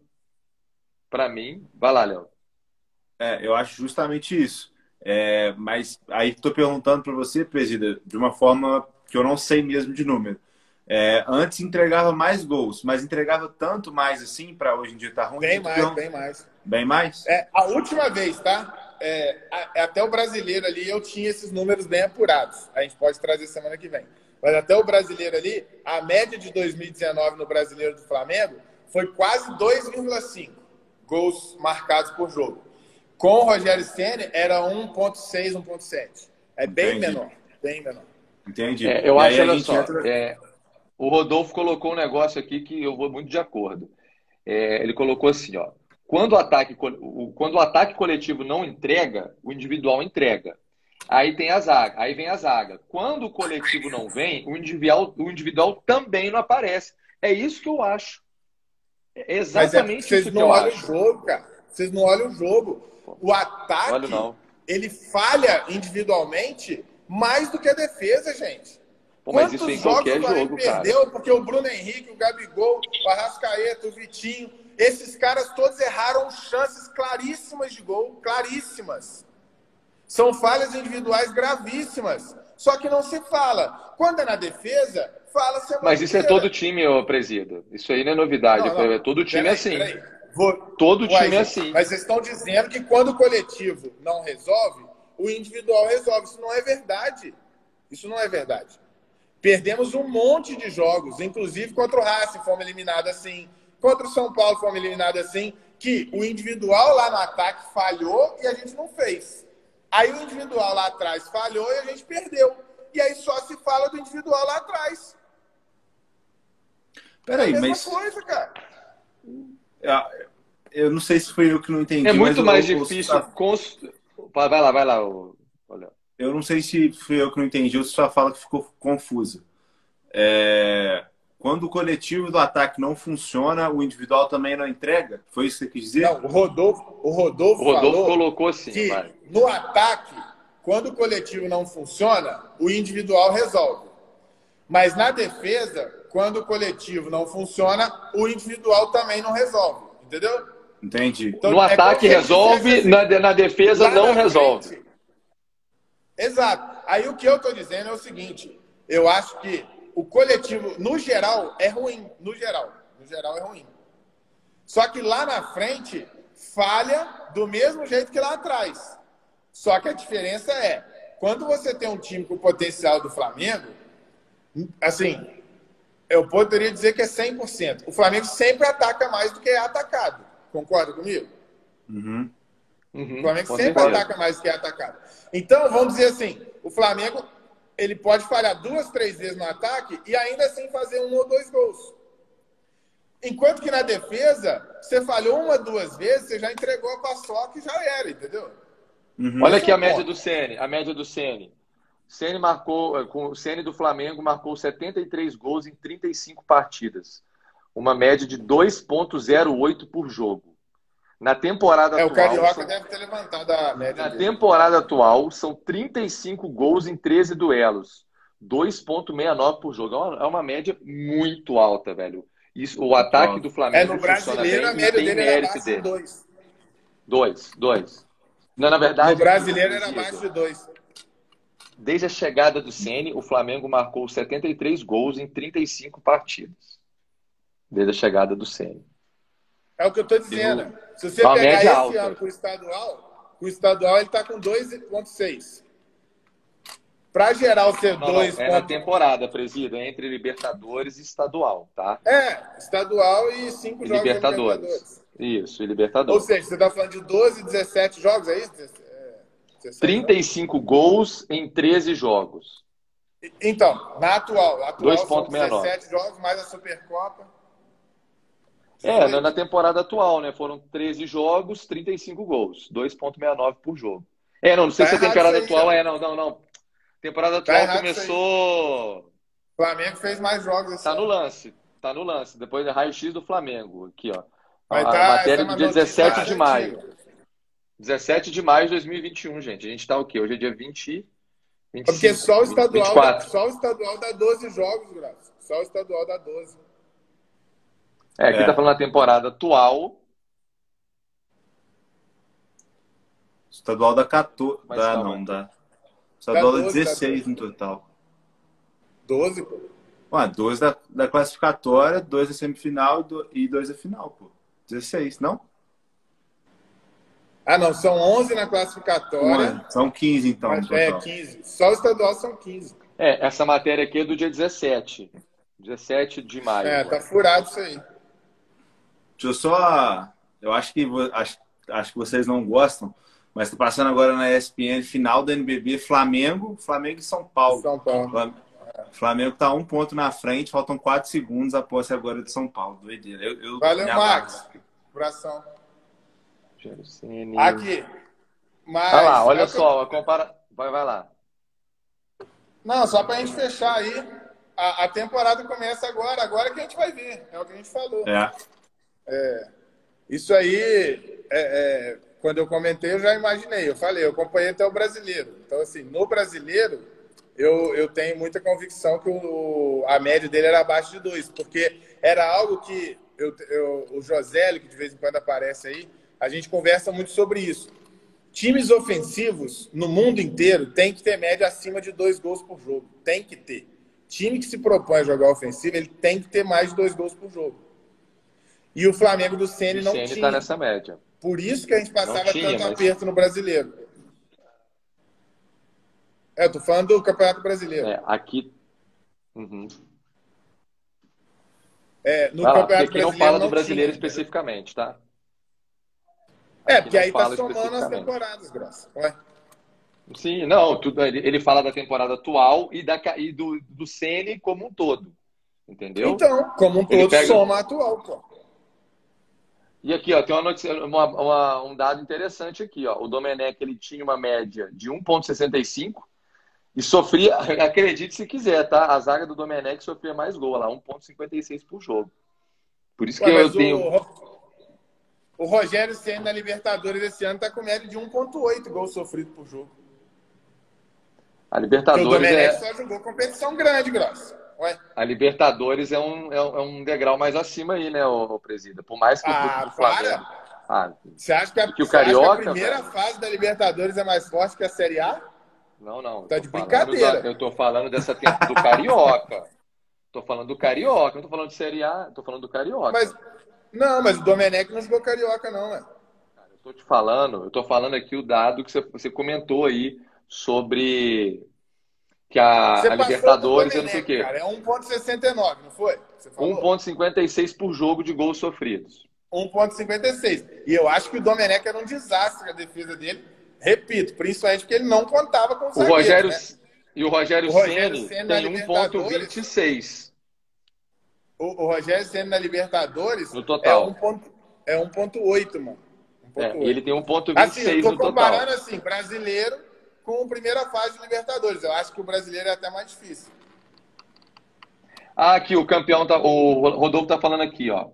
para mim, vai lá, Léo. É, eu acho justamente isso. É, mas aí estou perguntando para você, presida, de uma forma que eu não sei mesmo de número. É, antes entregava mais gols, mas entregava tanto mais assim para hoje em dia estar tá ruim? Bem mais, bem mais. Bem mais? É, a última vez, tá? É, até o brasileiro ali eu tinha esses números bem apurados. A gente pode trazer semana que vem. Mas até o brasileiro ali, a média de 2019 no brasileiro do Flamengo foi quase 2,5 gols marcados por jogo. Com o Rogério Senna era 1.6, 1.7. É bem Entendi. menor, bem menor. Entendi. É, eu acho, olha só, entra... é, o Rodolfo colocou um negócio aqui que eu vou muito de acordo. É, ele colocou assim, ó, quando o, ataque, quando o ataque coletivo não entrega, o individual entrega. Aí tem a zaga, aí vem a zaga. Quando o coletivo não vem, o individual, o individual também não aparece. É isso que eu acho. É exatamente Mas é, vocês não olham acho. o jogo, cara. Vocês não olham o jogo. O ataque, ele falha individualmente mais do que a defesa, gente. Pô, mas Quantos isso em qualquer jogo, perdeu cara. porque o Bruno Henrique, o Gabigol, o Arrascaeta, o Vitinho, esses caras todos erraram chances claríssimas de gol, claríssimas. São falhas individuais gravíssimas. Só que não se fala. Quando é na defesa, fala-se Mas isso é todo time, ô Presida. Isso aí não é novidade. Não, não. É todo time peraí, assim. Peraí, Vou... Todo Uai, time é assim. Mas vocês estão dizendo que quando o coletivo não resolve, o individual resolve. Isso não é verdade. Isso não é verdade. Perdemos um monte de jogos, inclusive contra o Racing fomos eliminados assim, contra o São Paulo fomos eliminados assim, que o individual lá no ataque falhou e a gente não fez. Aí o individual lá atrás falhou e a gente perdeu. E aí só se fala do individual lá atrás. Peraí, é a mesma mas coisa, cara. Eu- eu não sei se foi eu que não entendi. É muito mais eu- difícil. Cons... Vai vai lá, vai lá. Olha. Eu não sei se fui eu que não entendi ou se sua fala que ficou confusa. É, Quando o coletivo do ataque não funciona, o individual também não entrega? Foi isso que você quis dizer? Não, o Rodolfo, o Rodolfo, O Rodolfo falou colocou assim, que vai. no ataque, quando o coletivo não funciona, o individual resolve. Mas na defesa, quando o coletivo não funciona, o individual também não resolve. Entendeu? Entendi. Então, No é ataque resolve, dissesse na, na defesa não na resolve. frente- Exato. Aí o que eu estou dizendo é o seguinte: eu acho que o coletivo, no geral, é ruim. No geral. No geral, é ruim. Só que lá na frente, falha do mesmo jeito que lá atrás. Só que a diferença é, quando você tem um time com o potencial do Flamengo, assim, eu poderia dizer que é 100%. O Flamengo sempre ataca mais do que é atacado. Concorda comigo? Uhum. Uhum, O Flamengo com sempre ataca mais do que é atacado. Então, vamos dizer assim, o Flamengo ele pode falhar duas, três vezes no ataque e ainda assim fazer um ou dois gols. Enquanto que na defesa, você falhou uma, duas vezes, você já entregou a paçoca e já era, entendeu? Uhum. Olha aqui é a média do Ceni, a média do Ceni. Ceni marcou, eh, com o Ceni do Flamengo marcou 73 gols em 35 partidas. Uma média de 2.08 por jogo. Na temporada É, o atual, Carioca são- deve ter levantado a média na dele. temporada atual são 35 gols em 13 duelos. 2.69 por jogo. É uma, é uma média muito alta, velho. Isso, o ataque do É, Flamengo no funciona brasileiro, a bem e média dele era abaixo de dele. dois. Dois, dois. Não, na verdade, No brasileiro era abaixo de dois. Desde a chegada do Ceni, o Flamengo marcou 73 gols em 35 partidas. Desde a chegada do Ceni. É o que eu tô dizendo. Se você Uma pegar esse alta. ano com o estadual, o estadual ele tá com 2,6. Para geral ser Não, não, 2. é na temporada, presida, entre Libertadores e estadual, tá? É, estadual e 5 E jogos Libertadores. Libertadores. Isso, e Ou Libertadores. seja, você tá falando de 12, 17 jogos, é isso? É, 17 35 gols em 13 jogos. Então, na atual, atual são 2,69. 17 jogos, mais a Supercopa. É, na- na temporada atual, né? Foram 13 jogos, 35 gols. 2,69 por jogo. É, não, não sei Tá se a temporada aí, atual ó. é, não, não, não. Temporada Tá atual começou. O Flamengo fez mais jogos esse Tá no lance. Tá no lance. Depois é raio-x do Flamengo. Aqui, ó. Mas a tá- matéria é do dia notícia 17 de antiga. Maio. 17 de maio de 2021, gente. A gente tá o quê? Hoje é dia 20. 25, Porque só o estadual, 24. só o estadual dá 12 jogos, Graça. Só o estadual dá 12. É, aqui É. tá falando a temporada atual. Estadual da 14. Mas Dá, não, dá. Estadual da 14, 16 14. no total. 12, pô. Ué, dois da, da classificatória, dois da semifinal e do- e dois da final, pô. 16, não? Ah, não, são 11 na classificatória. Ué, são 15 então mas é total. 15. Só o estadual são 15. É, essa matéria aqui é do dia 17. 17 de maio. É, tá furado isso aí. Deixa eu só. Eu acho que, acho, acho que vocês não gostam, mas tá passando agora na ESPN final da NBB Flamengo, Flamengo e São Paulo. São Paulo. Flam- Flamengo tá um ponto na frente, faltam quatro segundos após agora de São Paulo. Doideira. Eu, eu Valeu, Max. abraço. Abração. Aqui. Mas, Olha lá, olha é eu- só, compara. Vai, vai lá. Não, só pra gente fechar aí. A, a temporada começa agora, agora que a gente vai ver. É o que a gente falou. É. Isso aí, é, é, quando eu comentei, eu já imaginei. Eu falei, eu acompanhei até o brasileiro. Então, assim, no brasileiro, eu, eu tenho muita convicção que o, a média dele era abaixo de dois, porque era algo que eu, eu, o Josélio, que de vez em quando aparece aí, a gente conversa muito sobre isso. Times ofensivos no mundo inteiro tem que ter média acima de dois gols por jogo. Tem que ter. Time que se propõe a jogar ofensivo, ele tem que ter mais de dois gols por jogo. E o Flamengo do Ceni não Ceni tinha. tá nessa média. Por isso que a gente passava tinha, tanto mas- aperto no brasileiro. É, eu tô falando do Campeonato Brasileiro. É, aqui. Uhum. É, no Vai lá, porque Campeonato aqui não Brasileiro. fala do não brasileiro tinha. especificamente, tá? É, porque aí tá somando as temporadas, Grossa. Ué. Sim, não, tudo, ele, ele fala da temporada atual e, da, e do, do Ceni como um todo. Entendeu? Então, como um todo, pega- soma a atual, pô. E aqui, ó, tem uma notícia, uma- uma- um dado interessante aqui, ó. O Domenech, ele tinha uma média de 1,65 e sofria, acredite se quiser, tá? A zaga do Domenech sofria mais gol lá, 1,56 por jogo. Por isso que Ué, eu mas tenho. o, o Rogério Senna na Libertadores esse ano tá com média de 1,8 gols sofridos por jogo. A o Libertadores Domenech é, só jogou competição grande, Grossa. Ué. a Libertadores é um, é um é um degrau mais acima aí, né, ô, ô Presida? Por mais que o Ah, do Flamengo. Ah, Você acha que a, Que o Carioca, que a primeira velho? fase da Libertadores é mais forte que a Série A? não, não. Tá de brincadeira. da- eu tô falando dessa do Carioca. Tô falando do Carioca, não tô falando de Série A, tô falando do Carioca. Mas, não, mas o Domenech não jogou Carioca, não, ué. Eu tô te falando, eu tô falando aqui o dado que você, você comentou aí sobre que a, a Libertadores do é não sei o quê. Cara, é 1,69, não foi? Você falou? 1,56 por jogo de gols sofridos. 1,56. E eu acho que o Domenech era um desastre a defesa dele. Repito, principalmente porque ele não contava com o zagueiro, Rogério né? e o Rogério, O Rogério Ceni tem Libertadores. 1,26. O, o Rogério Senna na Libertadores No total. é 1 ponto- é 1,8, mano. É, 1,8. ele tem 1,26 Assim, eu tô no total. comparando assim, brasileiro com a primeira fase de Libertadores. Eu acho que o brasileiro é até mais difícil. Ah, aqui o campeão tá, o Rodolfo tá falando aqui, ó.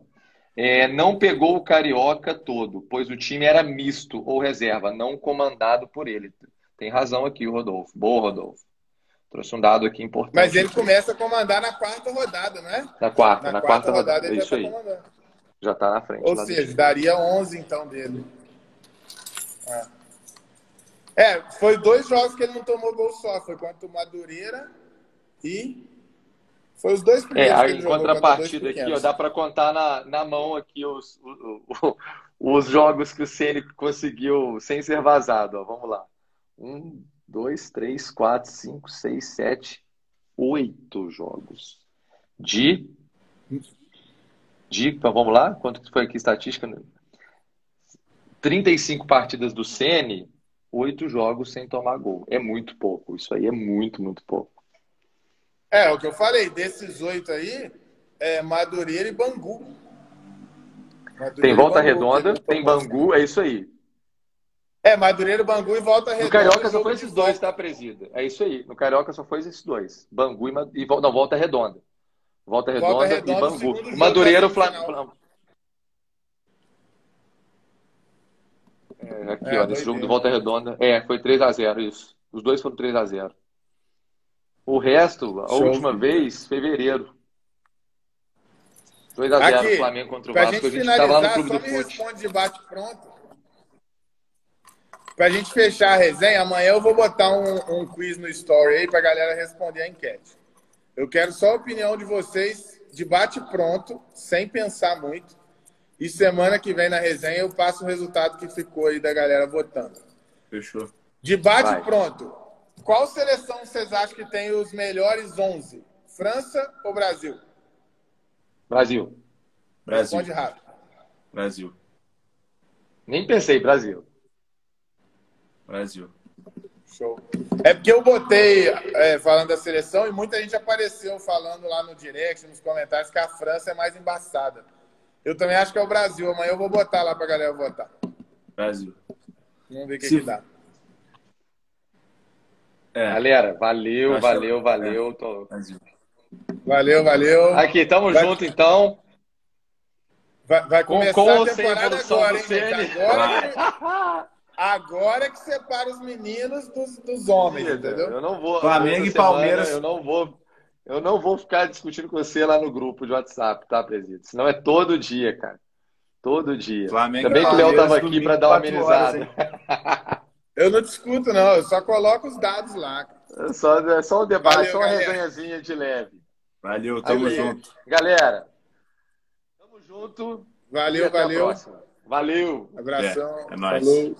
É, não pegou o carioca todo, pois o time era misto ou reserva, não comandado por ele. Tem razão aqui o Rodolfo. Boa, Rodolfo. Trouxe um dado aqui importante. Mas ele começa a comandar na quarta rodada, não é? na quarta, na, quarta, rodada. É ele isso já aí. tá comandando. Já tá na frente. Ou seja, daria 11 então dele. É. É, foi dois jogos que ele não tomou gol só. Foi contra o Madureira e. Foi os dois É, primeiros a que ele jogou dois contrapartida aqui, ó, dá para contar na, na mão aqui os, o- o- os jogos que o Ceni conseguiu sem ser vazado. Ó. Vamos lá. Um, dois, três, quatro, cinco, seis, sete, oito jogos. De. De. então, Vamos lá? Quanto foi aqui a estatística? 35 partidas do Ceni, oito jogos sem tomar gol. É muito pouco. Isso aí é muito, muito pouco. É, o que eu falei, desses oito aí, é Madureira e Bangu. Madureira Tem Volta Bangu, Redonda, ele tem. Bangu, é isso aí. É, Madureira, Bangu e Volta Redonda. No Carioca só foi esses dois, tá, presida? É isso aí. No Carioca só foi esses dois. Bangu e, e Vol- não, Volta Redonda. Volta Redonda, Volta e Redonda, Bangu. segundo jogo O Madureira, da o Fla- semifinal. Fla- É, aqui, É, ó, nesse jogo do Volta Redonda. É, foi 3x0, isso. Os dois foram 3x0. O resto, a Show. última vez, fevereiro. 2x0 Aqui, Flamengo contra o Vasco. gente A gente estava lá no Clube só do me responde de bate pronto. Pra gente fechar a resenha, amanhã eu vou botar um, um quiz no story aí pra galera responder a enquete. Eu quero só a opinião de vocês de bate pronto, sem pensar muito. E semana que vem na resenha eu passo o resultado que ficou aí da galera votando. Fechou. De bate Vai. pronto. Qual seleção vocês acham que tem os melhores 11? França ou Brasil? Brasil. Brasil. Responde rápido. Brasil. Nem pensei, Brasil. Brasil. Show. É porque eu botei é, falando da seleção e muita gente apareceu falando lá no direct, nos comentários, que a França é mais embaçada. Eu também acho que é o Brasil. Amanhã eu vou botar lá pra galera votar. Brasil. Vamos ver o que, Se- que dá. É, Galera, valeu, Acho- valeu, valeu. Tô- Brasil. Valeu, valeu. Aqui, tamo Vai- junto então. Vai, vai Com- começar com a ou sem temporada agora, hein? Agora, agora que separa os meninos dos, dos homens, entendeu? Eu não vou. Flamengo e Palmeiras. semana Eu não vou. Eu não vou ficar discutindo com você lá no grupo de WhatsApp, tá, presidente? Senão é todo dia, cara. Todo dia. Flamengo Também que o Léo Palmeiras, tava aqui para dar uma 4 horas, amenizada. Eu não discuto, não. Eu só coloco os dados lá. É só, é só um debate, Valeu, só uma galera. resenhazinha de leve. Valeu, tamo Valeu. junto. Galera, tamo junto. Valeu, valeu. Valeu. Abração. É, é nóis. Falou.